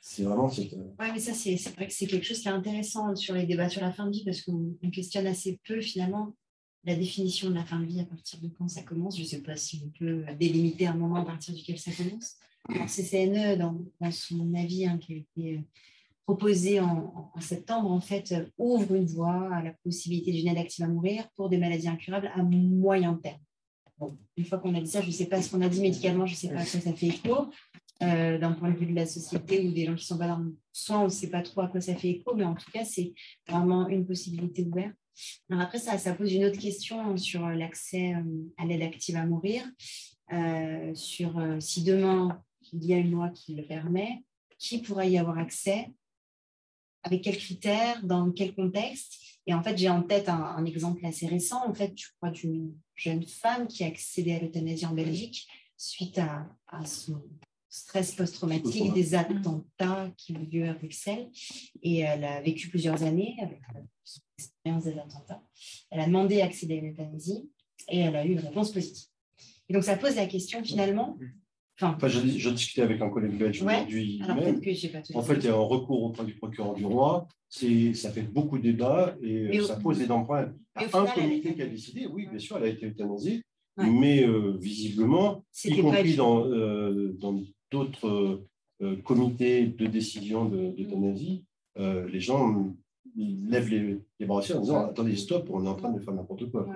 C'est vraiment Oui, mais ça, c'est vrai que c'est quelque chose qui est intéressant sur les débats sur la fin de vie parce qu'on questionne assez peu finalement la définition de la fin de vie à partir de quand ça commence. Je ne sais pas si on peut délimiter un moment à partir duquel ça commence. CCNE, dans, son avis hein, qui a été euh, proposé en, septembre, en fait, euh, ouvre une voie à la possibilité d'une aide active à mourir pour des maladies incurables à moyen terme. une fois qu'on a dit ça, je ne sais pas ce qu'on a dit médicalement, je ne sais pas à quoi ça fait écho. Euh, d'un point de vue de la société ou des gens qui sont pas dans le soin, on ne sait pas trop à quoi ça fait écho, mais en tout cas, c'est vraiment une possibilité ouverte. Alors après, ça, ça pose une autre question sur l'accès à l'aide active à mourir. sur si demain il y a une loi qui le permet, qui pourra y avoir accès, avec quels critères, dans quel contexte. Et en fait, j'ai en tête un, exemple assez récent, en fait, je crois, d'une jeune femme qui a accédé à l'euthanasie en Belgique suite à, son stress post-traumatique des attentats qui ont eu lieu à Bruxelles. Et elle a vécu plusieurs années avec son expérience des attentats. Elle a demandé à accéder à l'euthanasie et elle a eu une réponse positive. Et donc, ça pose la question finalement Enfin, j'ai discuté avec un collègue belge aujourd'hui. En fait, il y a un recours auprès du procureur du roi. Ça fait beaucoup de débats et, ça pose des problèmes. Un comité qui a décidé, oui, bien sûr, elle a été euthanasiée, mais euh, visiblement, y compris euh, dans d'autres euh, comités de décision d'euthanasie, les gens ils lèvent les, les bras en disant attendez stop on est en train de faire n'importe quoi.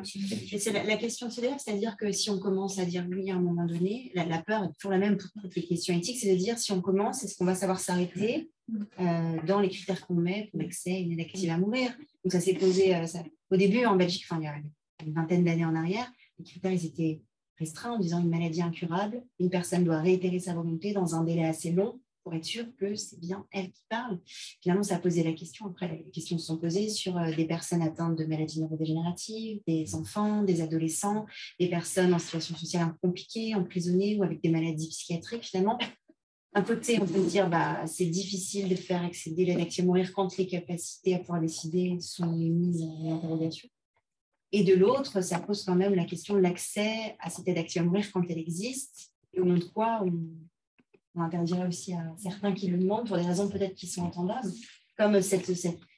Et c'est la, question c'est c'est-à-dire que si on commence à dire oui à un moment donné la, peur est toujours la même pour toutes les questions éthiques c'est de dire si on commence est-ce qu'on va savoir s'arrêter euh, dans les critères qu'on met pour l'accès à une aide active à mourir? Donc ça s'est posé euh, au début en Belgique enfin il y a une vingtaine d'années en arrière les critères ils étaient restreints en disant une maladie incurable une personne doit réitérer sa volonté dans un délai assez long pour être sûr que c'est bien elle qui parle. Finalement, ça a posé la question. Après, les questions se sont posées sur euh, des personnes atteintes de maladies neurodégénératives, des enfants, des adolescents, des personnes en situation sociale compliquée, emprisonnées ou avec des maladies psychiatriques. Finalement, d'un côté, on peut dire bah, c'est difficile de faire accéder l'aide à mourir quand les capacités à pouvoir décider sont mises en interrogation. Et de l'autre, ça pose quand même la question de l'accès à cette aide à mourir quand elle existe et au nom de quoi on on interdirait aussi à certains qui le demandent pour des raisons peut-être qui sont entendables, comme cette,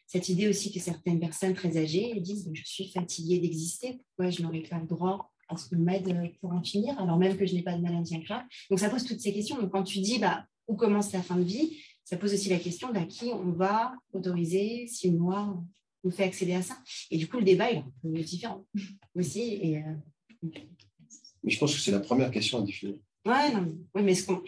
cette, idée aussi que certaines personnes très âgées disent Je suis fatiguée d'exister, pourquoi je n'aurais pas le droit à ce qu'on m'aide pour en finir, alors même que je n'ai pas de maladie grave? Donc ça pose toutes ces questions. Donc quand tu dis bah, où commence la fin de vie, ça pose aussi la question d'à qui on va autoriser si une loi nous fait accéder à ça. Et du coup, le débat est un peu différent aussi. Et, euh, Mais je pense que c'est la première question à définir. Ouais, non, ouais, mais ce qu'on,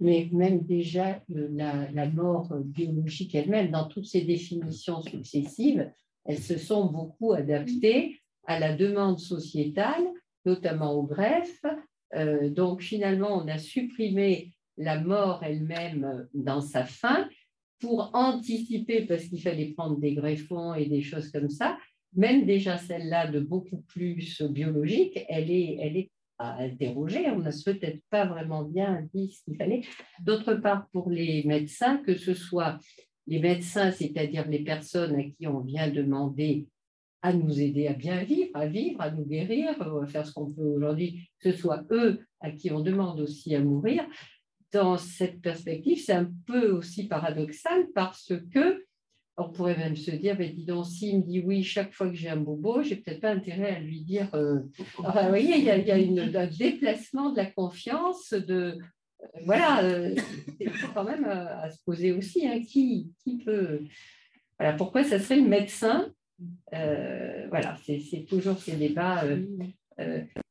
mais même déjà euh, la, mort biologique elle-même, dans toutes ces définitions successives, elles se sont beaucoup adaptées à la demande sociétale, notamment au greffe. Euh, donc finalement, on a supprimé la mort elle-même dans sa fin pour anticiper, parce qu'il fallait prendre des greffons et des choses comme ça, même déjà celle-là de beaucoup plus biologique, elle est, elle est interroger. On n'a peut-être pas vraiment bien dit ce qu'il fallait. D'autre part, pour les médecins, que ce soit les médecins, c'est-à-dire les personnes à qui on vient demander à nous aider à bien vivre, à vivre, à nous guérir, à faire ce qu'on peut aujourd'hui, que ce soit eux à qui on demande aussi à mourir. Dans cette perspective, c'est un peu aussi paradoxal parce que on pourrait même se dire, mais dis donc, s'il me dit oui chaque fois que j'ai un bobo, j'ai peut-être pas intérêt à lui dire. Euh, enfin, vous voyez, il y a, il y a une, un déplacement de la confiance, de. Euh, voilà, euh, c'est quand même à, se poser aussi, hein, qui, qui peut. Voilà, pourquoi ça serait le médecin Voilà, c'est toujours ces débats.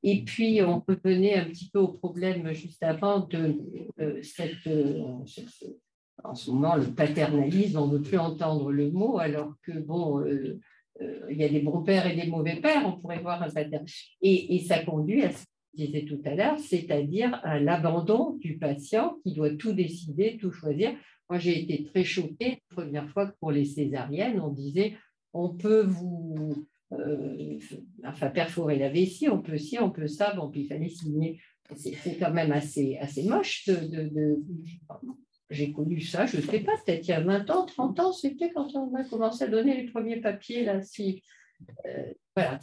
et puis, on peut venir un petit peu au problème juste avant de cette en ce moment, le paternalisme, on ne veut plus entendre le mot, alors que, bon, euh, euh, il y a des bons pères et des mauvais pères, on pourrait voir un paternalisme. Et, ça conduit à ce que je disais tout à l'heure, c'est-à-dire à l'abandon du patient qui doit tout décider, tout choisir. Moi, j'ai été très choquée la première fois que pour les césariennes, on disait on peut vous euh, enfin, perforer la vessie, on peut ci, on peut ça, bon, puis il fallait signer. C'est quand même assez, assez moche de, j'ai connu ça, je ne sais pas, peut-être il y a 20 ans, 30 ans, c'était quand on a commencé à donner les premiers papiers. Là, si, euh, voilà,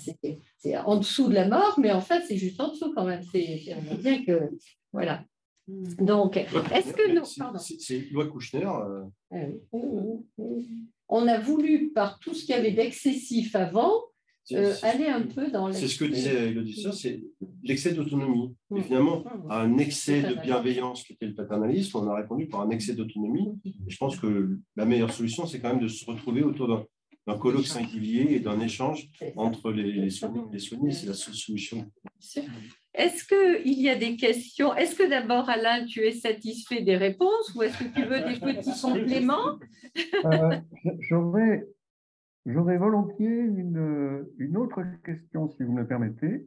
c'est en dessous de la mort, mais en fait, c'est juste en dessous quand même. C'est bien que. Voilà. Donc, est-ce que nous. C'est loi Kouchner. Euh. Ah on a voulu, par tout ce qu'il y avait d'excessif avant, euh, aller un peu dans C'est ce que disait Elodie c'est l'excès d'autonomie. Et finalement, à un excès de bienveillance qui était le paternalisme, on a répondu par un excès d'autonomie. je pense que la meilleure solution, c'est quand même de se retrouver autour d'un colloque singulier et d'un échange entre les, les soignants et les soignés. C'est la seule solution. Est-ce qu'il y a des questions? Est-ce que d'abord, Alain, tu es satisfait des réponses ou est-ce que tu veux des petits compléments? Euh, J'aurais J'aurais volontiers une, une, autre question, si vous me le permettez.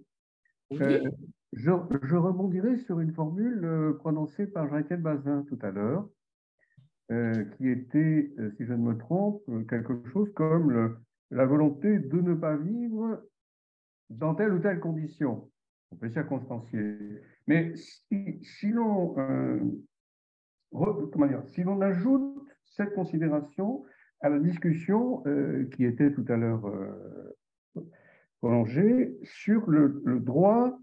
Euh, je, je, rebondirai sur une formule euh, prononcée par Jean-Étienne Bazin tout à l'heure, euh, qui était, si je ne me trompe, quelque chose comme le, la volonté de ne pas vivre dans telle ou telle condition. On peut circonstancier. Mais si, si l'on si l'on ajoute cette considération à la discussion euh, qui était tout à l'heure euh, prolongée sur le, droit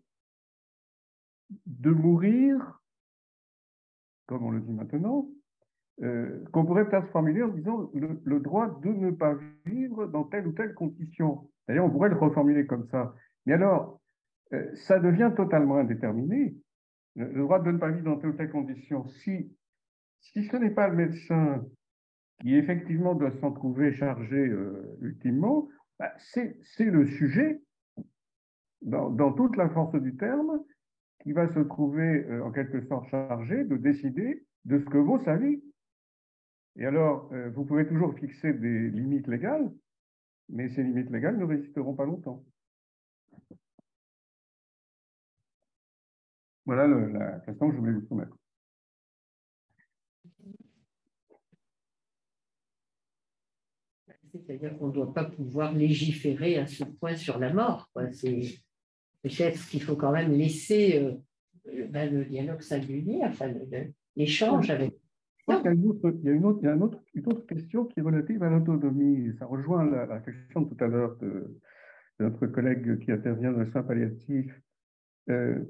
de mourir, comme on le dit maintenant, euh, qu'on pourrait peut-être formuler en disant le, droit de ne pas vivre dans telle ou telle condition. D'ailleurs, on pourrait le reformuler comme ça. Mais alors, ça devient totalement indéterminé. Le, le, droit de ne pas vivre dans telle ou telle condition. Si, si ce n'est pas le médecin qui effectivement doit s'en trouver chargé euh, ultimement, bah, c'est le sujet, dans, toute la force du terme, qui va se trouver euh, en quelque sorte chargé de décider de ce que vaut sa vie. Et alors, euh, vous pouvez toujours fixer des limites légales, mais ces limites légales ne résisteront pas longtemps. Voilà la question que je voulais vous soumettre. C'est-à-dire qu'on ne doit pas pouvoir légiférer à ce point sur la mort. C'est peut-être qu'il faut quand même laisser euh, ben, le dialogue singulier, enfin l'échange avec. il y a, une autre, y a une, autre, question qui est relative à l'autonomie. Ça rejoint la, question tout à l'heure de, notre collègue qui intervient dans le soin palliatif. Euh,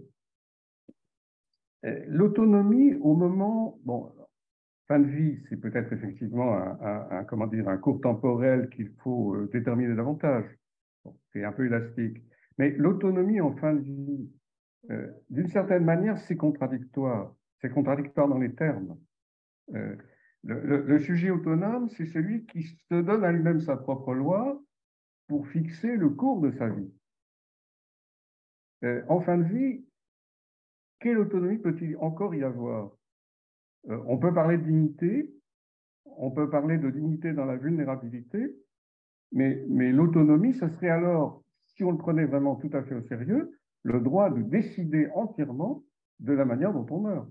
euh, l'autonomie au moment, fin de vie, c'est peut-être effectivement un, cours temporel qu'il faut euh, déterminer davantage. c'est un peu élastique. Mais l'autonomie en fin de vie, euh, d'une certaine manière, c'est contradictoire. C'est contradictoire dans les termes. Euh, le, sujet autonome, c'est celui qui se donne à lui-même sa propre loi pour fixer le cours de sa vie. en fin de vie, quelle autonomie peut-il encore y avoir? On peut parler de dignité, on peut parler de dignité dans la vulnérabilité, mais, l'autonomie, ce serait alors, si on le prenait vraiment tout à fait au sérieux, le droit de décider entièrement de la manière dont on meurt.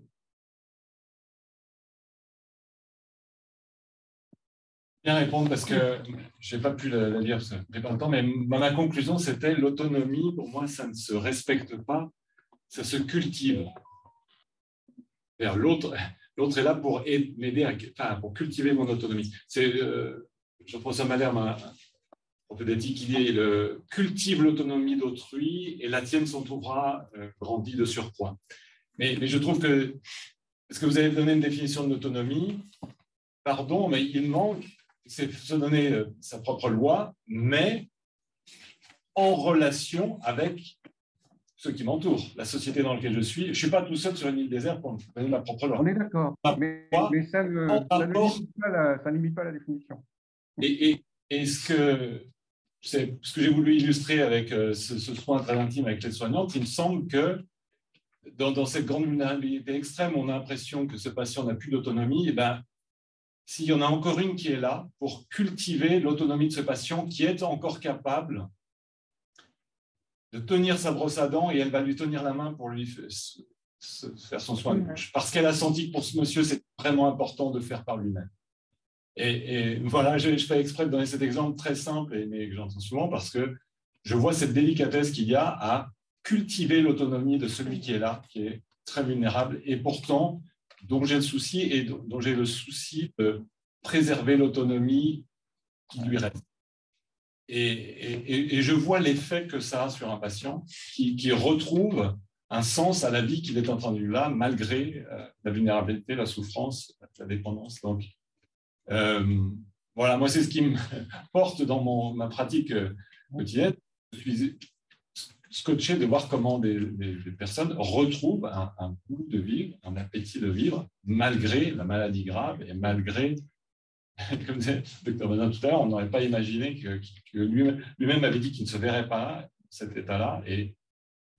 Bien répondre parce que je n'ai pas pu la, lire pas mais ma conclusion c'était l'autonomie, pour moi, ça ne se respecte pas, ça se cultive. Vers l'autre, L'autre est là pour m'aider, enfin, pour cultiver mon autonomie. C'est euh, Jean-François Malherbe, un peu d'éthique, qui dit le, cultive l'autonomie d'autrui et la tienne s'en trouvera euh, grandie de surpoids. Mais, mais, je trouve que, est-ce que vous avez donné une définition de l'autonomie Pardon, mais il manque, c'est se donner euh, sa propre loi, mais en relation avec ceux qui m'entourent, la société dans laquelle je suis. Je ne suis pas tout seul sur une île déserte pour me donner ma propre loi. On est d'accord, mais, ça, ne, limite pas la, définition. Et, et, ce que, ce que j'ai voulu illustrer avec euh, ce, ce, soin très intime avec les soignantes, il me semble que dans, dans cette grande vulnérabilité extrême, on a l'impression que ce patient n'a plus d'autonomie, et ben, s'il y en a encore une qui est là pour cultiver l'autonomie de ce patient qui est encore capable de tenir sa brosse à dents et elle va lui tenir la main pour lui faire son soin de bouche. Parce qu'elle a senti que pour ce monsieur, c'est vraiment important de faire par lui-même. Et, voilà, je, fais exprès de donner cet exemple très simple, mais que j'entends souvent, parce que je vois cette délicatesse qu'il y a à cultiver l'autonomie de celui qui est là, qui est très vulnérable, et pourtant dont j'ai le souci et dont j'ai le souci de préserver l'autonomie qui lui reste. Et, je vois l'effet que ça a sur un patient qui, retrouve un sens à la vie qu'il est en là, malgré euh, la vulnérabilité, la souffrance, la dépendance. Donc, euh, voilà, moi, c'est ce qui me porte dans mon, ma pratique euh, quotidienne. Je suis scotché de voir comment des, personnes retrouvent un, goût de vivre, un appétit de vivre, malgré la maladie grave et malgré, comme disait docteur Benin tout à l'heure, on n'aurait pas imaginé que, lui-même avait dit qu'il ne se verrait pas cet état-là et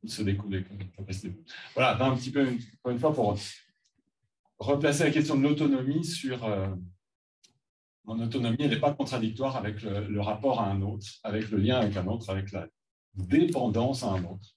il se découvre des capacités. Voilà, un petit peu, encore une fois, pour replacer la question de l'autonomie sur. Euh, mon autonomie, n'est pas contradictoire avec le, rapport à un autre, avec le lien avec un autre, avec la dépendance à un autre.